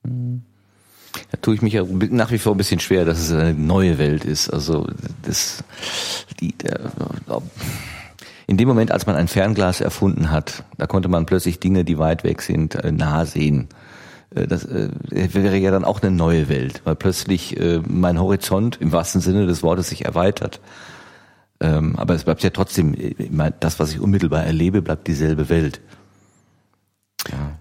Da tue ich mich ja nach wie vor ein bisschen schwer, dass es eine neue Welt ist. Also das, die, der, in dem Moment, als man ein Fernglas erfunden hat, da konnte man plötzlich Dinge, die weit weg sind, äh, nah sehen. Äh, das äh, wäre ja dann auch eine neue Welt, weil plötzlich mein Horizont im wahrsten Sinne des Wortes sich erweitert. Ähm, aber es bleibt ja trotzdem, das, was ich unmittelbar erlebe, bleibt dieselbe Welt. Ja.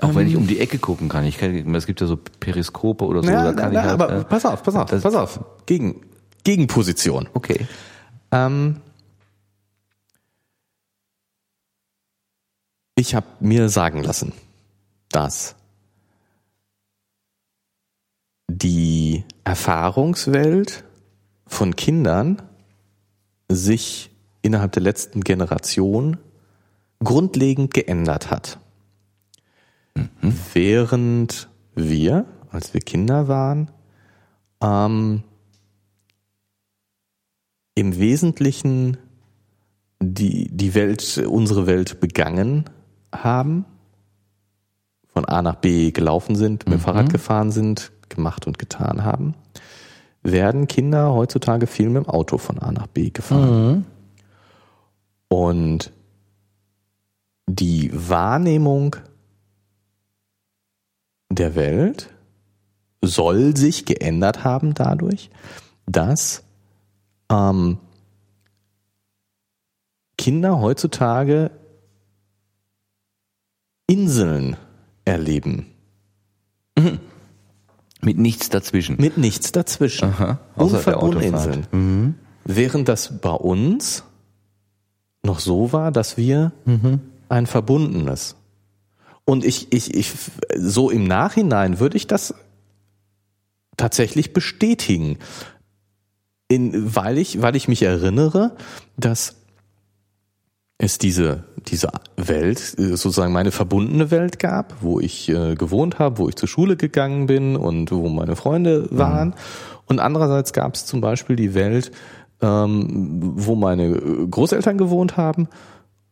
Auch ähm, wenn ich um die Ecke gucken kann. Ich kann, es gibt ja so Periskope oder so. Ja, da kann na, ich halt, aber äh, pass auf, pass auf, pass auf. Gegen, Gegenposition. Okay. Ähm, ich habe mir sagen lassen, dass die Erfahrungswelt von Kindern sich innerhalb der letzten Generation grundlegend geändert hat. Während wir, als wir Kinder waren, ähm, im Wesentlichen die, die Welt, unsere Welt begangen haben, von A nach B gelaufen sind, mit dem Fahrrad gefahren sind, gemacht und getan haben, werden Kinder heutzutage viel mit dem Auto von A nach B gefahren. Und die Wahrnehmung der Welt soll sich geändert haben dadurch, dass ähm, Kinder heutzutage Inseln erleben. Mit nichts dazwischen. Mit nichts dazwischen. Aha, außer der. Inseln. Während das bei uns noch so war, dass wir ein verbundenes. Und ich, ich, ich, so im Nachhinein würde ich das tatsächlich bestätigen. In, weil ich, weil ich mich erinnere, dass es diese, diese Welt, sozusagen meine verbundene Welt gab, wo ich äh, gewohnt habe, wo ich zur Schule gegangen bin und wo meine Freunde waren. Und andererseits gab es zum Beispiel die Welt, ähm, wo meine äh, Großeltern gewohnt haben.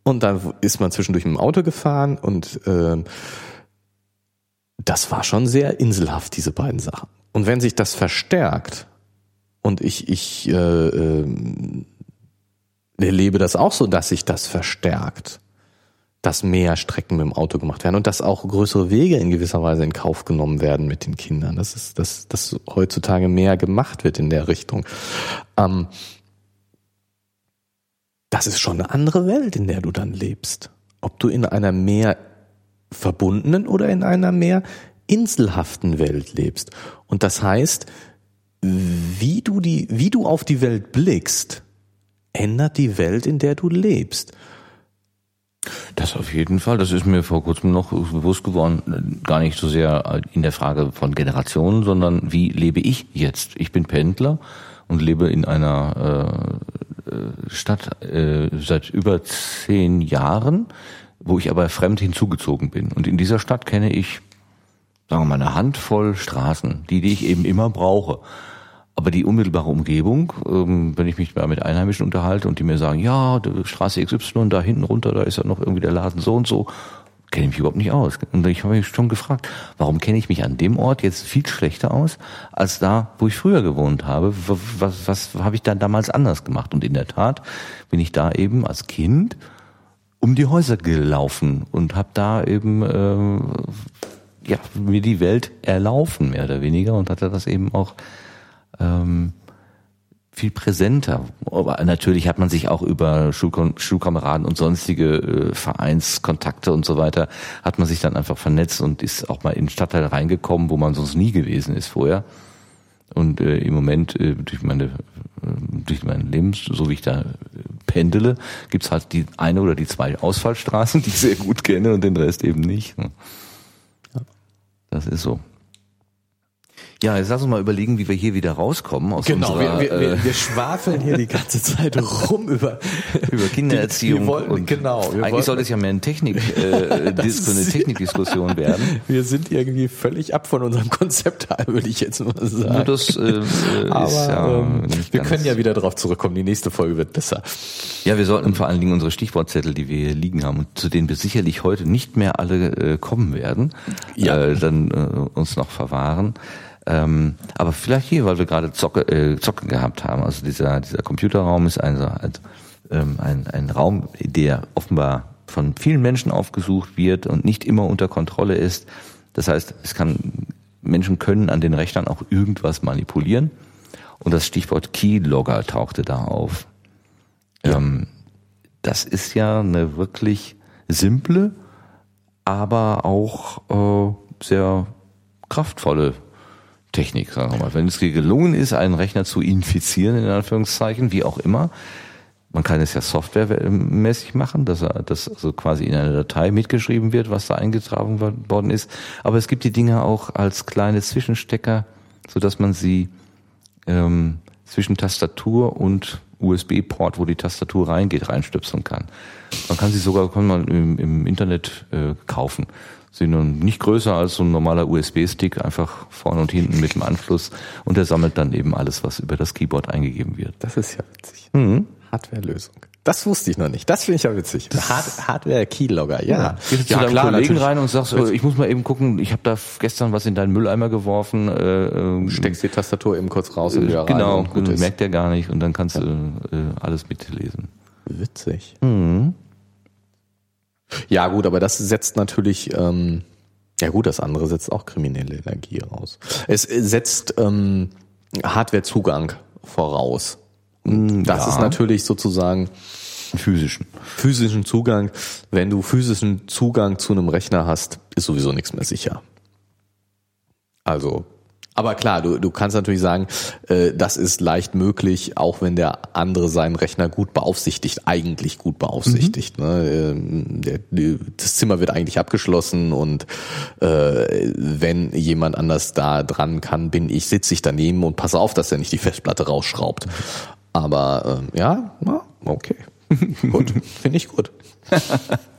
Und dann ist man zwischendurch dem Auto gefahren und ähm, das war schon sehr inselhaft, diese beiden Sachen. Und wenn sich das verstärkt und ich, ich äh, ähm, erlebe das auch so, dass sich das verstärkt, dass mehr Strecken mit dem Auto gemacht werden und dass auch größere Wege in gewisser Weise in Kauf genommen werden mit den Kindern. Das ist, dass, dass heutzutage mehr gemacht wird in der Richtung. Ähm, das ist schon eine andere Welt, in der du dann lebst. Ob du in einer mehr verbundenen oder in einer mehr inselhaften Welt lebst. Und das heißt, wie du die, wie du auf die Welt blickst, ändert die Welt, in der du lebst. Das auf jeden Fall. Das ist mir vor kurzem noch bewusst geworden. Gar nicht so sehr in der Frage von Generationen, sondern wie lebe ich jetzt? Ich bin Pendler und lebe in einer äh, Stadt äh, seit über zehn Jahren, wo ich aber fremd hinzugezogen bin. Und in dieser Stadt kenne ich, sagen wir mal, eine Handvoll Straßen, die, die ich eben immer brauche. Aber die unmittelbare Umgebung, ähm, wenn ich mich mal mit Einheimischen unterhalte und die mir sagen, ja, die Straße XY, da hinten runter, da ist ja noch irgendwie der Laden so und so, kenne ich mich überhaupt nicht aus. Und ich habe mich schon gefragt, warum kenne ich mich an dem Ort jetzt viel schlechter aus, als da, wo ich früher gewohnt habe? Was, was, was habe ich dann damals anders gemacht? Und in der Tat bin ich da eben als Kind um die Häuser gelaufen und habe da eben ähm, ja, mir die Welt erlaufen, mehr oder weniger, und hatte das eben auch ähm, viel präsenter. Aber natürlich hat man sich auch über Schulkon Schulkameraden und sonstige äh, Vereinskontakte und so weiter, hat man sich dann einfach vernetzt und ist auch mal in den Stadtteil reingekommen, wo man sonst nie gewesen ist vorher. Und äh, im Moment äh, durch meine äh, durch mein Leben, so wie ich da äh, pendele, gibt's halt die eine oder die zwei Ausfallstraßen, die ich sehr gut kenne und den Rest eben nicht. Das ist so. Ja, jetzt lass uns mal überlegen, wie wir hier wieder rauskommen aus Genau, unserer, wir, wir, wir, äh, wir schwafeln hier die ganze Zeit rum über, über Kindererziehung. Wir wollten, und genau. Wir eigentlich wollten- sollte es ja mehr ein Technik, äh, so eine Technikdiskussion werden. Wir sind irgendwie völlig ab von unserem Konzept, würde ich jetzt mal Nur sagen. das äh, äh, Aber ist ja ähm, wir können ja wieder drauf zurückkommen. Die nächste Folge wird besser. Ja, wir sollten vor allen Dingen unsere Stichwortzettel, die wir hier liegen haben, und zu denen wir sicherlich heute nicht mehr alle äh, kommen werden, Ja. äh, dann äh, uns noch verwahren. Ähm, aber vielleicht hier, weil wir gerade Zocke, äh, Zocken gehabt haben. Also dieser, dieser Computerraum ist also, also ähm, ein, ein Raum, der offenbar von vielen Menschen aufgesucht wird und nicht immer unter Kontrolle ist. Das heißt, es kann, Menschen können an den Rechnern auch irgendwas manipulieren. Und das Stichwort Keylogger tauchte da auf. Ja. Ähm, das ist ja eine wirklich simple, aber auch äh, sehr kraftvolle Technik, sagen wir mal. Wenn es gelungen ist, einen Rechner zu infizieren, in Anführungszeichen, wie auch immer, man kann es ja softwaremäßig machen, dass er, das also quasi in einer Datei mitgeschrieben wird, was da eingetragen worden ist. Aber es gibt die Dinge auch als kleine Zwischenstecker, so dass man sie ähm, zwischen Tastatur und USB-Port, wo die Tastatur reingeht, reinstöpseln kann. Man kann sie sogar kann man im, im Internet äh, kaufen. Sie nun nicht größer als so ein normaler USB-Stick, einfach vorne und hinten mit dem Anschluss und der sammelt dann eben alles, was über das Keyboard eingegeben wird. Das ist ja witzig. Mhm. Hardware-Lösung. Das wusste ich noch nicht. Das finde ich ja witzig. Hard Hardware-Keylogger, ja. ja. Gehst du ja, zu deinem klar, Kollegen rein und sagst, oh, ich muss mal eben gucken, ich habe da gestern was in deinen Mülleimer geworfen. Äh, äh, Steckst die Tastatur eben kurz raus und wieder genau, rein. Genau, merkt der gar nicht und dann kannst ja. du äh, alles mitlesen. Witzig. Mhm. Ja gut, aber das setzt natürlich... Ähm, ja gut, das andere setzt auch kriminelle Energie raus. Es setzt ähm, Hardwarezugang voraus. Und das ja. ist natürlich sozusagen physischen. Physischen Zugang. Wenn du physischen Zugang zu einem Rechner hast, ist sowieso nichts mehr sicher. Also, aber klar, du, du kannst natürlich sagen, äh, das ist leicht möglich, auch wenn der andere seinen Rechner gut beaufsichtigt, eigentlich gut beaufsichtigt. Mhm. Ne? Ähm, der, das Zimmer wird eigentlich abgeschlossen und äh, wenn jemand anders da dran kann, bin ich, sitze ich daneben und passe auf, dass er nicht die Festplatte rausschraubt. Aber äh, ja, na, okay. gut, finde ich gut.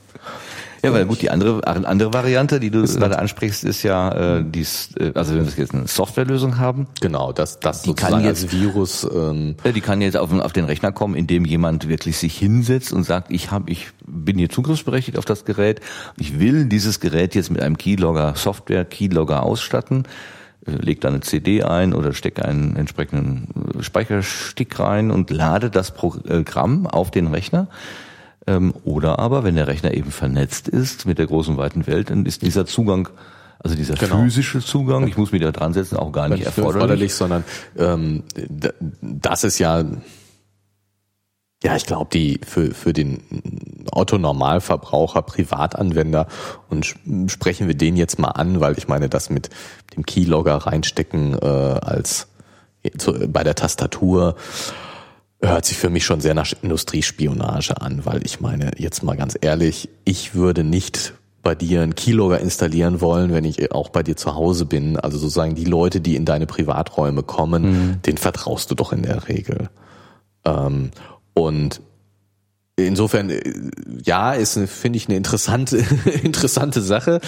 Ja, weil gut, die andere andere Variante, die du gerade ansprichst, ist ja äh, dies, äh, also wenn wir jetzt eine Softwarelösung haben. Genau, das das die kann jetzt, als Virus. Ähm, die kann jetzt auf, auf den Rechner kommen, indem jemand wirklich sich hinsetzt und sagt, ich habe, ich bin hier zugriffsberechtigt auf das Gerät, ich will dieses Gerät jetzt mit einem Keylogger Software Keylogger ausstatten äh, leg da eine CD ein oder stecke einen entsprechenden äh, Speicherstick rein und lade das Programm auf den Rechner. Ähm, oder aber, wenn der Rechner eben vernetzt ist mit der großen weiten Welt, dann ist dieser Zugang, also dieser genau. physische Zugang, ich muss mich da dran setzen, auch gar nicht erforderlich. erforderlich. Sondern ähm, das ist ja ja, ich glaube, die für, für den Otto-Normalverbraucher, Privatanwender und sprechen wir den jetzt mal an, weil ich meine, das mit dem Keylogger reinstecken äh, als zu, bei der Tastatur hört sich für mich schon sehr nach Industriespionage an, weil ich meine, jetzt mal ganz ehrlich, ich würde nicht bei dir einen Keylogger installieren wollen, wenn ich auch bei dir zu Hause bin. Also sozusagen die Leute, die in deine Privaträume kommen, mhm. den vertraust du doch in der Regel. Ähm, und insofern, äh, ja, ist, finde ich, eine interessante, interessante Sache,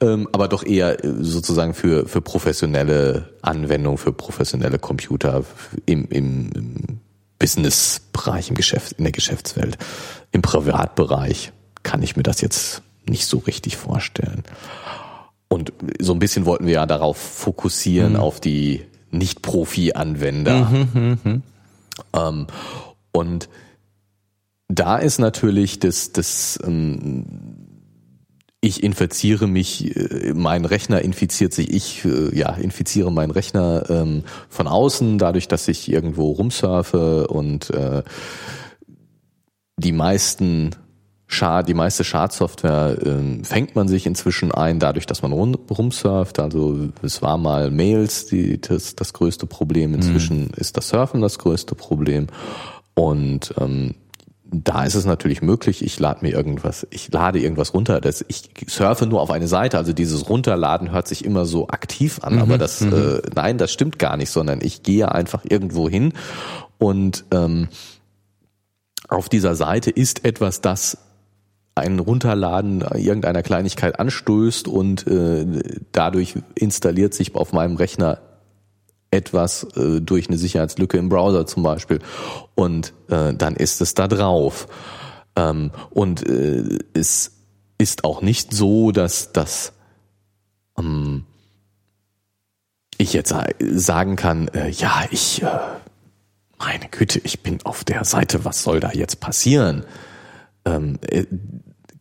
ähm, aber doch eher äh, sozusagen für, für professionelle Anwendung, für professionelle Computer im, im, im Businessbereich, im Geschäft, in der Geschäftswelt. Im Privatbereich kann ich mir das jetzt nicht so richtig vorstellen. Und so ein bisschen wollten wir ja darauf fokussieren, mhm. auf die Nicht-Profi-Anwender. Mhm, mh, mh. Ähm, und da ist natürlich das, das ähm, ich infiziere mich, äh, mein Rechner infiziert sich, ich äh, ja infiziere meinen Rechner ähm, von außen, dadurch, dass ich irgendwo rumsurfe und äh, die meisten Schad, die meiste Schadsoftware äh, fängt man sich inzwischen ein, dadurch, dass man rum, rumsurft. Also es war mal Mails, die das, das größte Problem. Inzwischen mhm. ist das Surfen das größte Problem. Und ähm, da ist es natürlich möglich, ich lade mir irgendwas, ich lade irgendwas runter. Das, ich surfe nur auf eine Seite, also dieses Runterladen hört sich immer so aktiv an, mhm, aber das, mhm. äh, nein, das stimmt gar nicht, sondern ich gehe einfach irgendwo hin und ähm, auf dieser Seite ist etwas, das ein Runterladen irgendeiner Kleinigkeit anstößt und äh, dadurch installiert sich auf meinem Rechner etwas äh, durch eine Sicherheitslücke im Browser zum Beispiel und äh, dann ist es da drauf. Ähm, und äh, es ist auch nicht so, dass dass ähm, ich jetzt sagen kann, äh, ja, ich äh, meine Güte, ich bin auf der Seite, was soll da jetzt passieren? Ähm, äh,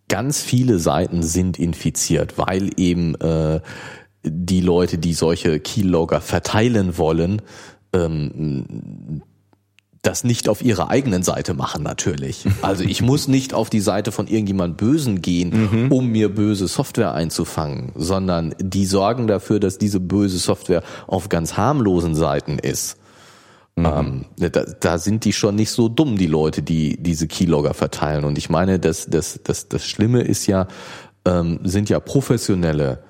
ganz viele Seiten sind infiziert, weil eben äh, die Leute, die solche Keylogger verteilen wollen, ähm, das nicht auf ihrer eigenen Seite machen natürlich. Also ich muss nicht auf die Seite von irgendjemand Bösen gehen, mhm. um mir böse Software einzufangen, sondern die sorgen dafür, dass diese böse Software auf ganz harmlosen Seiten ist. Mhm. Ähm, da, da, sind die schon nicht so dumm, die Leute, die diese Keylogger verteilen. Und ich meine, das, das, das, das Schlimme ist ja, ähm, sind ja professionelle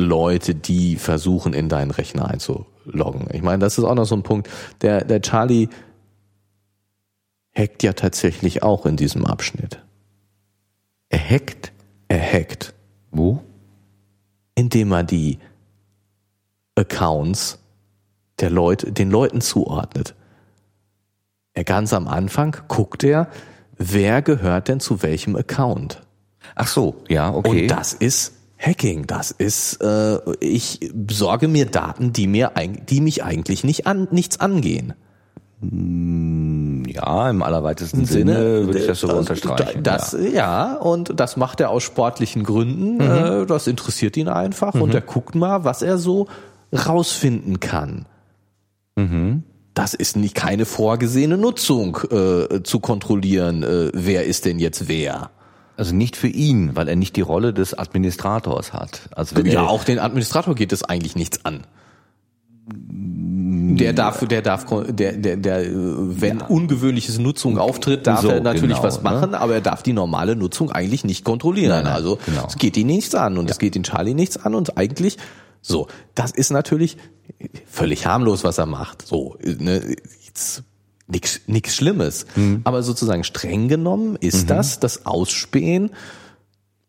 Leute, die versuchen, in deinen Rechner einzuloggen. Ich meine, das ist auch noch so ein Punkt. Der, der Charlie hackt ja tatsächlich auch in diesem Abschnitt. Er hackt? Er hackt. Wo? Indem er die Accounts der Leute, den Leuten zuordnet. Er ganz am Anfang guckt er, wer gehört denn zu welchem Account. Ach so, ja, okay. Und das ist Hacking. Das ist, äh, ich besorge mir Daten, die mir, die mich eigentlich nicht an, nichts angehen. Hm, ja, im allerweitesten Sinne, Sinne würde ich das sogar unterstreichen. Das, ja. ja. und das macht er aus sportlichen Gründen. Mhm. Äh, das interessiert ihn einfach mhm. und er guckt mal, was er so rausfinden kann. Mhm. Das ist nicht keine vorgesehene Nutzung äh, zu kontrollieren, äh, wer ist denn jetzt wer. Also nicht für ihn, weil er nicht die Rolle des Administrators hat. Also wenn ja, auch den Administrator geht es eigentlich nichts an. Der darf, der darf, der, der, der, wenn ja. ungewöhnliches Nutzung auftritt, darf so, er natürlich genau, was ne? machen, ne? aber er darf die normale Nutzung eigentlich nicht kontrollieren. Nein, nein, also genau. es geht ihn nichts an und ja. es geht den Charlie nichts an und eigentlich so. Das ist natürlich völlig harmlos, was er macht. So, ne, jetzt nichts nix Schlimmes. Mhm. Aber sozusagen streng genommen ist mhm. das das Ausspähen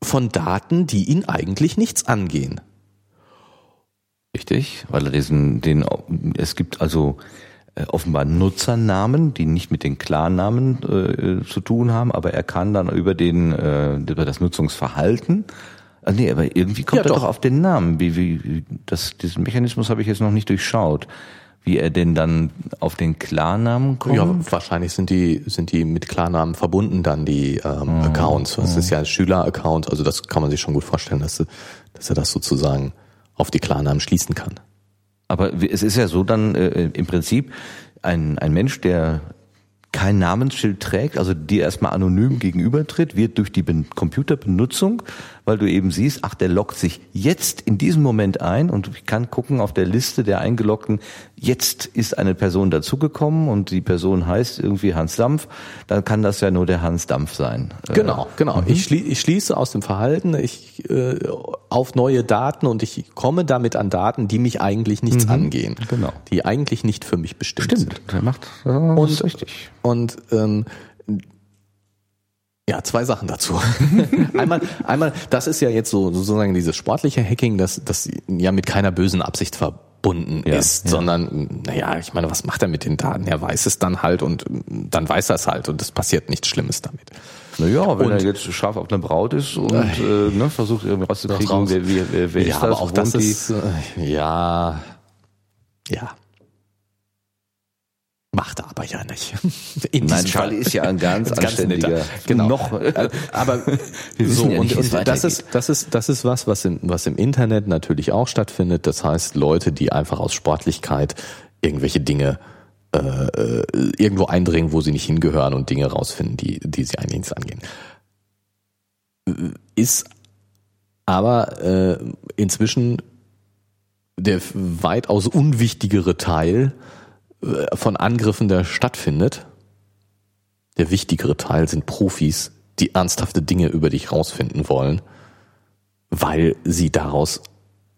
von Daten, die ihn eigentlich nichts angehen. Richtig, weil er diesen, den, es gibt also äh, offenbar Nutzernamen, die nicht mit den Klarnamen äh, zu tun haben, aber er kann dann über den, äh, über das Nutzungsverhalten Ah, nee, aber irgendwie kommt ja, er doch. doch auf den Namen. Wie, wie, wie das, diesen Mechanismus habe ich jetzt noch nicht durchschaut wie er denn dann auf den Klarnamen kommt? Ja, wahrscheinlich sind die, sind die mit Klarnamen verbunden dann, die ähm, mhm. Accounts. Das mhm. ist ja ein Schüler-Account, also das kann man sich schon gut vorstellen, dass, dass er das sozusagen auf die Klarnamen schließen kann. Aber es ist ja so dann äh, im Prinzip ein, ein Mensch, der kein Namensschild trägt, also dir erstmal anonym gegenübertritt, wird durch die Computerbenutzung weil du eben siehst, ach, der loggt sich jetzt in diesem Moment ein und ich kann gucken auf der Liste der Eingeloggten, jetzt ist eine Person dazugekommen und die Person heißt irgendwie Hans Dampf, dann kann das ja nur der Hans Dampf sein. Genau, genau. Mhm. Ich, schlie ich schließe aus dem Verhalten ich, äh, auf neue Daten und ich komme damit an Daten, die mich eigentlich nichts mhm. angehen. Genau. Die eigentlich nicht für mich bestimmt Stimmt, sind. der macht das und, richtig. Und ähm, ja, zwei Sachen dazu. einmal, einmal, das ist ja jetzt so sozusagen dieses sportliche Hacking, das, das ja mit keiner bösen Absicht verbunden ja, ist, ja. sondern, naja, ich meine, was macht er mit den Daten? Er weiß es dann halt und dann weiß er es halt und es passiert nichts Schlimmes damit. Naja, wenn und, er jetzt scharf auf eine Braut ist und äh, ne, versucht irgendwie rauszukriegen, wer, wer, wer ja, ist das? Aber auch das ist, äh, ja, ja. Macht er aber ja nicht. In Nein, Charlie Fall. ist ja ein ganz, ganz anständiger. Genau. Noch, äh, aber so ja nicht, und, und das ist das ist das ist was, was im was im Internet natürlich auch stattfindet. Das heißt, Leute, die einfach aus Sportlichkeit irgendwelche Dinge äh, äh, irgendwo eindringen, wo sie nicht hingehören und Dinge rausfinden, die die sie eigentlich nichts angehen. Ist aber äh, inzwischen der weitaus unwichtigere Teil äh, von Angriffen, der stattfindet. Der wichtigere Teil sind Profis, die ernsthafte Dinge über dich rausfinden wollen, weil sie daraus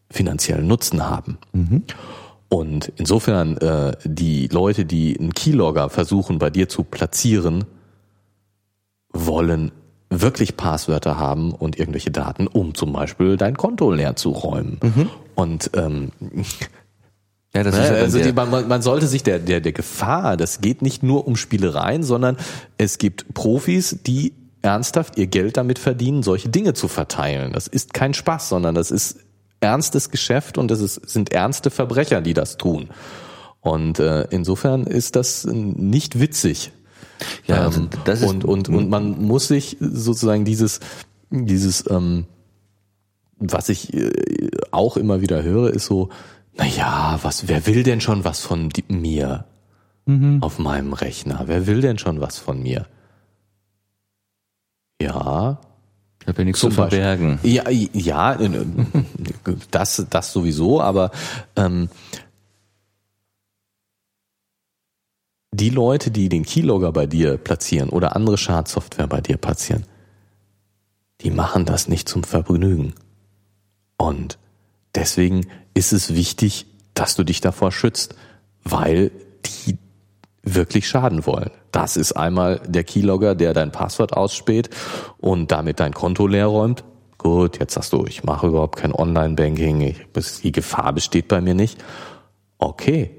finanziellen Nutzen haben. Mhm. Und insofern äh, die Leute, die einen Keylogger versuchen bei dir zu platzieren, wollen wirklich Passwörter haben und irgendwelche Daten, um zum Beispiel dein Konto leer zu räumen. Mhm. Und ähm, ja, das ne? ist ja also die, man, man sollte sich der, der, der Gefahr, das geht nicht nur um Spielereien, sondern es gibt Profis, die ernsthaft ihr Geld damit verdienen, solche Dinge zu verteilen. Das ist kein Spaß, sondern das ist ernstes Geschäft und es ist, sind ernste Verbrecher, die das tun. Und äh, insofern ist das nicht witzig. Ja, also das ist und und und man muss sich sozusagen dieses dieses ähm, was ich äh, auch immer wieder höre, ist so, na ja, was, wer will denn schon was von mir mhm. auf meinem Rechner? Wer will denn schon was von mir? Ja. Ich habe ja nichts zu verbergen. Ja, ja, das, das sowieso, aber ähm, die Leute, die den Keylogger bei dir platzieren oder andere Schadsoftware bei dir platzieren, die machen das nicht zum Vergnügen. Und deswegen ist es wichtig, dass du dich davor schützt, weil die wirklich schaden wollen. Das ist einmal der Keylogger, der dein Passwort ausspäht und damit dein Konto leer räumt. Gut, jetzt sagst du, ich mache überhaupt kein Online-Banking, die Gefahr besteht bei mir nicht. Okay,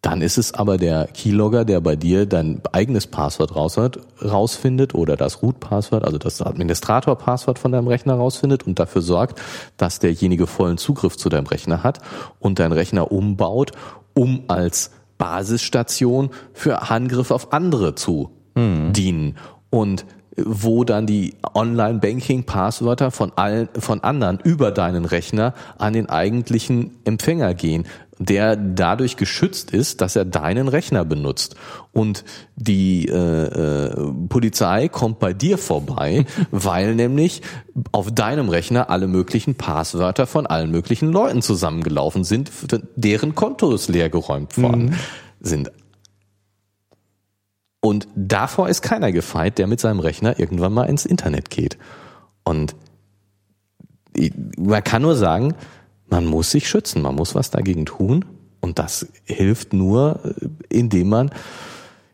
dann ist es aber der Keylogger, der bei dir dein eigenes Passwort raus hat, rausfindet oder das Root-Passwort, also das Administrator-Passwort von deinem Rechner rausfindet und dafür sorgt, dass derjenige vollen Zugriff zu deinem Rechner hat und dein Rechner umbaut, um als Basisstation für Angriff auf andere zu hm. dienen. Und wo dann die Online-Banking-Passwörter von allen, von anderen über deinen Rechner an den eigentlichen Empfänger gehen der dadurch geschützt ist, dass er deinen Rechner benutzt. Und die äh, äh, Polizei kommt bei dir vorbei, weil nämlich auf deinem Rechner alle möglichen Passwörter von allen möglichen Leuten zusammengelaufen sind, deren Kontos leergeräumt worden mhm. sind. Und davor ist keiner gefeit, der mit seinem Rechner irgendwann mal ins Internet geht. Und man kann nur sagen, man muss sich schützen, man muss was dagegen tun. Und das hilft nur, äh, indem man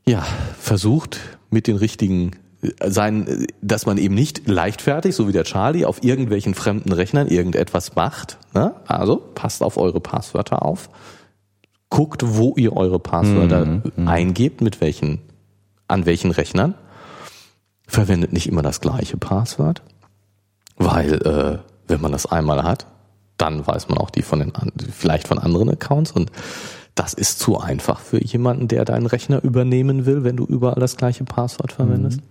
ja versucht, mit den richtigen äh, sein, äh, dass man eben nicht leichtfertig, so wie der Charlie, auf irgendwelchen fremden Rechnern irgendetwas macht. Ne? Also passt auf eure Passwörter auf. Guckt, wo ihr eure Passwörter mhm, mhm. eingebt, mit welchen, an welchen Rechnern. Verwendet nicht immer das gleiche Passwort, weil äh, wenn man das einmal hat, dann weiß man auch die von den, vielleicht von anderen Accounts und das ist zu einfach für jemanden, der deinen Rechner übernehmen will, wenn du überall das gleiche Passwort verwendest. Mhm.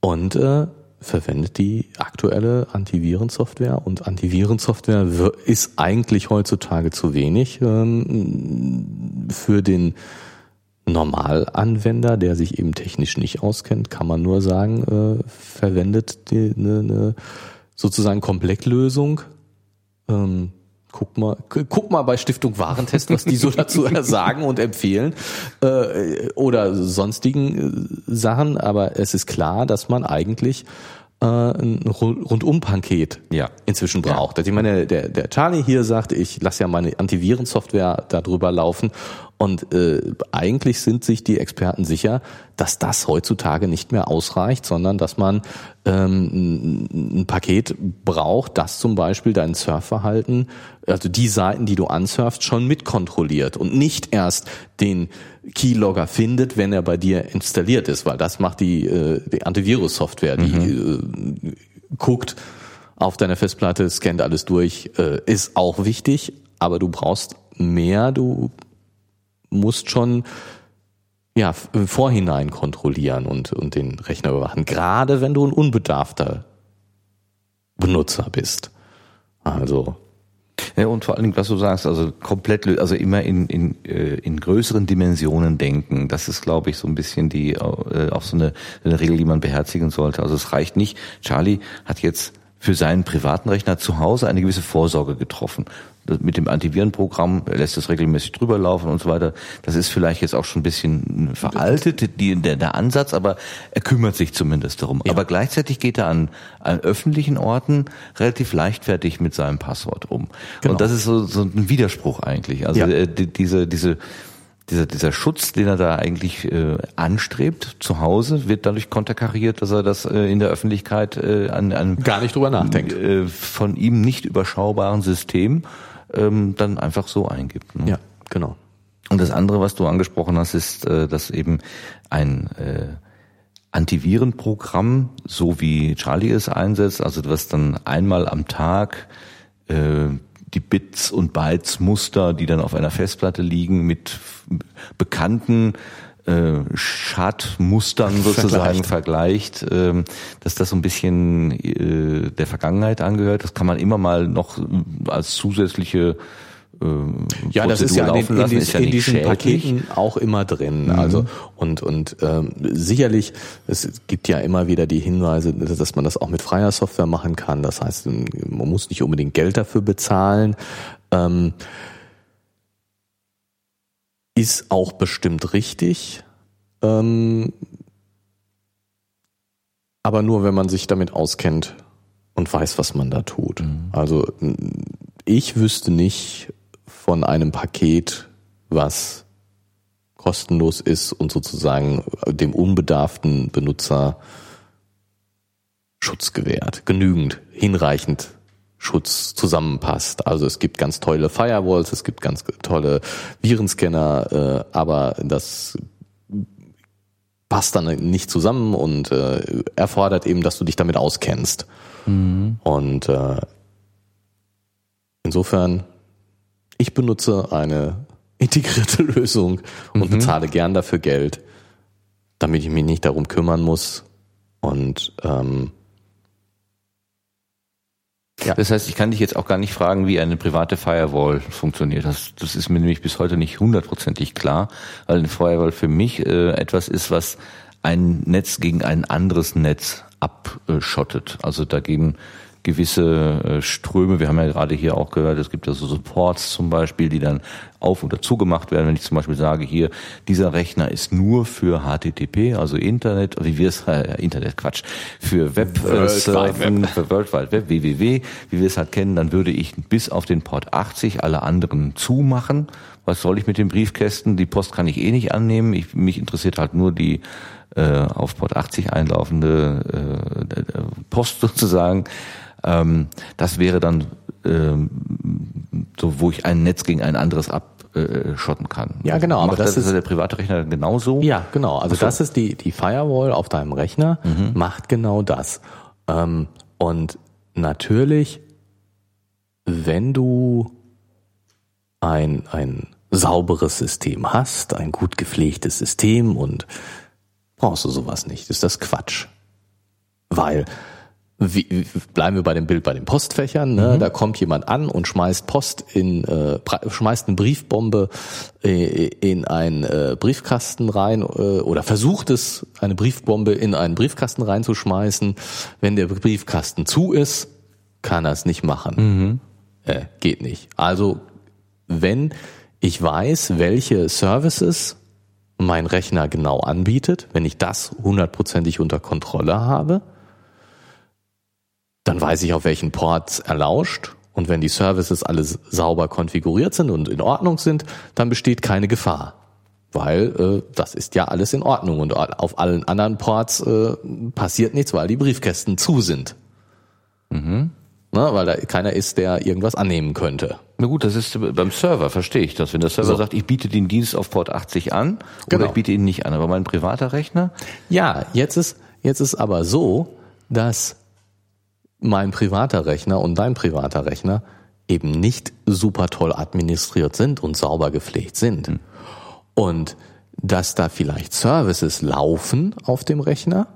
Und äh, verwendet die aktuelle Antivirensoftware und Antivirensoftware ist eigentlich heutzutage zu wenig ähm, für den Normalanwender, der sich eben technisch nicht auskennt, kann man nur sagen, äh, verwendet die, eine, eine sozusagen Komplettlösung, ähm, guck mal, guck mal bei Stiftung Warentest, was die so dazu sagen und empfehlen äh, oder sonstigen äh, Sachen. Aber es ist klar, dass man eigentlich äh, ein Rundum-Paket ja. inzwischen braucht. Ja. Ich meine, der, der Charlie hier sagt, ich lasse ja meine Antivirensoftware darüber laufen und äh, eigentlich sind sich die Experten sicher, dass das heutzutage nicht mehr ausreicht, sondern dass man ähm, ein Paket braucht, das zum Beispiel dein Surfverhalten, also die Seiten, die du ansurfst, schon mitkontrolliert und nicht erst den Keylogger findet, wenn er bei dir installiert ist, weil das macht die, äh, die Antivirus-Software, die mhm. äh, guckt auf deiner Festplatte, scannt alles durch, äh, ist auch wichtig, aber du brauchst mehr, du musst schon ja, Vorhinein kontrollieren und, und den Rechner überwachen. Gerade wenn du ein unbedarfter Benutzer bist. Also. Ja, und vor allen Dingen, was du sagst, also komplett, also immer in, in, äh, in größeren Dimensionen denken. Das ist, glaube ich, so ein bisschen die, äh, auch so eine, eine Regel, die man beherzigen sollte. Also es reicht nicht. Charlie hat jetzt für seinen privaten Rechner zu Hause eine gewisse Vorsorge getroffen mit dem Antivirenprogramm lässt es regelmäßig drüber laufen und so weiter. Das ist vielleicht jetzt auch schon ein bisschen veraltet, die, der, der Ansatz, aber er kümmert sich zumindest darum. Ja. Aber gleichzeitig geht er an, an öffentlichen Orten relativ leichtfertig mit seinem Passwort um. Genau. Und das ist so, so ein Widerspruch eigentlich. Also ja. äh, die, diese, diese dieser, dieser Schutz, den er da eigentlich äh, anstrebt zu Hause, wird dadurch konterkariert, dass er das äh, in der Öffentlichkeit äh, an einem gar nicht drüber nachdenkt äh, von ihm nicht überschaubaren System ähm, dann einfach so eingibt. Ne? Ja, genau. Und das andere, was du angesprochen hast, ist, äh, dass eben ein äh, Antivirenprogramm, so wie Charlie es einsetzt, also was dann einmal am Tag äh, die Bits und Bytes Muster, die dann auf einer Festplatte liegen, mit bekannten äh, Schadmustern sozusagen vergleicht, vergleicht ähm, dass das so ein bisschen äh, der Vergangenheit angehört. Das kann man immer mal noch als zusätzliche äh, ja, das ist ja in, in, dies, ja in diesen schädlich. Paketen auch immer drin. Mhm. Also und und ähm, sicherlich es gibt ja immer wieder die Hinweise, dass man das auch mit freier Software machen kann. Das heißt, man muss nicht unbedingt Geld dafür bezahlen. Ähm, ist auch bestimmt richtig. Ähm, aber nur, wenn man sich damit auskennt und weiß, was man da tut. Mhm. Also ich wüsste nicht, von einem Paket, was kostenlos ist und sozusagen dem unbedarften Benutzer Schutz gewährt, genügend, hinreichend Schutz zusammenpasst. Also es gibt ganz tolle Firewalls, es gibt ganz tolle Virenscanner, äh, aber das passt dann nicht zusammen und äh, erfordert eben, dass du dich damit auskennst. Mhm. Und äh, insofern ich benutze eine integrierte Lösung und mhm. bezahle gern dafür Geld, damit ich mich nicht darum kümmern muss. Und ähm, ja. Das heißt, ich kann dich jetzt auch gar nicht fragen, wie eine private Firewall funktioniert. Das, das ist mir nämlich bis heute nicht hundertprozentig klar, weil eine Firewall für mich äh, etwas ist, was ein Netz gegen ein anderes Netz abschottet. Also dagegen gewisse äh, Ströme. Wir haben ja gerade hier auch gehört, es gibt ja so Supports zum Beispiel, die dann auf oder zugemacht werden. Wenn ich zum Beispiel sage, hier, dieser Rechner ist nur für HTTP, also Internet, wie wir es, äh, Internet, Quatsch, für Websurfen, für World Wide Web, www, wie wir es halt kennen, dann würde ich bis auf den Port 80 alle anderen zumachen. Was soll ich mit den Briefkästen? Die Post kann ich eh nicht annehmen. Ich, mich interessiert halt nur die äh, auf Port 80 einlaufende äh, Post sozusagen. Ähm, das wäre dann ähm, so, wo ich ein Netz gegen ein anderes abschotten kann. Ja, genau. Macht aber das, das ist der private Rechner genauso. Ja, genau. Also so. das ist die die Firewall auf deinem Rechner mhm. macht genau das. Ähm, und natürlich, wenn du ein ein sauberes System hast, ein gut gepflegtes System und brauchst du sowas nicht. Ist das Quatsch. Weil wie, bleiben wir bei dem Bild bei den Postfächern. Ne? Mhm. Da kommt jemand an und schmeißt Post in, äh, schmeißt eine Briefbombe äh, in einen äh, Briefkasten rein äh, oder versucht es, eine Briefbombe in einen Briefkasten reinzuschmeißen. Wenn der Briefkasten zu ist, kann er es nicht machen. Mhm. Äh, geht nicht. Also wenn ich weiß, welche Services mein Rechner genau anbietet, wenn ich das hundertprozentig unter Kontrolle habe, dann weiß ich, auf welchen Ports er lauscht. Und wenn die Services alles sauber konfiguriert sind und in Ordnung sind, dann besteht keine Gefahr. Weil äh, das ist ja alles in Ordnung und auf allen anderen Ports äh, passiert nichts, weil die Briefkästen zu sind. Mhm. Na, weil da keiner ist, der irgendwas annehmen könnte. Na gut, das ist beim Server, verstehe ich das. Wenn der Server so. sagt, ich biete den Dienst auf Port 80 an genau. oder ich biete ihn nicht an, aber mein privater Rechner? Ja, jetzt ist, jetzt ist aber so, dass mein privater Rechner und dein privater Rechner eben nicht super toll administriert sind und sauber gepflegt sind. Mhm. Und dass da vielleicht Services laufen auf dem Rechner,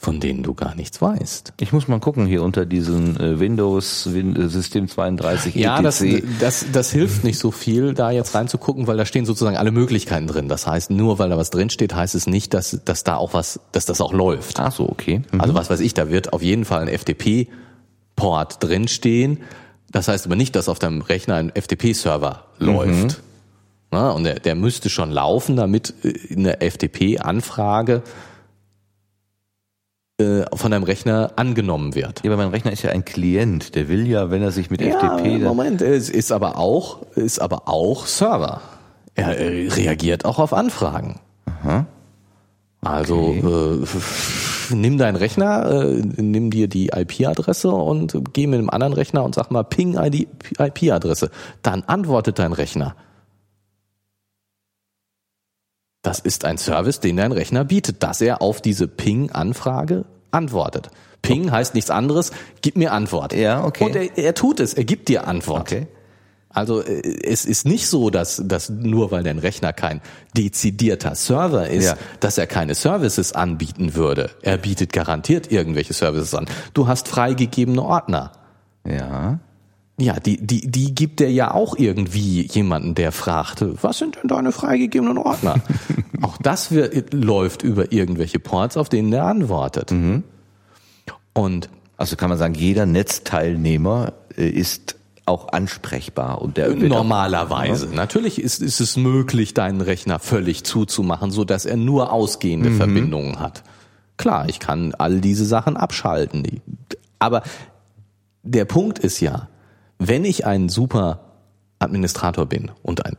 von denen du gar nichts weißt. Ich muss mal gucken hier unter diesen äh, Windows Win äh, System 32 etc. Ja, das, das, das hilft nicht so viel, da jetzt reinzugucken, weil da stehen sozusagen alle Möglichkeiten drin. Das heißt, nur weil da was drin steht, heißt es nicht, dass, dass da auch was, dass das auch läuft. Ach so, okay. Mhm. Also was weiß ich, da wird auf jeden Fall ein FTP-Port drinstehen. Das heißt aber nicht, dass auf deinem Rechner ein FTP-Server mhm. läuft. Na, und der, der müsste schon laufen, damit äh, eine FTP-Anfrage äh, von deinem Rechner angenommen wird. Ja, aber mein Rechner ist ja ein Klient, der will ja, wenn er sich mit ja, FTP... Moment, es ist aber auch, ist aber auch Server. Er reagiert auch auf Anfragen. Aha. Also okay. äh, nimm deinen Rechner, äh, nimm dir die IP-Adresse und geh mit einem anderen Rechner und sag mal Ping IP-Adresse. Dann antwortet dein Rechner. Das ist ein Service, den dein Rechner bietet, dass er auf diese Ping-Anfrage antwortet. Ping heißt nichts anderes, gib mir Antwort. Ja, okay. Und er, er tut es, er gibt dir Antwort. Okay. Also äh, es ist nicht so, dass, dass nur weil dein Rechner kein dezidierter Server ist, Ja. dass er keine Services anbieten würde. Er bietet garantiert irgendwelche Services an. Du hast freigegebene Ordner. Ja. Ja, die, die, die gibt er ja auch irgendwie jemanden, der fragt, was sind denn deine freigegebenen Ordner? auch das wird, läuft über irgendwelche Ports, auf denen er antwortet. Und Also kann man sagen, jeder Netzteilnehmer äh, ist auch ansprechbar und der wird auch- Normalerweise. Natürlich ist, ist es möglich, deinen Rechner völlig zuzumachen, so dass er nur ausgehende Verbindungen hat. Klar, ich kann all diese Sachen abschalten. Aber der Punkt ist ja, wenn ich ein super Administrator bin und ein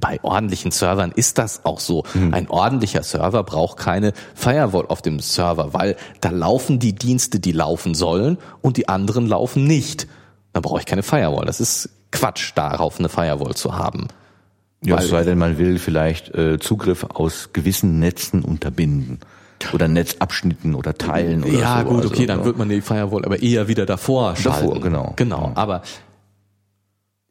bei ordentlichen Servern ist das auch so. Ein ordentlicher Server braucht keine Firewall auf dem Server, weil da laufen die Dienste, die laufen sollen und die anderen laufen nicht. Da brauche ich keine Firewall. Das ist Quatsch, darauf eine Firewall zu haben. Ja, Weil- es sei denn, man will vielleicht äh, Zugriff aus gewissen Netzen unterbinden oder Netzabschnitten oder Teilen oder ja, so. gut, Also, okay, dann ja. wird man die Firewall aber eher wieder davor schalten. Davor, genau. Genau, Ja. aber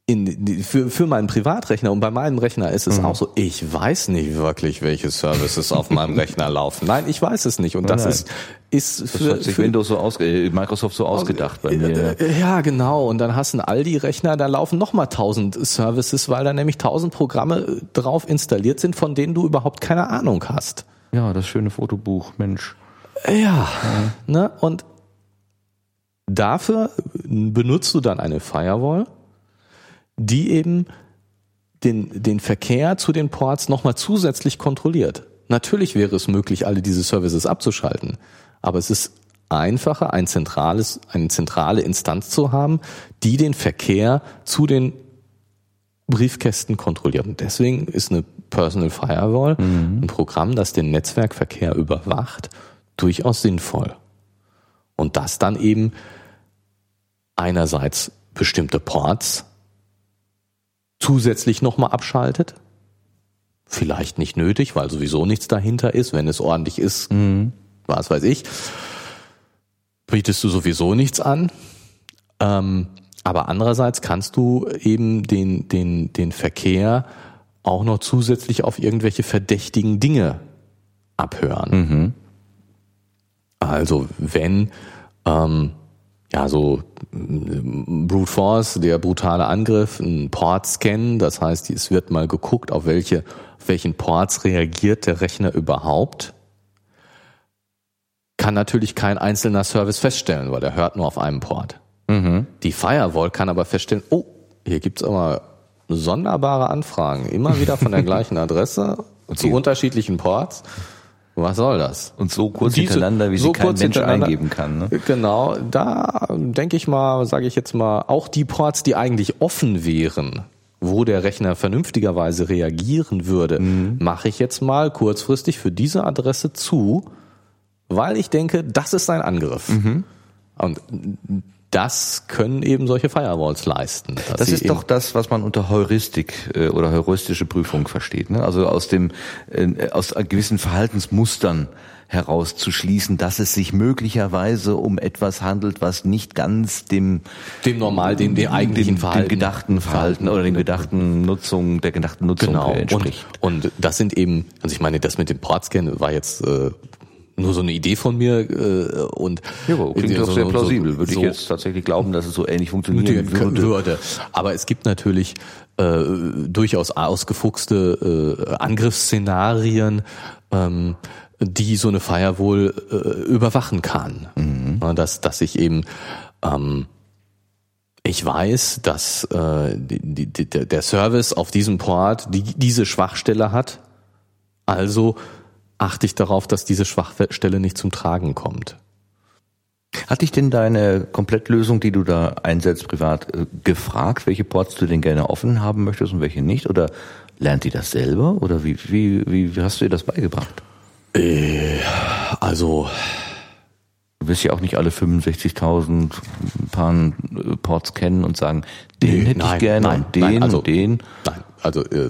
in, für, für meinen Privatrechner und bei meinem Rechner ist es Mhm. auch so, ich weiß nicht wirklich, welche Services auf meinem Rechner laufen. Nein, ich weiß es nicht und das Nein. ist ist Das für, hat sich für Windows so ausge äh, Microsoft so ausgedacht bei mir. Äh, Ja, genau. Und dann hast du einen Aldi-Rechner, da laufen nochmal tausend Services, weil da nämlich tausend Programme äh, drauf installiert sind, von denen du überhaupt keine Ahnung hast. Ja, das schöne Fotobuch, Mensch. Ja. Ne? Und dafür benutzt du dann eine Firewall, die eben den, den Verkehr zu den Ports nochmal zusätzlich kontrolliert. Natürlich wäre es möglich, alle diese Services abzuschalten, aber es ist einfacher, ein zentrales, eine zentrale Instanz zu haben, die den Verkehr zu den Briefkästen kontrolliert. Und deswegen ist eine Personal Firewall, ein Programm, das den Netzwerkverkehr überwacht, durchaus sinnvoll. Und das dann eben einerseits bestimmte Ports zusätzlich nochmal abschaltet. Vielleicht nicht nötig, weil sowieso nichts dahinter ist. Wenn es ordentlich ist, was weiß ich, bietest du sowieso nichts an. Ähm, aber andererseits kannst du eben den, den, den Verkehr auch noch zusätzlich auf irgendwelche verdächtigen Dinge abhören. Also wenn ähm, ja so ähm, Brute Force, der brutale Angriff, ein Port-Scan, das heißt, es wird mal geguckt, auf welche, auf welchen Ports reagiert der Rechner überhaupt, kann natürlich kein einzelner Service feststellen, weil er hört nur auf einem Port. Die Firewall kann aber feststellen, oh, hier gibt's aber sonderbare Anfragen, immer wieder von der gleichen Adresse zu die- unterschiedlichen Ports. Was soll das? Und so kurz Diese- hintereinander, wie sie so kein kurz Mensch eingeben kann. Ne? Genau, da denke ich mal, sage ich jetzt mal, auch die Ports, die eigentlich offen wären, wo der Rechner vernünftigerweise reagieren würde, Mhm. mache ich jetzt mal kurzfristig für diese Adresse zu, weil ich denke, das ist ein Angriff. Mhm. Und das können eben solche Firewalls leisten. Das ist doch das, was man unter Heuristik äh, oder heuristische Prüfung versteht. Ne? Also aus dem äh, aus gewissen Verhaltensmustern herauszuschließen, dass es sich möglicherweise um etwas handelt, was nicht ganz dem dem normal, dem, dem eigentlichen dem, Verhalten. dem gedachten Verhalten oder dem gedachten Nutzung der gedachten Nutzung Genau. äh, Und, entspricht. und das sind eben, also ich meine, das mit dem Portscan war jetzt äh, nur so eine Idee von mir äh, und Ja, aber klingt doch so- sehr plausibel. Würde so ich jetzt tatsächlich glauben, dass es so ähnlich funktionieren würde. würde. Aber es gibt natürlich äh, durchaus ausgefuchste äh, Angriffsszenarien, ähm, die so eine Firewall äh, überwachen kann. Ja, Dass, dass ich eben ähm, ich weiß, dass äh, die, die, der der Service auf diesem Port die, diese Schwachstelle hat. Also achte ich darauf, dass diese Schwachstelle nicht zum Tragen kommt. Hat dich denn deine Komplettlösung, die du da einsetzt privat, äh, gefragt, welche Ports du denn gerne offen haben möchtest und welche nicht? Oder lernt die das selber? Oder wie, wie, wie, wie hast du dir das beigebracht? Also Du wirst ja auch nicht alle 65.000 Paar äh, Ports kennen und sagen, den Nee, hätte nein, ich gerne nein, und den nein, also- und den. Nein, also da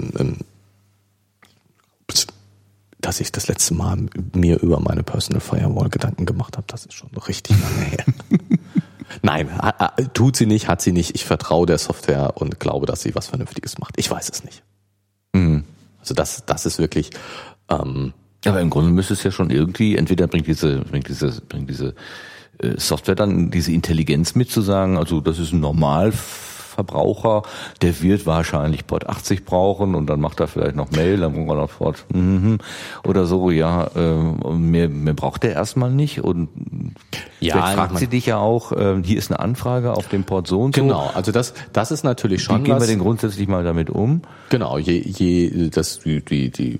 dass ich das letzte Mal mir über meine Personal Firewall Gedanken gemacht habe. Das ist schon richtig lange her. Nein, tut sie nicht, hat sie nicht. Ich vertraue der Software und glaube, dass sie was Vernünftiges macht. Ich weiß es nicht. Mhm. Also das, das ist wirklich. Ähm, aber im Grunde müsste es ja schon irgendwie, entweder bringt diese, bringt diese, bringt diese äh, Software dann diese Intelligenz mit zu sagen, also das ist ein normal Verbraucher, der wird wahrscheinlich Port 80 brauchen und dann macht er vielleicht noch Mail, dann braucht er noch Port mhm, oder so, ja, äh, mehr, mehr braucht er erstmal nicht und ja, vielleicht fragt sie dich ja auch, äh, hier ist eine Anfrage auf dem Port so und so. Genau, also das, das ist natürlich schon Wie gehen was, wir denn grundsätzlich mal damit um? Genau, je, je das, die, die, die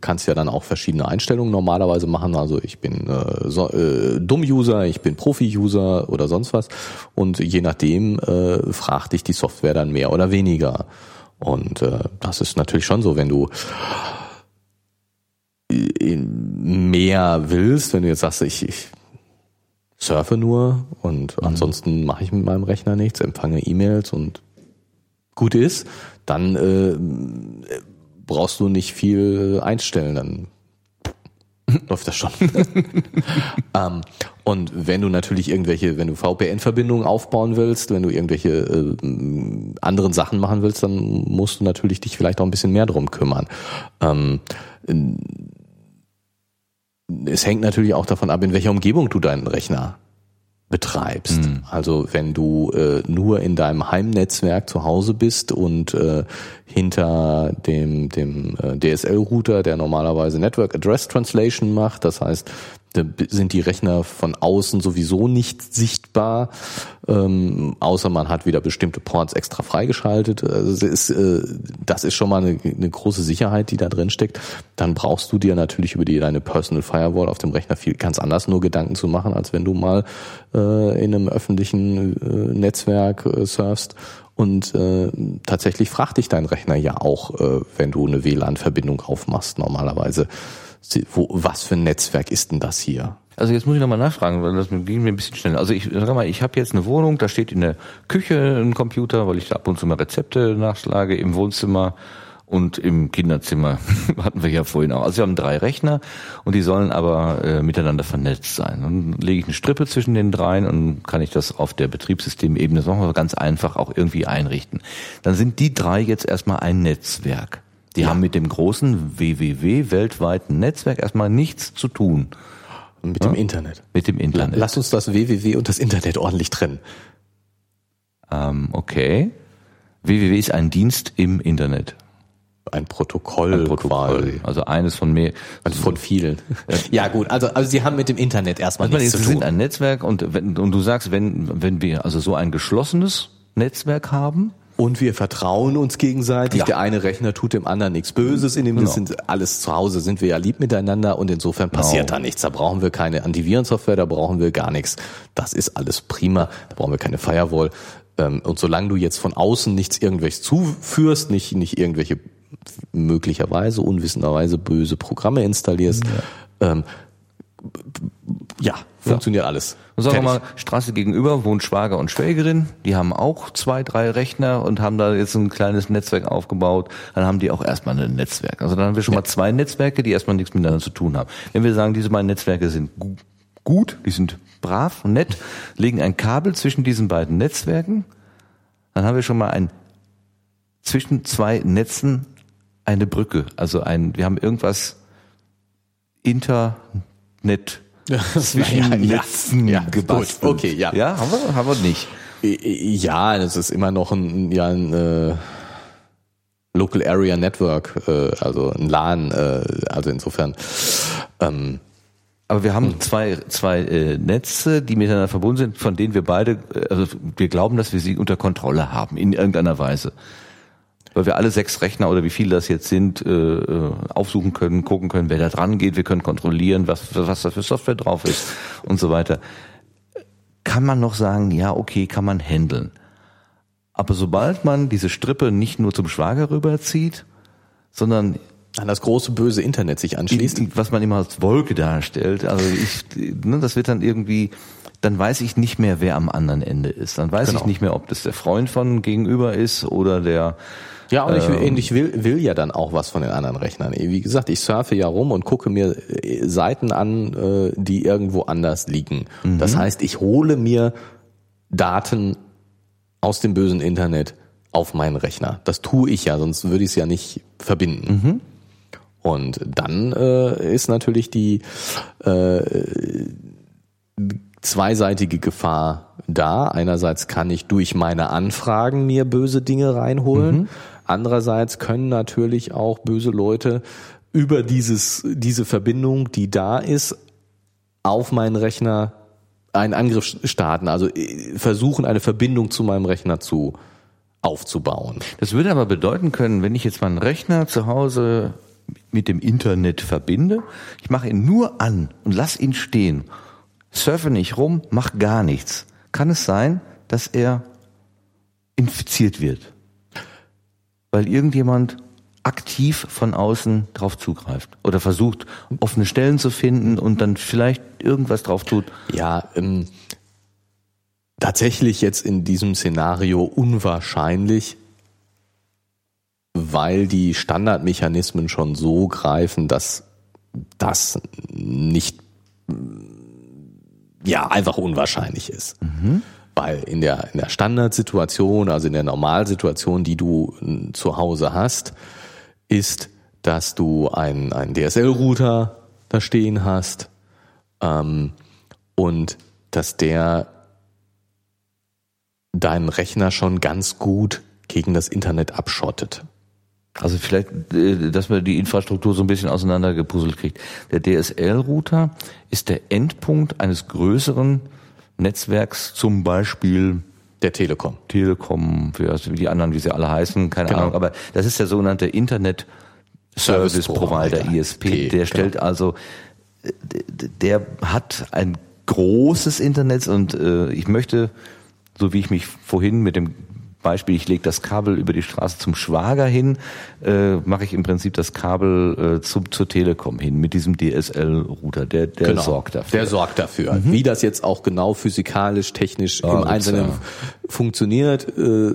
kannst ja dann auch verschiedene Einstellungen normalerweise machen. Also ich bin äh, so, äh, Dumm-User, ich bin Profi-User oder sonst was. Und je nachdem äh, fragt dich die Software dann mehr oder weniger. Und äh, das ist natürlich schon so, wenn du mehr willst, wenn du jetzt sagst, ich, ich surfe nur und mhm. ansonsten mache ich mit meinem Rechner nichts, empfange E-Mails und gut ist, dann äh, brauchst du nicht viel einstellen, dann läuft das schon. ähm, und wenn du natürlich irgendwelche, wenn du VPN-Verbindungen aufbauen willst, wenn du irgendwelche äh, anderen Sachen machen willst, dann musst du natürlich dich vielleicht auch ein bisschen mehr drum kümmern. Ähm, es hängt natürlich auch davon ab, in welcher Umgebung du deinen Rechner betreibst. Mhm. Also wenn du äh, nur in deinem Heimnetzwerk zu Hause bist und äh, hinter dem, dem äh, DSL-Router, der normalerweise Network Address Translation macht, das heißt, da sind die Rechner von außen sowieso nicht sichtbar, ähm, außer man hat wieder bestimmte Ports extra freigeschaltet. Also ist, äh, das ist schon mal eine, eine, große Sicherheit, die da drin steckt. Dann brauchst du dir natürlich über die, deine Personal Firewall auf dem Rechner viel ganz anders nur Gedanken zu machen, als wenn du mal äh, in einem öffentlichen äh, Netzwerk äh, surfst und äh, tatsächlich fragt dich dein Rechner ja auch, äh, wenn du eine WLAN-Verbindung aufmachst, normalerweise wo, was für ein Netzwerk ist denn das hier? Also jetzt muss ich nochmal nachfragen, weil das ging mir ein bisschen schneller. Also ich sag mal, ich habe jetzt eine Wohnung, da steht in der Küche ein Computer, weil ich da ab und zu mal Rezepte nachschlage, im Wohnzimmer und im Kinderzimmer hatten wir ja vorhin auch. Also wir haben drei Rechner und die sollen aber äh, miteinander vernetzt sein. Dann lege ich eine Strippe zwischen den dreien und kann ich das auf der Betriebssystemebene, das machen wir ganz einfach, auch irgendwie einrichten. Dann sind die drei jetzt erstmal ein Netzwerk. Die ja. haben mit dem großen WWW weltweiten Netzwerk erstmal nichts zu tun. Mit ja? dem Internet. Mit dem Internet. Lass uns das WWW und das Internet ordentlich trennen. Ähm, okay. WWW ist ein Dienst im Internet. Ein Protokoll, ein Protokoll quasi. Also eines von mehr. Also von vielen. ja gut, also, also sie haben mit dem Internet erstmal also nichts zu tun. Sie sind ein Netzwerk und, wenn, und du sagst, wenn, wenn wir also so ein geschlossenes Netzwerk haben, und wir vertrauen uns gegenseitig. Ja. Der eine Rechner tut dem anderen nichts Böses. In dem genau. sind alles zu Hause sind wir ja lieb miteinander und insofern passiert genau. da nichts. Da brauchen wir keine Antivirensoftware, da brauchen wir gar nichts. Das ist alles prima. Da brauchen wir keine Firewall. Ähm, und solange du jetzt von außen nichts irgendwelches zuführst, nicht, nicht irgendwelche möglicherweise unwissenderweise böse Programme installierst, ja. ähm, ja, funktioniert ja. alles. Und sagen wir mal, Straße gegenüber wohnt Schwager und Schwägerin, die haben auch zwei, drei Rechner und haben da jetzt ein kleines Netzwerk aufgebaut, dann haben die auch erstmal ein Netzwerk. Also dann haben wir schon ja. mal zwei Netzwerke, die erstmal nichts miteinander zu tun haben. Wenn wir sagen, diese beiden Netzwerke sind gut, die sind brav und nett, legen ein Kabel zwischen diesen beiden Netzwerken, dann haben wir schon mal ein zwischen zwei Netzen eine Brücke. Also ein, wir haben irgendwas Internet zwischen ja, Netzen ja, gebastelt. Gut, okay, ja. Ja, haben wir, haben wir nicht. Ja, das ist immer noch ein, ja, ein äh, Local Area Network, äh, also ein LAN, äh, also insofern. Ähm, aber wir haben hm. zwei, zwei äh, Netze, die miteinander verbunden sind, von denen wir beide, äh, also wir glauben, dass wir sie unter Kontrolle haben, in irgendeiner Weise weil wir alle sechs Rechner oder wie viele das jetzt sind, äh, äh, aufsuchen können, gucken können, wer da dran geht, wir können kontrollieren, was, was da für Software drauf ist und so weiter. Kann man noch sagen, ja, okay, kann man handeln. Aber sobald man diese Strippe nicht nur zum Schwager rüberzieht, sondern an das große böse Internet sich anschließt. Was man immer als Wolke darstellt. Also ich, ne, das wird dann irgendwie, dann weiß ich nicht mehr, wer am anderen Ende ist. Dann weiß genau. ich nicht mehr, ob das der Freund von gegenüber ist oder der Ja, und ich, ähm, ich will, will ja dann auch was von den anderen Rechnern. Wie gesagt, ich surfe ja rum und gucke mir äh, Seiten an, äh, die irgendwo anders liegen. Mhm. Das heißt, ich hole mir Daten aus dem bösen Internet auf meinen Rechner. Das tue ich ja, sonst würde ich es ja nicht verbinden. Mhm. Und dann äh, ist natürlich die äh, zweiseitige Gefahr da. Einerseits kann ich durch meine Anfragen mir böse Dinge reinholen. Mhm. Andererseits können natürlich auch böse Leute über dieses, diese Verbindung, die da ist, auf meinen Rechner einen Angriff starten, also äh, versuchen, eine Verbindung zu meinem Rechner zu aufzubauen. Das würde aber bedeuten können, wenn ich jetzt meinen Rechner zu Hause mit dem Internet verbinde, ich mache ihn nur an und lass ihn stehen, surfe nicht rum, mach gar nichts, kann es sein, dass er infiziert wird, weil irgendjemand aktiv von außen drauf zugreift oder versucht, offene Stellen zu finden und dann vielleicht irgendwas drauf tut. Ja, ähm, tatsächlich jetzt in diesem Szenario unwahrscheinlich, weil die Standardmechanismen schon so greifen, dass das nicht ja einfach unwahrscheinlich ist. Mhm. Weil in der, in der Standardsituation, also in der Normalsituation, die du zu Hause hast, ist, dass du einen, einen DSL-Router da stehen hast ähm, und dass der deinen Rechner schon ganz gut gegen das Internet abschottet. Also vielleicht, äh, dass man die Infrastruktur so ein bisschen auseinandergepuzzelt kriegt. Der DSL-Router ist der Endpunkt eines größeren Netzwerks, zum Beispiel der Telekom. Telekom, wie die anderen, wie sie alle heißen, keine genau. Ahnung. Aber das ist der sogenannte Internet Service Provider, ISP. Der stellt genau. also, der hat ein großes Internet und äh, ich möchte, so wie ich mich vorhin mit dem Beispiel, ich lege das Kabel über die Straße zum Schwager hin, äh, mache ich im Prinzip das Kabel äh, zum, zur Telekom hin mit diesem DSL-Router. Der, der genau, sorgt dafür. Der sorgt dafür. Mhm. Wie das jetzt auch genau physikalisch, technisch oh, im Einzelnen ja. funktioniert, äh,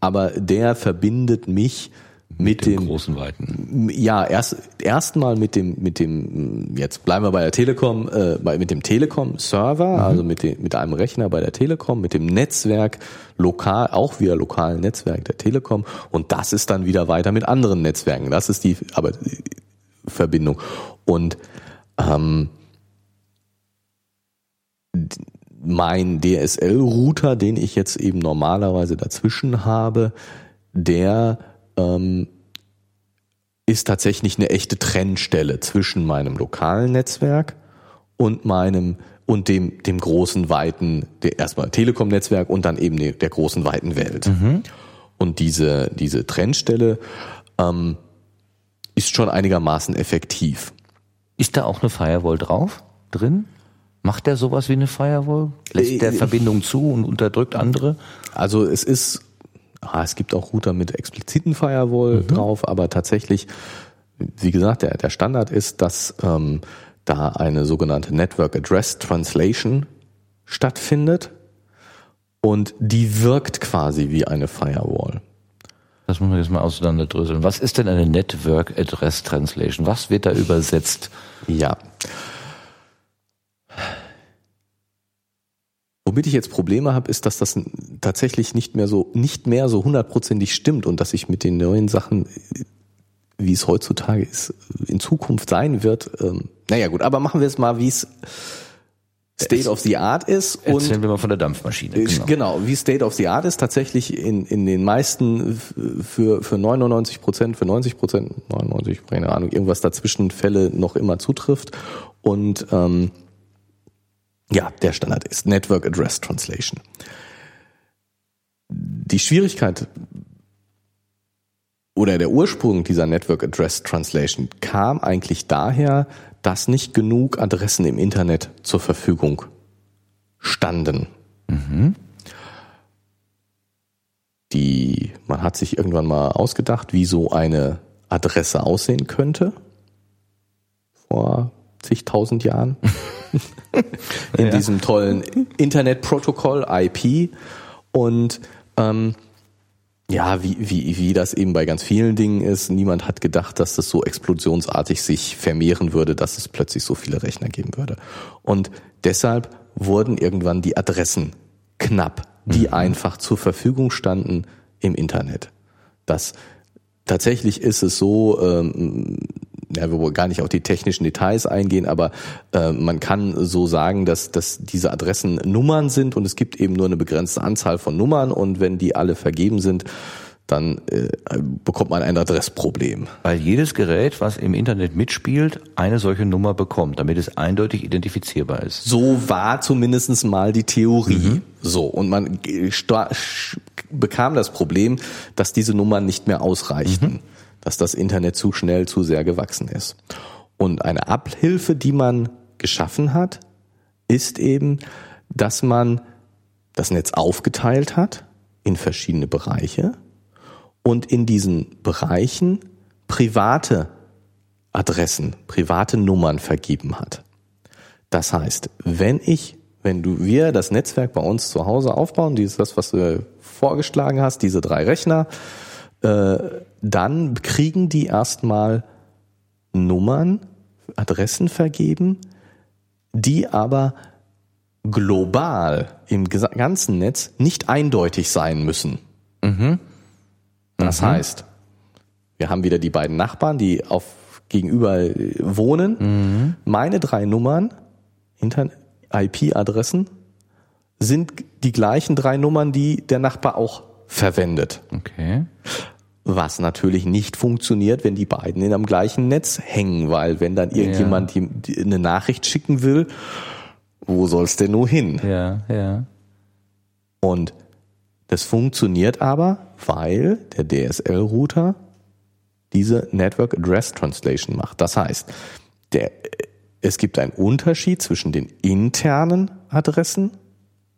aber der verbindet mich mit, dem, dem, großen Weiten. Ja, erst erstmal mit dem mit dem jetzt bleiben wir bei der Telekom äh, bei, mit dem Telekom Server, mhm. also mit dem mit einem Rechner bei der Telekom, mit dem Netzwerk lokal auch wieder lokalen Netzwerk der Telekom und das ist dann wieder weiter mit anderen Netzwerken. Das ist die aber die Verbindung und ähm, mein DSL-Router, den ich jetzt eben normalerweise dazwischen habe, der ähm, ist tatsächlich eine echte Trennstelle zwischen meinem lokalen Netzwerk und meinem und dem dem großen weiten der erstmal Telekom-Netzwerk und dann eben der, großen weiten Welt. Mhm. Und diese diese Trennstelle ähm, ist schon einigermaßen effektiv. Ist da auch eine Firewall drauf drin? Macht der sowas wie eine Firewall? Lässt der äh, Verbindung zu und unterdrückt andere? Also es ist ah, es gibt auch Router mit expliziten Firewall mhm. drauf, aber tatsächlich, wie gesagt, der, der Standard ist, dass ähm, da eine sogenannte Network Address Translation stattfindet und die wirkt quasi wie eine Firewall. Das muss man jetzt mal auseinanderdröseln. Was ist denn eine Network Address Translation? Was wird da übersetzt? Ja. Womit ich jetzt Probleme habe, ist, dass das tatsächlich nicht mehr so nicht mehr so hundertprozentig stimmt und dass ich mit den neuen Sachen, wie es heutzutage ist, in Zukunft sein wird. Ähm, naja gut, aber machen wir es mal, wie es State of the Art ist. Und Erzählen wir mal von der Dampfmaschine. Genau. genau, wie State of the Art ist tatsächlich in, in den meisten für, für 99 Prozent, für 90 Prozent, 99, keine Ahnung, irgendwas dazwischen Fälle noch immer zutrifft. Und ähm, ja, der Standard ist Network Address Translation. Die Schwierigkeit oder der Ursprung dieser Network Address Translation kam eigentlich daher, dass nicht genug Adressen im Internet zur Verfügung standen. Mhm. Die, man hat sich irgendwann mal ausgedacht, wie so eine Adresse aussehen könnte. Vor zigtausend Jahren. in ja. diesem tollen Internetprotokoll IP und ähm, ja, wie, wie, wie das eben bei ganz vielen Dingen ist, niemand hat gedacht, dass das so explosionsartig sich vermehren würde, dass es plötzlich so viele Rechner geben würde. Und deshalb wurden irgendwann die Adressen knapp, die mhm. einfach zur Verfügung standen im Internet. Das tatsächlich ist es so, ähm, ja, wir wollen gar nicht auf die technischen Details eingehen, aber äh, man kann so sagen, dass, dass diese Adressen Nummern sind und es gibt eben nur eine begrenzte Anzahl von Nummern und wenn die alle vergeben sind, dann äh, bekommt man ein Adressproblem. Weil jedes Gerät, was im Internet mitspielt, eine solche Nummer bekommt, damit es eindeutig identifizierbar ist. So war zumindest mal die Theorie. Mhm. So, und man bekam das Problem, dass diese Nummern nicht mehr ausreichten. Mhm dass das Internet zu schnell, zu sehr gewachsen ist. Und eine Abhilfe, die man geschaffen hat, ist eben, dass man das Netz aufgeteilt hat in verschiedene Bereiche und in diesen Bereichen private Adressen, private Nummern vergeben hat. Das heißt, wenn ich, wenn du wir das Netzwerk bei uns zu Hause aufbauen, dieses das, was du vorgeschlagen hast, diese drei Rechner, äh, dann kriegen die erstmal Nummern, Adressen vergeben, die aber global im ganzen Netz nicht eindeutig sein müssen. Mhm. Das mhm. heißt, wir haben wieder die beiden Nachbarn, die auf gegenüber wohnen. Mhm. Meine drei Nummern, IP-Adressen, sind die gleichen drei Nummern, die der Nachbar auch verwendet. Okay. Was natürlich nicht funktioniert, wenn die beiden in einem gleichen Netz hängen, weil wenn dann irgendjemand ja. die, die eine Nachricht schicken will, wo soll's denn nur hin? Ja, ja. Und das funktioniert aber, weil der DSL-Router diese Network Address Translation macht. Das heißt, der, es gibt einen Unterschied zwischen den internen Adressen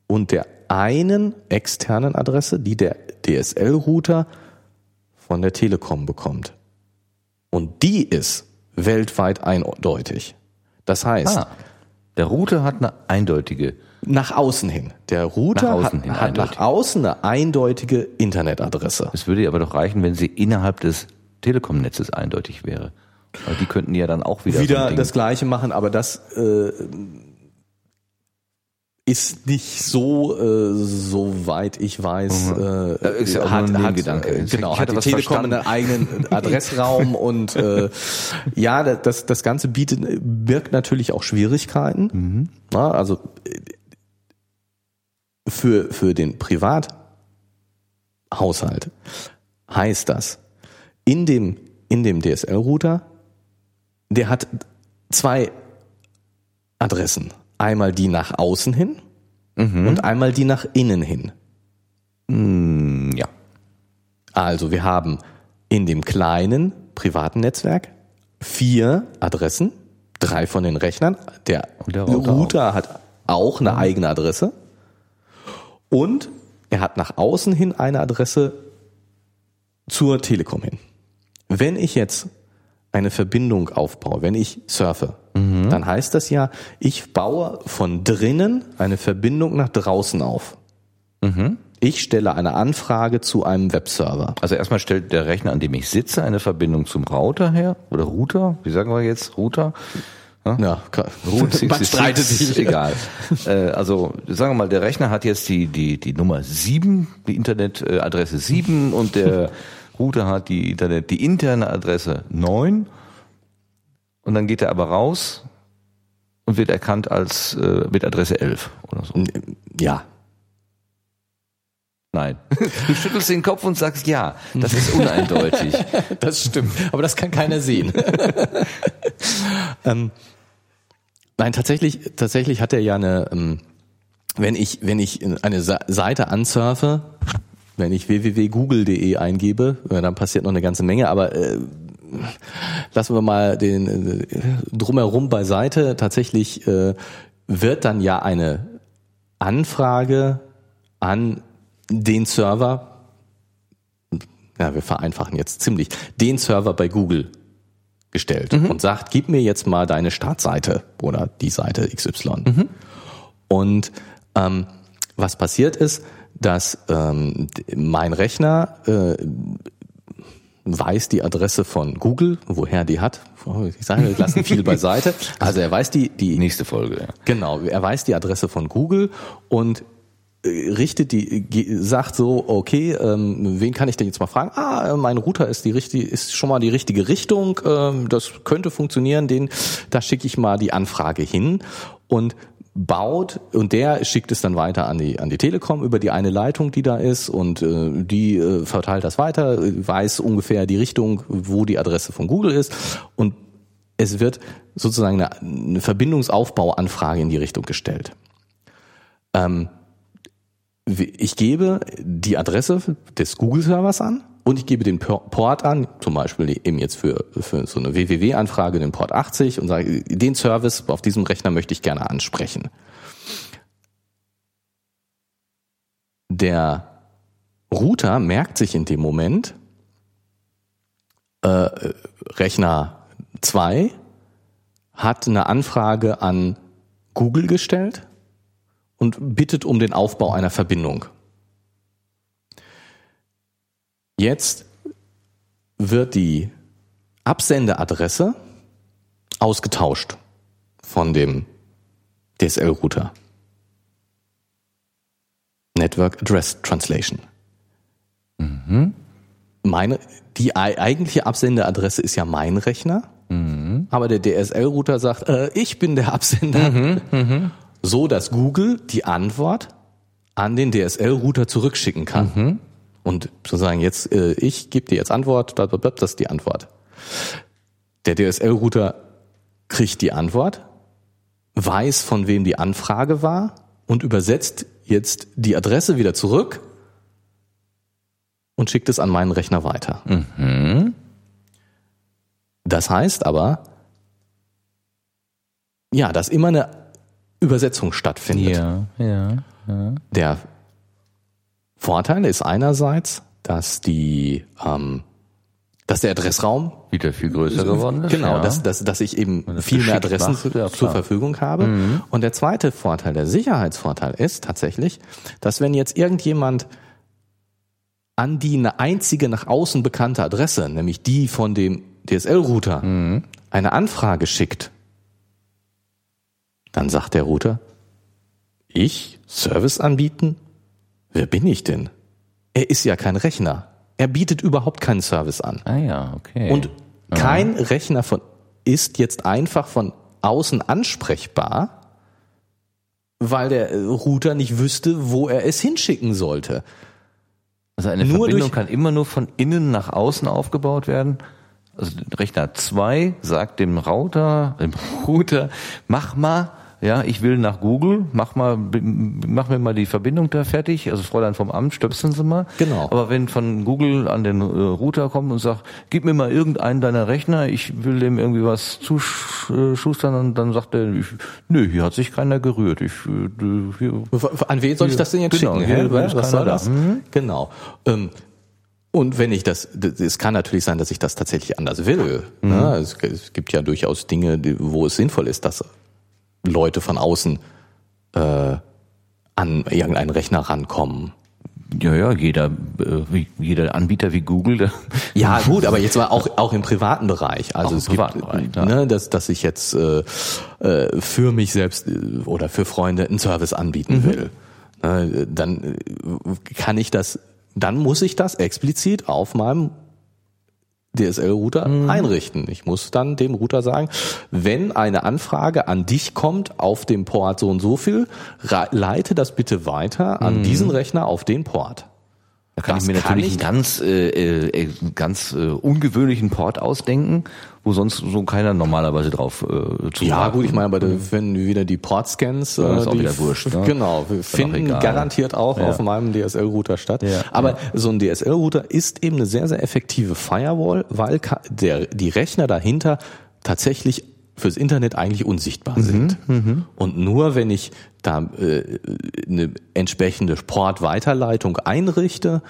und der einen externen Adresse, die der DSL-Router von der Telekom bekommt. Und die ist weltweit eindeutig. Das heißt, ah, der Router hat eine eindeutige nach außen hin. Der Router nach außen hat, hat nach außen eine eindeutige Internetadresse. Es würde aber doch reichen, wenn sie innerhalb des Telekom-Netzes eindeutig wäre. Weil die könnten ja dann auch wieder wieder so das Gleiche machen, aber das äh, ist nicht so, äh, soweit ich weiß, mhm. äh, ist ja hat, ein Gedanke. Äh, genau, hat die Telekom einen eigenen Adressraum und äh, ja, das, das Ganze bietet, birgt natürlich auch Schwierigkeiten. Mhm. Na, also für, für den Privathaushalt heißt das, in dem, in dem DSL-Router, der hat zwei Adressen einmal die nach außen hin mhm. und einmal die nach innen hin. Mm, ja. Also wir haben in dem kleinen privaten Netzwerk vier Adressen, drei von den Rechnern. Der, der Router, Router auch. hat auch eine eigene Adresse. Und er hat nach außen hin eine Adresse zur Telekom hin. Wenn ich jetzt eine Verbindung aufbaue, wenn ich surfe, mhm. dann heißt das ja, ich baue von drinnen eine Verbindung nach draußen auf. Mhm. Ich stelle eine Anfrage zu einem Webserver. Also erstmal stellt der Rechner, an dem ich sitze, eine Verbindung zum Router her oder Router, wie sagen wir jetzt, Router? Ja, ja Route man streitet sich. Egal. Äh, also sagen wir mal, der Rechner hat jetzt die, die, die Nummer 7, die Internetadresse 7 und der Router hat die Internet, die interne Adresse 9 und dann geht er aber raus und wird erkannt als äh, mit Adresse 11 oder so. Ja. Nein. Du schüttelst den Kopf und sagst ja, das ist uneindeutig. das stimmt, aber das kann keiner sehen. ähm, nein, tatsächlich, tatsächlich hat er ja eine, ähm, wenn ich, wenn ich eine Seite ansurfe, wenn ich www.google.de eingebe, dann passiert noch eine ganze Menge, aber äh, lassen wir mal den äh, drumherum beiseite. Tatsächlich äh, wird dann ja eine Anfrage an den Server, ja, wir vereinfachen jetzt ziemlich, den Server bei Google gestellt mhm. und sagt, gib mir jetzt mal deine Startseite oder die Seite XY. Mhm. Und ähm, was passiert ist, dass ähm, mein Rechner äh, weiß die Adresse von Google, woher die hat. Ich sage, wir lassen viel beiseite. Also er weiß die, die Nächste Folge, ja. Genau, er weiß die Adresse von Google und äh, richtet die, sagt so, okay, ähm, wen kann ich denn jetzt mal fragen? Ah, mein Router ist die richtige, ist schon mal die richtige Richtung, ähm, das könnte funktionieren, den, da schicke ich mal die Anfrage hin und baut und der schickt es dann weiter an die an die Telekom über die eine Leitung, die da ist und äh, die äh, verteilt das weiter, weiß ungefähr die Richtung, wo die Adresse von Google ist und es wird sozusagen eine, eine Verbindungsaufbauanfrage in die Richtung gestellt. Ähm, ich gebe die Adresse des Google-Servers an und ich gebe den Port an, zum Beispiel eben jetzt für, für so eine WWW-Anfrage den Port 80 und sage, den Service auf diesem Rechner möchte ich gerne ansprechen. Der Router merkt sich in dem Moment, äh, Rechner 2 hat eine Anfrage an Google gestellt und bittet um den Aufbau einer Verbindung. Jetzt wird die Absendeadresse ausgetauscht von dem DSL-Router. Network Address Translation. Mhm. Meine, die eigentliche Absendeadresse ist ja mein Rechner, mhm. aber der DSL-Router sagt, äh, ich bin der Absender. Mhm, mhm so dass Google die Antwort an den DSL-Router zurückschicken kann. Und sozusagen jetzt, äh, ich gebe dir jetzt Antwort, das ist die Antwort. Der DSL-Router kriegt die Antwort, weiß, von wem die Anfrage war und übersetzt jetzt die Adresse wieder zurück und schickt es an meinen Rechner weiter. Mhm. Das heißt aber, ja, dass immer eine Übersetzung stattfindet. Ja, ja, ja. Der Vorteil ist einerseits, dass die ähm, dass der Adressraum wieder viel größer geworden ist. Genau, ja. dass, dass, dass ich eben viel mehr Adressen macht, ja, zur Verfügung habe. Mhm. Und der zweite Vorteil, der Sicherheitsvorteil ist tatsächlich, dass wenn jetzt irgendjemand an die eine einzige nach außen bekannte Adresse, nämlich die von dem DSL-Router, mhm. eine Anfrage schickt, dann sagt der Router, ich Service anbieten? Wer bin ich denn? Er ist ja kein Rechner. Er bietet überhaupt keinen Service an. Ah ja, okay. Und kein ja. Rechner von ist jetzt einfach von außen ansprechbar, weil der Router nicht wüsste, wo er es hinschicken sollte. Also eine nur Verbindung kann immer nur von innen nach außen aufgebaut werden. Also Rechner 2 sagt dem Router, dem Router, mach mal ja, ich will nach Google, mach mal, mach mir mal die Verbindung da fertig. Also Fräulein vom Amt, stöpseln Sie mal. Genau. Aber wenn von Google an den äh, Router kommt und sagt, gib mir mal irgendeinen deiner Rechner, ich will dem irgendwie was zuschustern, und dann sagt er, ich, nö, hier hat sich keiner gerührt. Ich, äh, hier, an wen soll ich das denn jetzt genau, schicken? Hier, was, was soll das? Mhm. Genau. Ähm, und wenn ich das, es kann natürlich sein, dass ich das tatsächlich anders will. Mhm. Ne? Es, es, gibt ja durchaus Dinge, wo es sinnvoll ist, dass Leute von außen äh, an irgendeinen Rechner rankommen. Ja, ja, jeder, äh, jeder Anbieter wie Google. Ja, gut, aber jetzt mal auch, auch im privaten Bereich. Also es gibt, Bereich, ne, dass, dass ich jetzt äh, äh, für mich selbst äh, oder für Freunde einen Service anbieten mhm. will. Ne, dann äh, kann ich das, dann muss ich das explizit auf meinem DSL-Router mhm. einrichten. Ich muss dann dem Router sagen, wenn eine Anfrage an dich kommt auf dem Port so und so viel, leite das bitte weiter an mhm. diesen Rechner auf den Port. Da kann das ich mir natürlich einen ganz, äh, äh, ganz äh, ungewöhnlichen Port ausdenken, wo sonst so keiner normalerweise drauf äh, zu Ja gut, ich meine, aber mhm. wenn wieder die Port-Scans, ja, ist äh, auch wieder wurscht. Ne? Genau, finden auch garantiert auch ja. auf meinem DSL-Router statt. Ja, aber so ein DSL-Router ist eben eine sehr, sehr effektive Firewall, weil der, die Rechner dahinter tatsächlich fürs Internet eigentlich unsichtbar mhm, sind. Mhm, Und nur wenn ich da äh, eine entsprechende Portweiterleitung einrichte,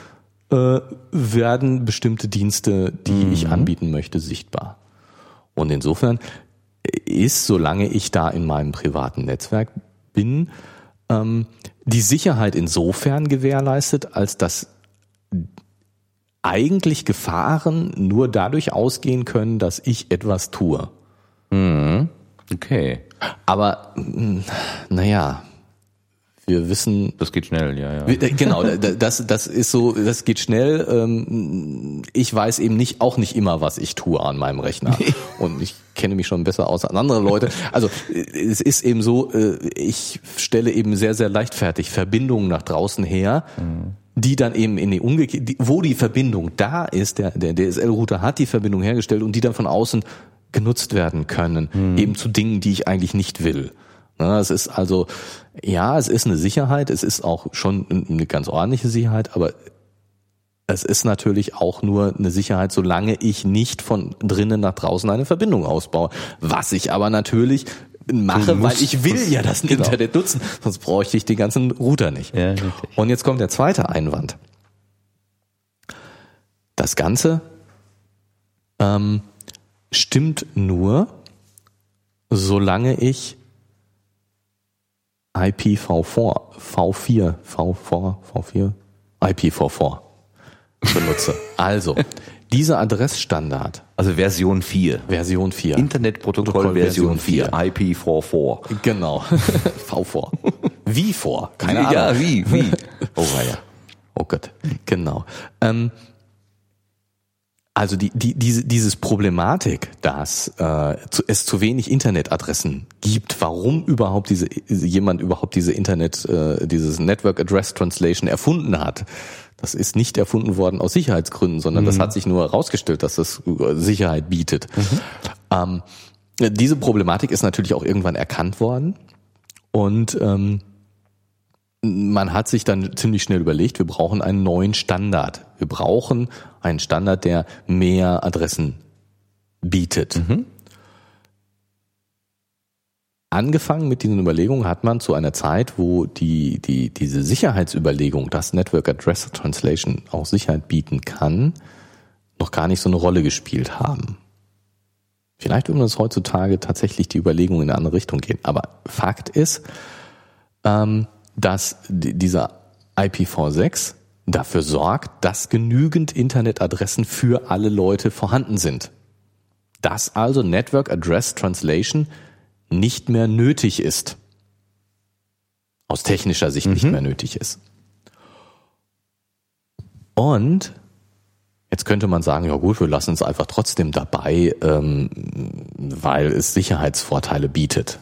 äh, werden bestimmte Dienste, die mhm. ich anbieten möchte, sichtbar. Und insofern ist, solange ich da in meinem privaten Netzwerk bin, äh, ähm, die Sicherheit insofern gewährleistet, als dass eigentlich Gefahren nur dadurch ausgehen können, dass ich etwas tue. Mhm. Okay. Aber mh, naja, wir wissen, Das geht schnell, ja, ja. äh, genau, da- das, das ist so, das geht schnell. Ähm, Ich weiß eben nicht, auch nicht immer, was ich tue an meinem Rechner. Und ich kenne mich schon besser aus als andere Leute. Also äh, es ist eben so, äh, ich stelle eben sehr, sehr leichtfertig Verbindungen nach draußen her, die dann eben in die umgekehrt, wo die Verbindung da ist, der, der DSL-Router hat die Verbindung hergestellt und die dann von außen genutzt werden können, eben zu Dingen, die ich eigentlich nicht will. Es ist also, ja, es ist eine Sicherheit, es ist auch schon eine ganz ordentliche Sicherheit, aber es ist natürlich auch nur eine Sicherheit, solange ich nicht von drinnen nach draußen eine Verbindung ausbaue. Was ich aber natürlich mache, weil ich will ja das Genau. Internet nutzen, sonst bräuchte ich den ganzen Router nicht. Ja. Und jetzt kommt der zweite Einwand. Das Ganze ähm, stimmt nur, solange ich IPv4, V4, V4, V4, IPv4 benutze. Also, dieser Adressstandard, Also Version 4. Version 4. Internetprotokoll Version Version 4. IP44. Genau. V4. Wie vor? Keine Ahnung. Ja, wie, wie? Oh, ja. Oh Gott, genau. Ähm, also die, die, diese, dieses Problematik, dass äh, zu, es zu wenig Internetadressen gibt, warum überhaupt diese jemand überhaupt diese Internet, äh, dieses Network Address Translation erfunden hat, das ist nicht erfunden worden aus Sicherheitsgründen, sondern das hat sich nur herausgestellt, dass das äh, Sicherheit bietet. Ähm, diese Problematik ist natürlich auch irgendwann erkannt worden und ähm, man hat sich dann ziemlich schnell überlegt, wir brauchen einen neuen Standard. Wir brauchen einen Standard, der mehr Adressen bietet. Angefangen mit diesen Überlegungen hat man zu einer Zeit, wo die, die, diese Sicherheitsüberlegung, dass Network Address Translation auch Sicherheit bieten kann, noch gar nicht so eine Rolle gespielt haben. Vielleicht würden uns heutzutage tatsächlich die Überlegungen in eine andere Richtung gehen. Aber Fakt ist, ähm, dass die- dieser IPv6 dafür sorgt, dass genügend Internetadressen für alle Leute vorhanden sind. Dass also Network Address Translation nicht mehr nötig ist. Aus technischer Sicht nicht mehr nötig ist. Und jetzt könnte man sagen, ja gut, wir lassen es einfach trotzdem dabei, ähm, weil es Sicherheitsvorteile bietet.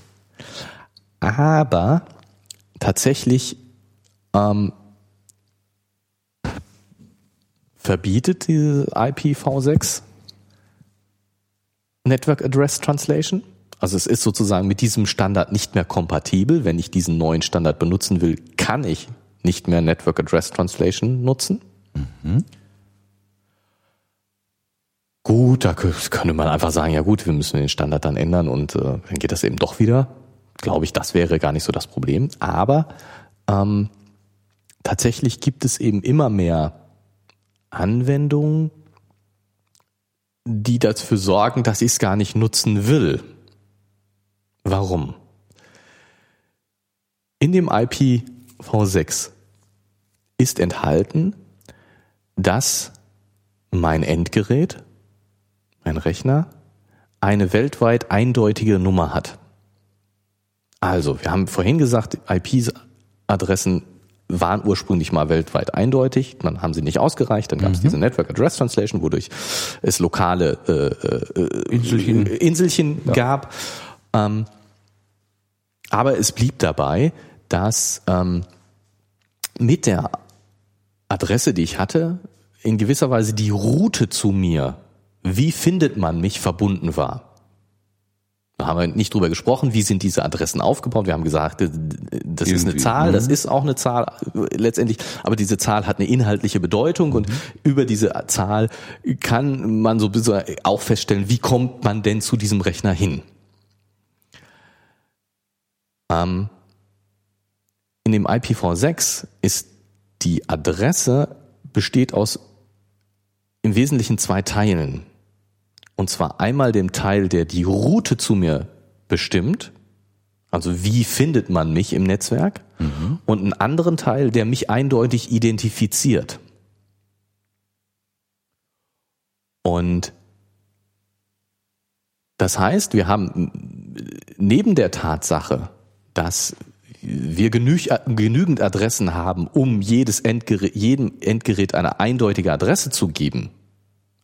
Aber tatsächlich ähm, verbietet diese IPv6 Network Address Translation. Also es ist sozusagen mit diesem Standard nicht mehr kompatibel. Wenn ich diesen neuen Standard benutzen will, kann ich nicht mehr Network Address Translation nutzen. Gut, da kö- könnte man einfach sagen, ja gut, wir müssen den Standard dann ändern und äh, dann geht das eben doch wieder. Glaube ich, das wäre gar nicht so das Problem. Aber ähm, tatsächlich gibt es eben immer mehr Anwendungen, die dafür sorgen, dass ich es gar nicht nutzen will. Warum? In dem IPv6 ist enthalten, dass mein Endgerät, mein Rechner, eine weltweit eindeutige Nummer hat. Also, wir haben vorhin gesagt, IP-Adressen waren ursprünglich mal weltweit eindeutig, dann haben sie nicht ausgereicht, dann gab es diese Network Address Translation, wodurch es lokale äh, äh, Inselchen. Inselchen gab. Ähm, aber es blieb dabei, dass ähm, mit der Adresse, die ich hatte, in gewisser Weise die Route zu mir, wie findet man mich, verbunden war. Da haben wir nicht drüber gesprochen, wie sind diese Adressen aufgebaut. Wir haben gesagt, das ist eine Irgendwie, Zahl, das ist auch eine Zahl äh, letztendlich, aber diese Zahl hat eine inhaltliche Bedeutung und über diese Zahl kann man so bisschen auch feststellen, wie kommt man denn zu diesem Rechner hin. Ähm, in dem IPv6 ist die Adresse besteht aus im Wesentlichen zwei Teilen. Und zwar einmal dem Teil, der die Route zu mir bestimmt, Also wie findet man mich im Netzwerk? Mhm. Und einen anderen Teil, der mich eindeutig identifiziert. Und das heißt, wir haben neben der Tatsache, dass wir genüg, genügend Adressen haben, um jedes Endgerät, jedem Endgerät eine eindeutige Adresse zu geben,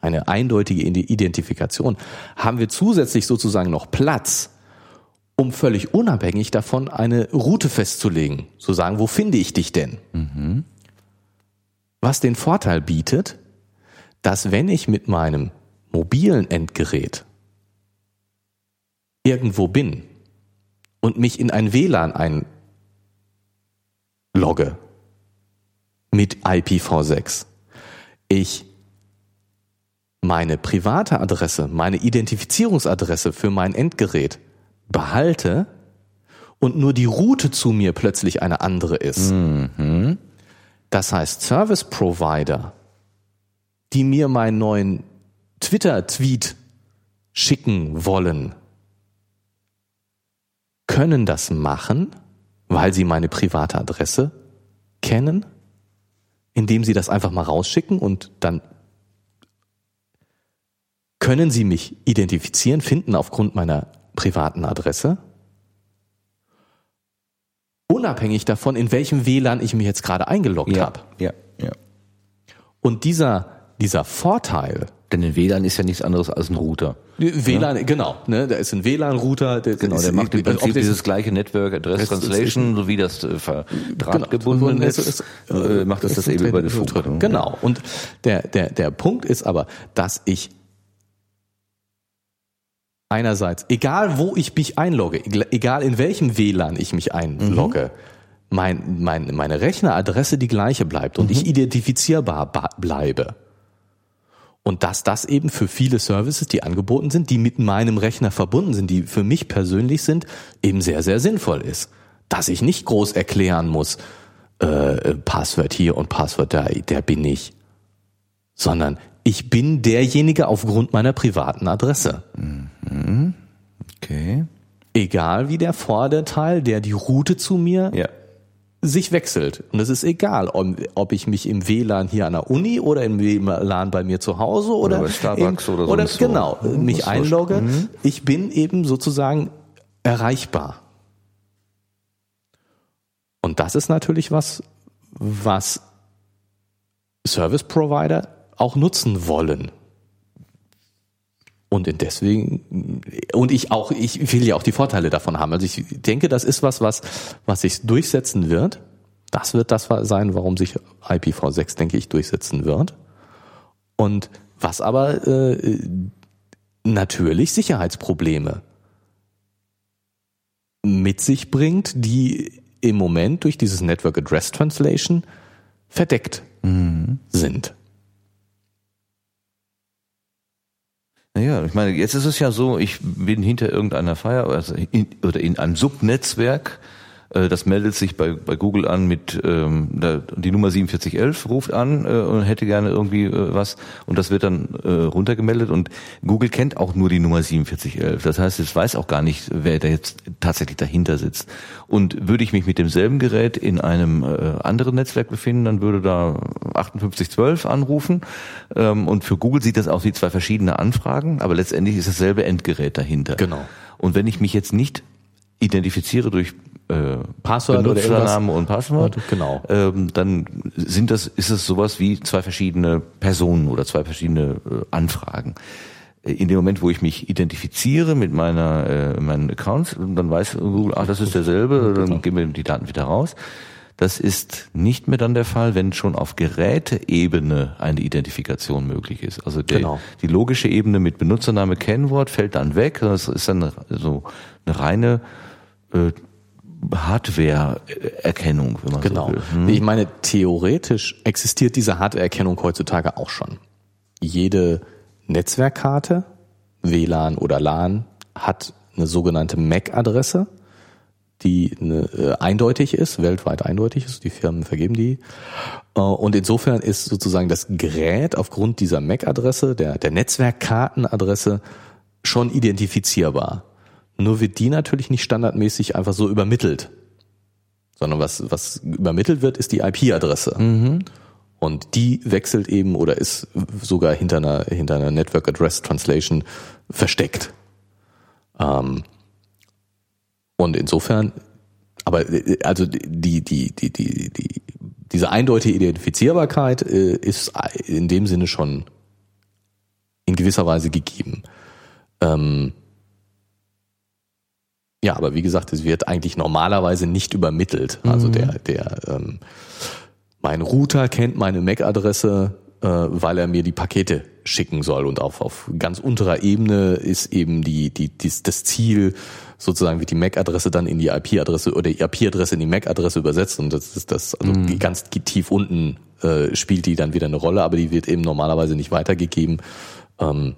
eine eindeutige Identifikation, haben wir zusätzlich sozusagen noch Platz, um völlig unabhängig davon eine Route festzulegen. Zu sagen, wo finde ich dich denn? Mhm. Was den Vorteil bietet, dass wenn ich mit meinem mobilen Endgerät irgendwo bin und mich in ein WLAN einlogge mit IPv6, ich meine private Adresse, meine Identifizierungsadresse für mein Endgerät behalte und nur die Route zu mir plötzlich eine andere ist. Mhm. Das heißt, Service Provider, die mir meinen neuen Twitter-Tweet schicken wollen, können das machen, weil sie meine private Adresse kennen, indem sie das einfach mal rausschicken und dann können sie mich identifizieren, finden aufgrund meiner privaten Adresse, unabhängig davon, in welchem WLAN ich mich jetzt gerade eingeloggt ja, habe. Ja, ja. Und dieser, dieser Vorteil. Denn ein WLAN ist ja nichts anderes als ein Router. WLAN, ja? genau. Ne, da ist ein WLAN-Router. Genau, der macht im Prinzip dieses gleiche Network Address Translation, so wie das äh, verdrahtgebunden genau, ist, ist, äh, macht das das eben über die Funk. Genau. Und der, der, der Punkt ist aber, dass ich einerseits, egal wo ich mich einlogge, egal in welchem WLAN ich mich einlogge, mhm. mein, mein, meine Rechneradresse die gleiche bleibt und mhm. ich identifizierbar bleibe. Und dass das eben für viele Services, die angeboten sind, die mit meinem Rechner verbunden sind, die für mich persönlich sind, eben sehr, sehr sinnvoll ist. Dass ich nicht groß erklären muss, äh, Passwort hier und Passwort da, der bin ich. Sondern ich bin derjenige aufgrund meiner privaten Adresse. Mhm. Okay. Egal wie der Vorderteil, der die Route zu mir ja. sich wechselt. Und es ist egal, ob, ob, ich mich im WLAN hier an der Uni oder im WLAN bei mir zu Hause oder, oder bei Starbucks im, oder, oder genau so. mich einlogge. Mhm. Ich bin eben sozusagen erreichbar. Und das ist natürlich was, was Service Provider auch nutzen wollen. Und deswegen, und ich auch, ich will ja auch die Vorteile davon haben. Also ich denke, das ist was, was, was sich durchsetzen wird. Das wird das sein, warum sich IPv6, denke ich, durchsetzen wird. Und was aber äh, natürlich Sicherheitsprobleme mit sich bringt, die im Moment durch dieses Network Address Translation verdeckt mhm. sind. Naja, ich meine, jetzt ist es ja so, ich bin hinter irgendeiner Feier also in, oder in einem Subnetzwerk das meldet sich bei, bei Google an mit ähm, die Nummer 4711 ruft an äh, und hätte gerne irgendwie äh, was und das wird dann äh, runtergemeldet und Google kennt auch nur die Nummer 4711. Das heißt, es weiß auch gar nicht, wer da jetzt tatsächlich dahinter sitzt. Und würde ich mich mit demselben Gerät in einem äh, anderen Netzwerk befinden, dann würde da 5812 anrufen ähm, und für Google sieht das aus wie zwei verschiedene Anfragen, aber letztendlich ist dasselbe Endgerät dahinter. Genau. Und wenn ich mich jetzt nicht identifiziere durch äh, Passwort Benutzername und Passwort, genau. ähm, dann sind das, ist es sowas wie zwei verschiedene Personen oder zwei verschiedene äh, Anfragen. Äh, in dem Moment, wo ich mich identifiziere mit meiner äh, meinen Accounts, dann weiß Google, ach, das ist derselbe, dann genau. geben wir die Daten wieder raus. Das ist nicht mehr dann der Fall, wenn schon auf Geräteebene eine Identifikation möglich ist. Also der, genau. die logische Ebene mit Benutzername, Kennwort fällt dann weg. Das ist dann so eine reine äh, Hardware-Erkennung, wenn man genau. so will. Hm? Ich meine, theoretisch existiert diese Hardware-Erkennung heutzutage auch schon. Jede Netzwerkkarte, WLAN oder LAN, hat eine sogenannte MAC-Adresse, die eine, äh, eindeutig ist, weltweit eindeutig ist. Die Firmen vergeben die. Äh, und insofern ist sozusagen das Gerät aufgrund dieser MAC-Adresse, der, der Netzwerkkartenadresse, schon identifizierbar. Nur wird die natürlich nicht standardmäßig einfach so übermittelt. Sondern was, was übermittelt wird, ist die IP-Adresse. Mhm. Und die wechselt eben oder ist sogar hinter einer, hinter einer Network Address Translation versteckt. Ähm, und insofern, aber also die, die, die, die, die, diese eindeutige Identifizierbarkeit äh, ist in dem Sinne schon in gewisser Weise gegeben. Ähm, ja, aber wie gesagt, es wird eigentlich normalerweise nicht übermittelt. Also der, der ähm, mein Router kennt meine MAC-Adresse, äh, weil er mir die Pakete schicken soll. Und auf, auf ganz unterer Ebene ist eben die, die, die, das Ziel, sozusagen wird die MAC-Adresse dann in die IP-Adresse oder die IP-Adresse in die MAC-Adresse übersetzt. Und das ist das, also ganz tief unten äh, spielt die dann wieder eine Rolle, aber die wird eben normalerweise nicht weitergegeben. Ähm,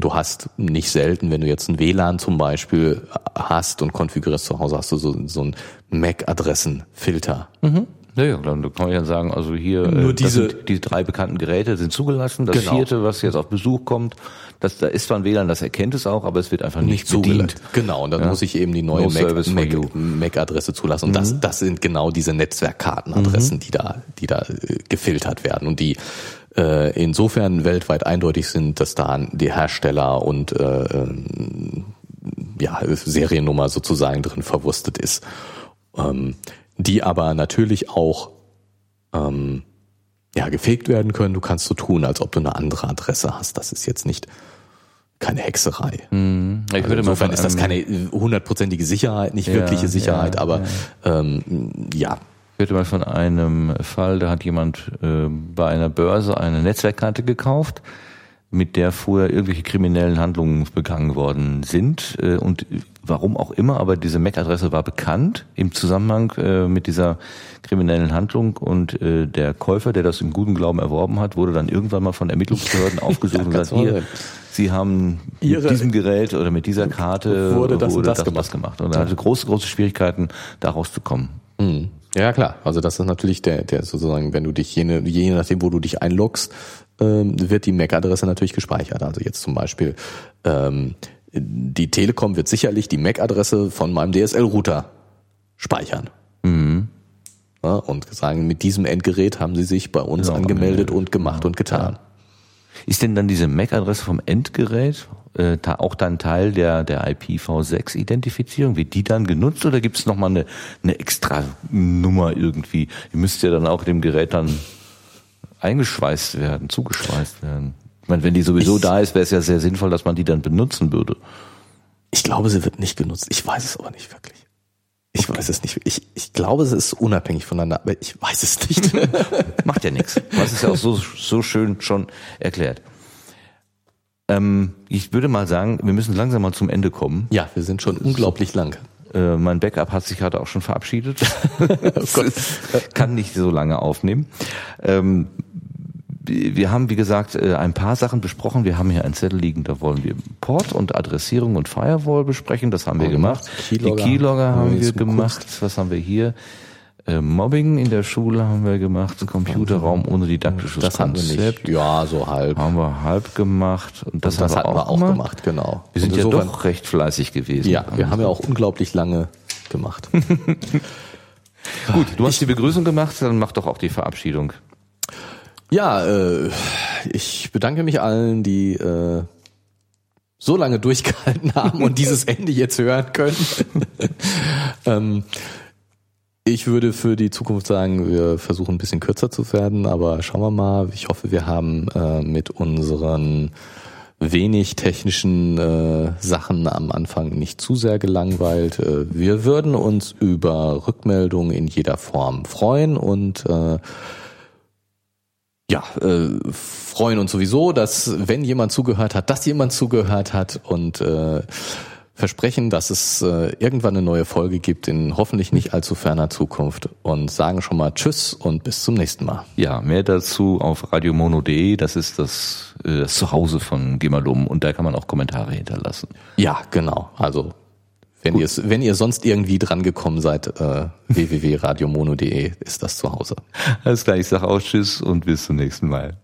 Du hast nicht selten, wenn du jetzt ein WLAN zum Beispiel hast und konfigurierst zu Hause, hast du so, so einen MAC-Adressenfilter. Ja, ja, dann kann man ja sagen, also hier Nur äh, das diese- sind, die drei bekannten Geräte sind zugelassen. Das Genau. vierte, was jetzt auf Besuch kommt, das da ist zwar ein WLAN, das erkennt es auch, aber es wird einfach nicht, Nicht bedient. zugelassen. Genau, und dann Ja. muss ich eben die neue No you. MAC- MAC-Adresse zulassen. Und das, das sind genau diese Netzwerkkartenadressen, die da, die da äh, gefiltert werden und die äh, insofern weltweit eindeutig sind, dass da die Hersteller und äh, ähm, ja, Seriennummer sozusagen drin verwurstet ist. Ähm, die aber natürlich auch ähm, ja, gefegt werden können. Du kannst so tun, als ob du eine andere Adresse hast. Das ist jetzt nicht keine Hexerei. Ich Also insofern von ist das keine hundertprozentige Sicherheit, nicht Ja, wirkliche Sicherheit, ja, aber Ähm, ja, hörte mal von einem Fall, da hat jemand äh, bei einer Börse eine Netzwerkkarte gekauft, mit der vorher irgendwelche kriminellen Handlungen begangen worden sind. Äh, und warum auch immer, aber diese MAC-Adresse war bekannt im Zusammenhang äh, mit dieser kriminellen Handlung. Und äh, der Käufer, der das im guten Glauben erworben hat, wurde dann irgendwann mal von Ermittlungsbehörden aufgesucht und gesagt, hier. Sie haben Ihre- mit diesem Gerät oder mit dieser Karte Wurde das und das das, gemacht. gemacht. Und er hatte große, große Schwierigkeiten, da rauszukommen. Mhm. Ja, klar. Also das ist natürlich der, der sozusagen, wenn du dich je, je nachdem, wo du dich einloggst, ähm, wird die MAC-Adresse natürlich gespeichert. Also jetzt zum Beispiel ähm, die Telekom wird sicherlich die MAC-Adresse von meinem DSL-Router speichern. Ja, und sagen, mit diesem Endgerät haben sie sich bei uns angemeldet angemeldet. und gemacht und getan. Ist denn dann diese MAC-Adresse vom Endgerät äh, auch dann Teil der, der IPv6-Identifizierung? Wird die dann genutzt oder gibt es nochmal eine, eine extra Nummer irgendwie? Die müsste ja dann auch dem Gerät dann eingeschweißt werden, zugeschweißt werden. Ich meine, wenn die sowieso Ich- da ist, wäre es ja sehr sinnvoll, dass man die dann benutzen würde. Ich glaube, sie wird nicht genutzt. Ich weiß es aber nicht wirklich. Ich weiß es nicht. Ich, ich glaube, es ist unabhängig voneinander, aber ich weiß es nicht. Macht ja nichts. Das ist ja auch so, so schön schon erklärt. Ähm, ich würde mal sagen, wir müssen langsam mal zum Ende kommen. ja, wir sind schon unglaublich lang. Äh, mein Backup hat sich gerade auch schon verabschiedet. Ist- Kann nicht so lange aufnehmen. Ähm, wir haben, wie gesagt, äh, ein paar Sachen besprochen. Wir haben hier einen Zettel liegen, da wollen wir Port und Adressierung und Firewall besprechen. Das haben wir Haben wir gemacht. Keylogger. Die Keylogger Haben haben wir wir gemacht. Was haben wir hier? Äh, Mobbing in der Schule haben wir gemacht. Computerraum ohne didaktisches Das haben wir Konzept. nicht. Ja, so halb. Haben wir halb gemacht. Und das, das haben hatten wir auch gemacht, genau. Wir sind Und ja doch recht fleißig gewesen. Ja, wir haben ja auch unglaublich lange gemacht. Gut, du hast die Begrüßung gemacht, dann mach doch auch die Verabschiedung. Ja, äh, ich bedanke mich allen, die äh, so lange durchgehalten haben und dieses Ende jetzt hören können. ähm, ich würde für die Zukunft sagen, wir versuchen ein bisschen kürzer zu werden, aber schauen wir mal. Ich hoffe, wir haben äh, mit unseren wenig technischen äh, Sachen am Anfang nicht zu sehr gelangweilt. Äh, wir würden uns über Rückmeldungen in jeder Form freuen und äh, ja, äh, freuen uns sowieso, dass wenn jemand zugehört hat, dass jemand zugehört hat und äh, versprechen, dass es äh, irgendwann eine neue Folge gibt in hoffentlich nicht allzu ferner Zukunft und sagen schon mal Tschüss und bis zum nächsten Mal. Ja, mehr dazu auf radiomono.de, das ist das, äh, das Zuhause von Gemalum und da kann man auch Kommentare hinterlassen. Ja, genau. Also wenn ihr wenn ihr sonst irgendwie dran gekommen seid, äh, www.radiomono.de ist das zu Hause. Alles klar, ich sage auch Tschüss und bis zum nächsten Mal.